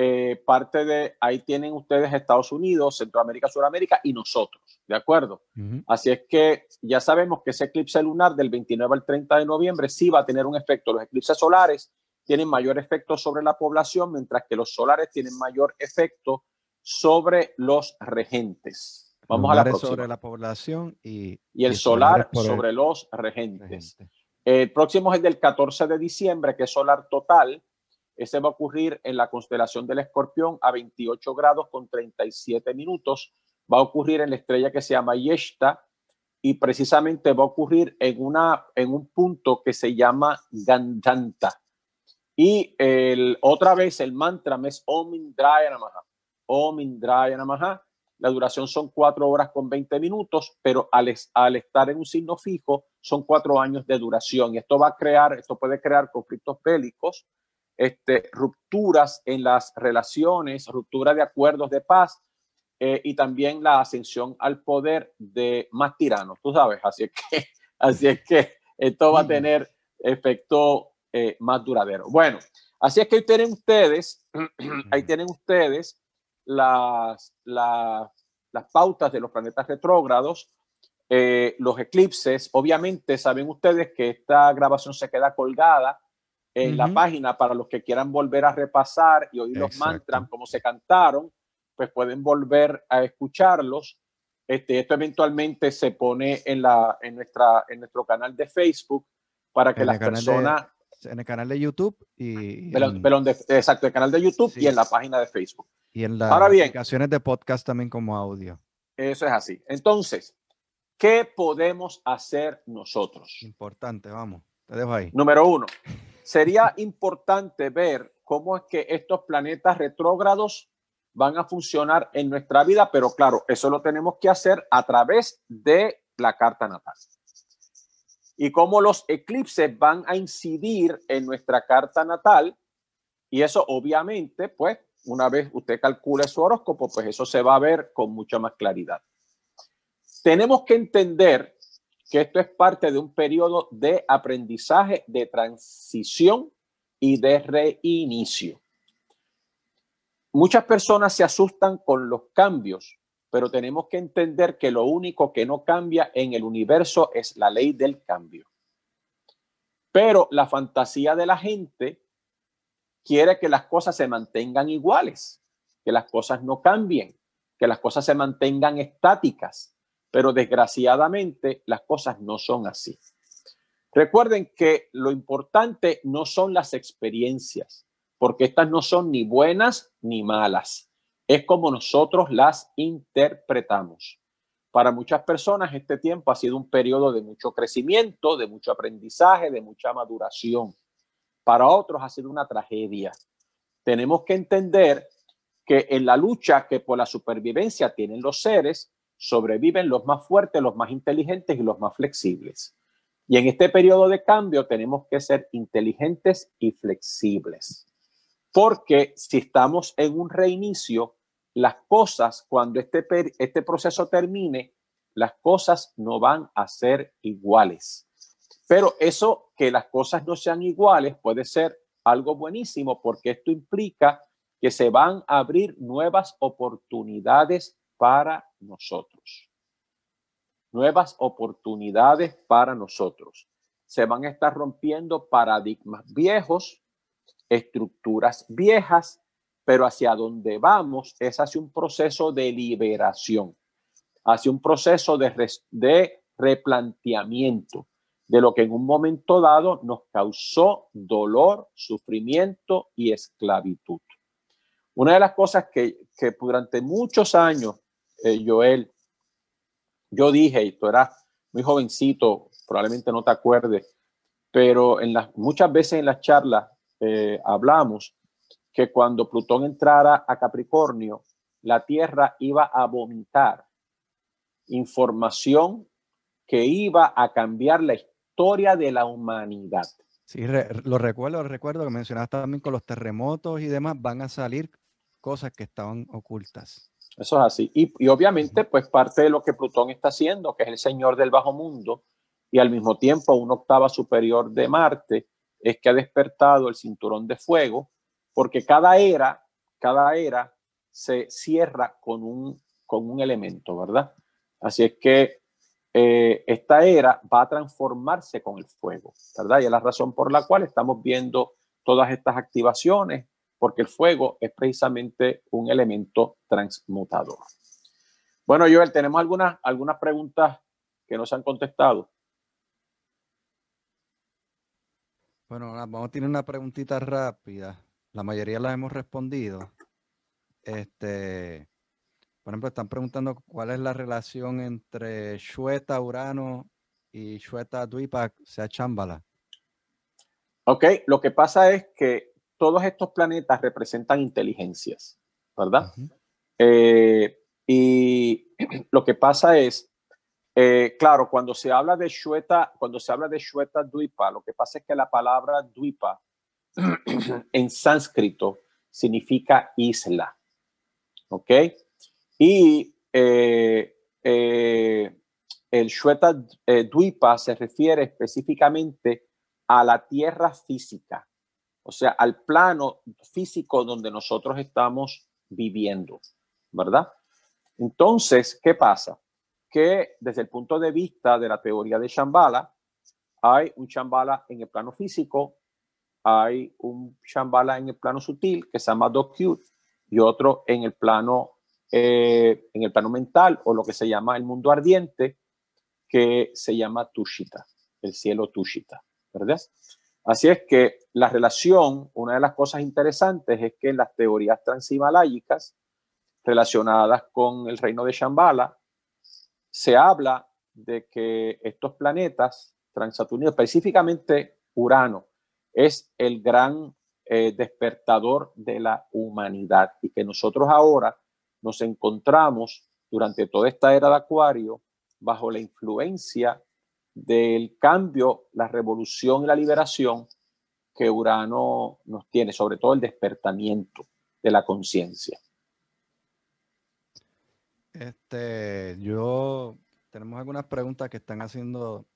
eh, parte de ahí tienen ustedes Estados Unidos, Centroamérica, Suramérica y nosotros, ¿de acuerdo? Así es que ya sabemos que ese eclipse lunar del 29 al 30 de noviembre sí va a tener un efecto. Los eclipses solares tienen mayor efecto sobre la población, mientras que los solares tienen mayor efecto sobre los regentes. Vamos a la próxima. sobre la población y, y el solar sobre los regentes. El próximo es el del 14 de diciembre, que es solar total ese va a ocurrir en la constelación del escorpión a 28 grados con 37 minutos. Va a ocurrir en la estrella que se llama Yeshta y precisamente va a ocurrir en, una, en un punto que se llama Gandanta. Y el, otra vez el mantra es Om Indraya Namaha. Om Indraya Namaha. La duración son cuatro horas con 20 minutos, pero al, al estar en un signo fijo son cuatro años de duración. Y esto va a crear, esto puede crear conflictos bélicos este, rupturas en las relaciones, ruptura de acuerdos de paz eh, y también la ascensión al poder de más tiranos, tú sabes, así es que, así es que esto va a tener efecto eh, más duradero. Bueno, así es que ahí tienen ustedes, ahí tienen ustedes las, las, pautas de los planetas retrógrados, eh, los eclipses. Obviamente, saben ustedes que esta grabación se queda colgada en la página para los que quieran volver a repasar y oír los mantras como se cantaron, pues pueden volver a escucharlos. Este, esto eventualmente se pone en, la, en, nuestra, en nuestro canal de Facebook para que las personas... en el canal de YouTube y... exacto, el canal de YouTube y en la página de Facebook. Y en las aplicaciones de podcast también como audio. Eso es así. Entonces, ¿qué podemos hacer nosotros? Importante, vamos. Te dejo ahí. Número uno, sería importante ver cómo es que estos planetas retrógrados van a funcionar en nuestra vida, pero claro, eso lo tenemos que hacer a través de la carta natal. Y cómo los eclipses van a incidir en nuestra carta natal Y eso obviamente, pues, una vez usted calcule su horóscopo, pues eso se va a ver con mucha más claridad. Tenemos que entender que esto es parte de un periodo de aprendizaje, de transición y de reinicio. Muchas personas se asustan con los cambios, pero tenemos que entender que lo único que no cambia en el universo es la ley del cambio. Pero la fantasía de la gente quiere que las cosas se mantengan iguales, que las cosas no cambien, que las cosas se mantengan estáticas, pero desgraciadamente las cosas no son así. Recuerden que lo importante no son las experiencias, porque estas no son ni buenas ni malas. Es como nosotros las interpretamos. Para muchas personas este tiempo ha sido un periodo de mucho crecimiento, de mucho aprendizaje, de mucha maduración. Para otros ha sido una tragedia. Tenemos que entender que en la lucha que por la supervivencia tienen los seres, sobreviven los más fuertes, los más inteligentes y los más flexibles. Y en este periodo de cambio tenemos que ser inteligentes y flexibles. Porque si estamos en un reinicio, las cosas, cuando este, este proceso termine, las cosas no van a ser iguales. Pero eso, que las cosas no sean iguales, puede ser algo buenísimo porque esto implica que se van a abrir nuevas oportunidades para nosotros. Nuevas oportunidades para nosotros. Se van a estar rompiendo paradigmas viejos, estructuras viejas, pero hacia donde vamos es hacia un proceso de liberación, hacia un proceso de, replanteamiento de lo que en un momento dado nos causó dolor, sufrimiento y esclavitud. Una de las cosas que, que durante muchos años, eh, Joel, yo dije, y tú eras muy jovencito, probablemente no te acuerdes, pero en las, muchas veces en las charlas eh, hablamos que cuando Plutón entrara a Capricornio, la Tierra iba a vomitar información que iba a cambiar la historia de la humanidad. Sí, lo recuerdo, lo recuerdo que mencionaste también con los terremotos y demás, van a salir cosas que estaban ocultas. Eso es así. Y, y, obviamente, pues parte de lo que Plutón está haciendo, que es el señor del bajo mundo, y al mismo tiempo una octava superior de Marte, es que ha despertado el cinturón de fuego, porque cada era, cada era se cierra con un, con un elemento, ¿verdad? Así es que eh, esta era va a transformarse con el fuego, ¿verdad? Y es la razón por la cual estamos viendo todas estas activaciones, porque el fuego es precisamente un elemento transmutador. Bueno, Joel, tenemos algunas, algunas preguntas que nos han contestado. Bueno, vamos a tener una preguntita rápida. La mayoría las hemos respondido. Este, por ejemplo, están preguntando cuál es la relación entre Shweta Urano y Shweta Dwipa, sea Chambala. Ok, lo que pasa es que todos estos planetas representan inteligencias, ¿verdad? Eh, y lo que pasa es eh, claro, cuando se habla de Shweta, cuando se habla de Shweta Dwipa, lo que pasa es que la palabra Dwipa en sánscrito significa isla. ¿Ok? Y eh, eh, el Shweta Dwipa se refiere específicamente a la tierra física, o sea, al plano físico donde nosotros estamos viviendo, ¿verdad? Entonces, ¿qué pasa? que desde el punto de vista de la teoría de Shambhala, hay un Shambhala en el plano físico, hay un Shambhala en el plano sutil que se llama Dokyut y otro en el plano eh, en el plano mental o lo que se llama el mundo ardiente que se llama Tushita, el cielo Tushita, ¿verdad? Así es que la relación, una de las cosas interesantes es que las teorías transhimalayicas relacionadas con el reino de Shambhala se habla de que estos planetas transaturninos, específicamente Urano, es el gran eh, despertador de la humanidad y que nosotros ahora nos encontramos durante toda esta era de Acuario bajo la influencia del cambio, la revolución y la liberación que Urano nos tiene, sobre todo el despertamiento de la conciencia. Este, yo tenemos algunas preguntas que están haciendo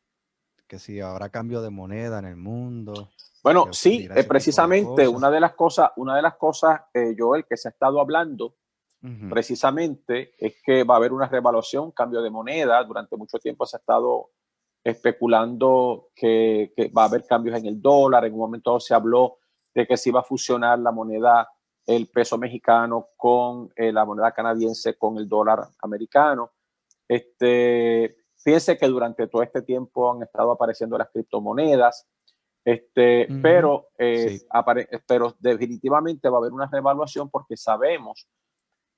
que si habrá cambio de moneda en el mundo. Bueno, sí, eh, precisamente una de las cosas, una de las cosas, eh, Joel, que se ha estado hablando precisamente es que va a haber una revaluación, cambio de moneda. Durante mucho tiempo se ha estado especulando que, va a haber cambios en el dólar. En un momento se habló de que se iba a fusionar la moneda, el peso mexicano con eh, la moneda canadiense con el dólar americano. Este, fíjense que durante todo este tiempo han estado apareciendo las criptomonedas. Este, pero, eh, pero definitivamente va a haber una revaluación porque sabemos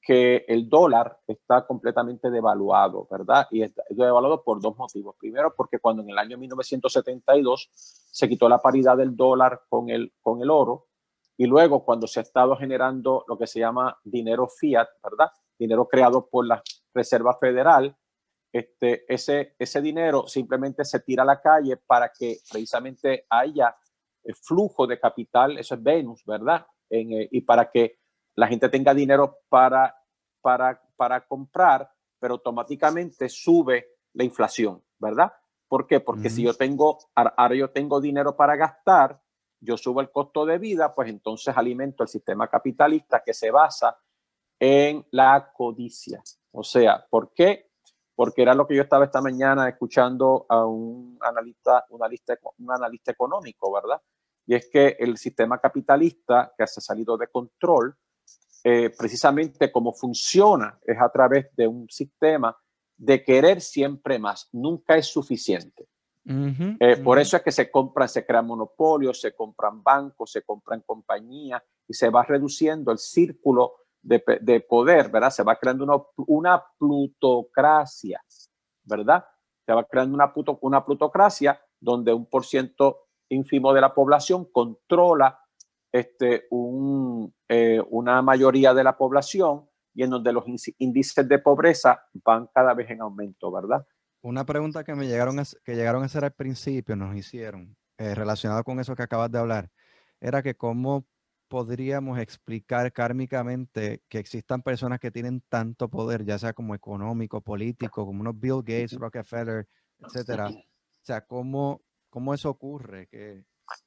que el dólar está completamente devaluado, ¿verdad? Y está devaluado por dos motivos. Primero, porque cuando en el año 1972 se quitó la paridad del dólar con el, con el oro, y luego cuando se ha estado generando lo que se llama dinero fiat, ¿verdad? Dinero creado por la Reserva Federal, este, ese, ese dinero simplemente se tira a la calle para que precisamente haya flujo de capital, eso es Venus, ¿verdad? Eh, y para que la gente tenga dinero para, para, para comprar, pero automáticamente sube la inflación, ¿verdad? ¿Por qué? Porque si yo tengo, ahora yo tengo dinero para gastar, yo subo el costo de vida, pues entonces alimento el sistema capitalista que se basa en la codicia. O sea, ¿por qué? Porque era lo que yo estaba esta mañana escuchando a un analista, un analista, un analista económico, ¿verdad? Y es que el sistema capitalista que ha salido de control, eh, precisamente como funciona es a través de un sistema de querer siempre más, nunca es suficiente. Eh, por eso es que se compran, se crean monopolios, se compran bancos, se compran compañías y se va reduciendo el círculo de, de poder, ¿verdad? Se va creando una, una, plutocracia, ¿verdad? Se va creando una, una plutocracia donde un por ciento ínfimo de la población controla este, un, eh, una mayoría de la población y en donde los índices de pobreza van cada vez en aumento, ¿verdad? Una pregunta que me llegaron a, que llegaron a hacer al principio, nos hicieron, eh, relacionado con eso que acabas de hablar, era que cómo podríamos explicar kármicamente que existan personas que tienen tanto poder, ya sea como económico, político, como unos Bill Gates, Rockefeller, etcétera. O sea, cómo, cómo eso ocurre, que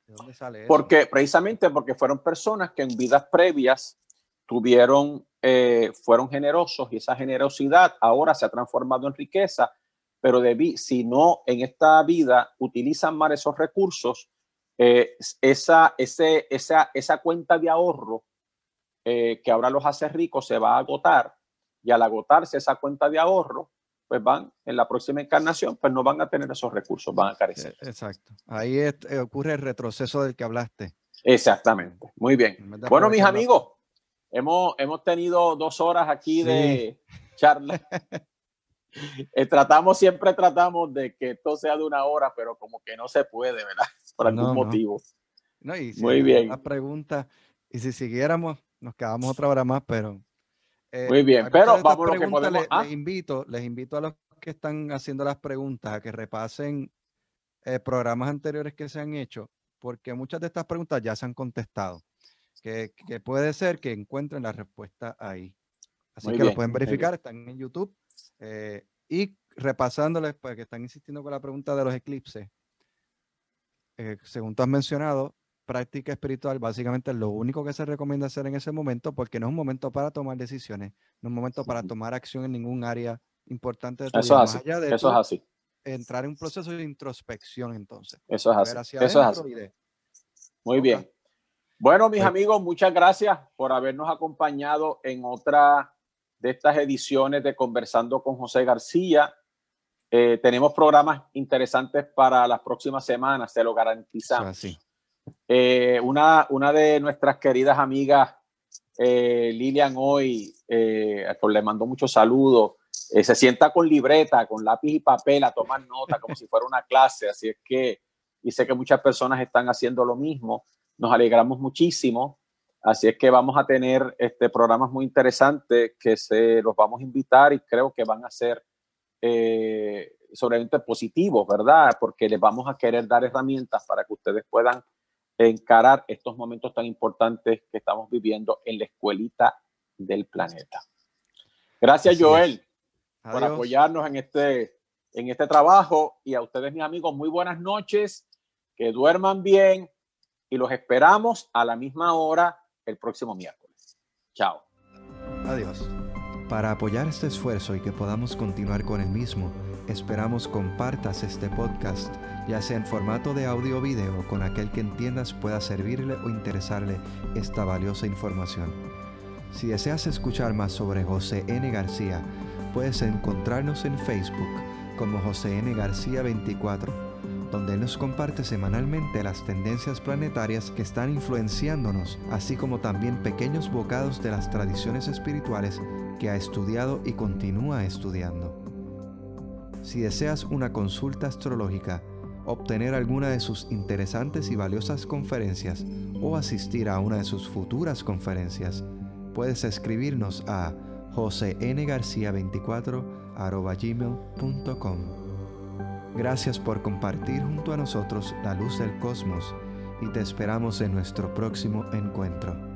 ¿De dónde sale eso? Porque precisamente porque fueron personas que en vidas previas tuvieron, eh, fueron generosos y esa generosidad ahora se ha transformado en riqueza, pero de, si no en esta vida utilizan mal esos recursos, eh, esa, ese, esa, esa cuenta de ahorro eh, que ahora los hace ricos se va a agotar y al agotarse esa cuenta de ahorro, pues van en la próxima encarnación, pues no van a tener esos recursos, van a carecer. E, exacto. Ahí eh, ocurre el retroceso del que hablaste. Exactamente. Muy bien. Bueno, mis amigos, hemos, hemos tenido dos horas aquí de charla. Eh, tratamos, siempre tratamos de que esto sea de una hora, pero como que no se puede, ¿verdad? Por algún motivo. Muy bien. La pregunta, y si siguiéramos, nos quedamos otra hora más, pero eh, Muy bien, pero vamos a que podemos. Les, les, invito, les invito a los que están haciendo las preguntas a que repasen eh, programas anteriores que se han hecho, porque muchas de estas preguntas ya se han contestado. Que, que puede ser que encuentren la respuesta ahí. Así que lo pueden verificar, están en YouTube. Eh, y repasándoles, pues que están insistiendo con la pregunta de los eclipses. según tú has mencionado, práctica espiritual básicamente es lo único que se recomienda hacer en ese momento porque no es un momento para tomar decisiones, no es un momento para tomar acción en ningún área importante de tu eso vida. Es así. eso es así. Entrar en un proceso de introspección entonces. Eso es así. Eso es así. Muy bien. Bueno, mis pues amigos, muchas gracias por habernos acompañado en otra de estas ediciones de Conversando con José García. Eh, tenemos programas interesantes para las próximas semanas, se lo garantizamos. Así. Eh, una, una de nuestras queridas amigas, eh, Lilian, hoy, eh, le mando muchos saludos, eh, se sienta con libreta, con lápiz y papel a tomar nota como si fuera una clase, así es que, y sé que muchas personas están haciendo lo mismo, nos alegramos muchísimo, así es que vamos a tener este, programas muy interesantes que se los vamos a invitar y creo que van a ser eh, positivos, ¿verdad? Porque les vamos a querer dar herramientas para que ustedes puedan encarar estos momentos tan importantes que estamos viviendo en la escuelita del planeta. Gracias, Joel, por apoyarnos en este, en este trabajo y a ustedes, mis amigos, muy buenas noches, que duerman bien y los esperamos a la misma hora el próximo miércoles. Chao. Adiós. Para apoyar este esfuerzo y que podamos continuar con el mismo, esperamos compartas este podcast, ya sea en formato de audio o video, con aquel que entiendas pueda servirle o interesarle esta valiosa información. Si deseas escuchar más sobre José N. García, puedes encontrarnos en Facebook como José N. García 24 donde nos comparte semanalmente las tendencias planetarias que están influenciándonos, así como también pequeños bocados de las tradiciones espirituales que ha estudiado y continúa estudiando. Si deseas una consulta astrológica, obtener alguna de sus interesantes y valiosas conferencias o asistir a una de sus futuras conferencias, puedes escribirnos a josengarcia24 Gracias por compartir junto a nosotros la luz del cosmos y te esperamos en nuestro próximo encuentro.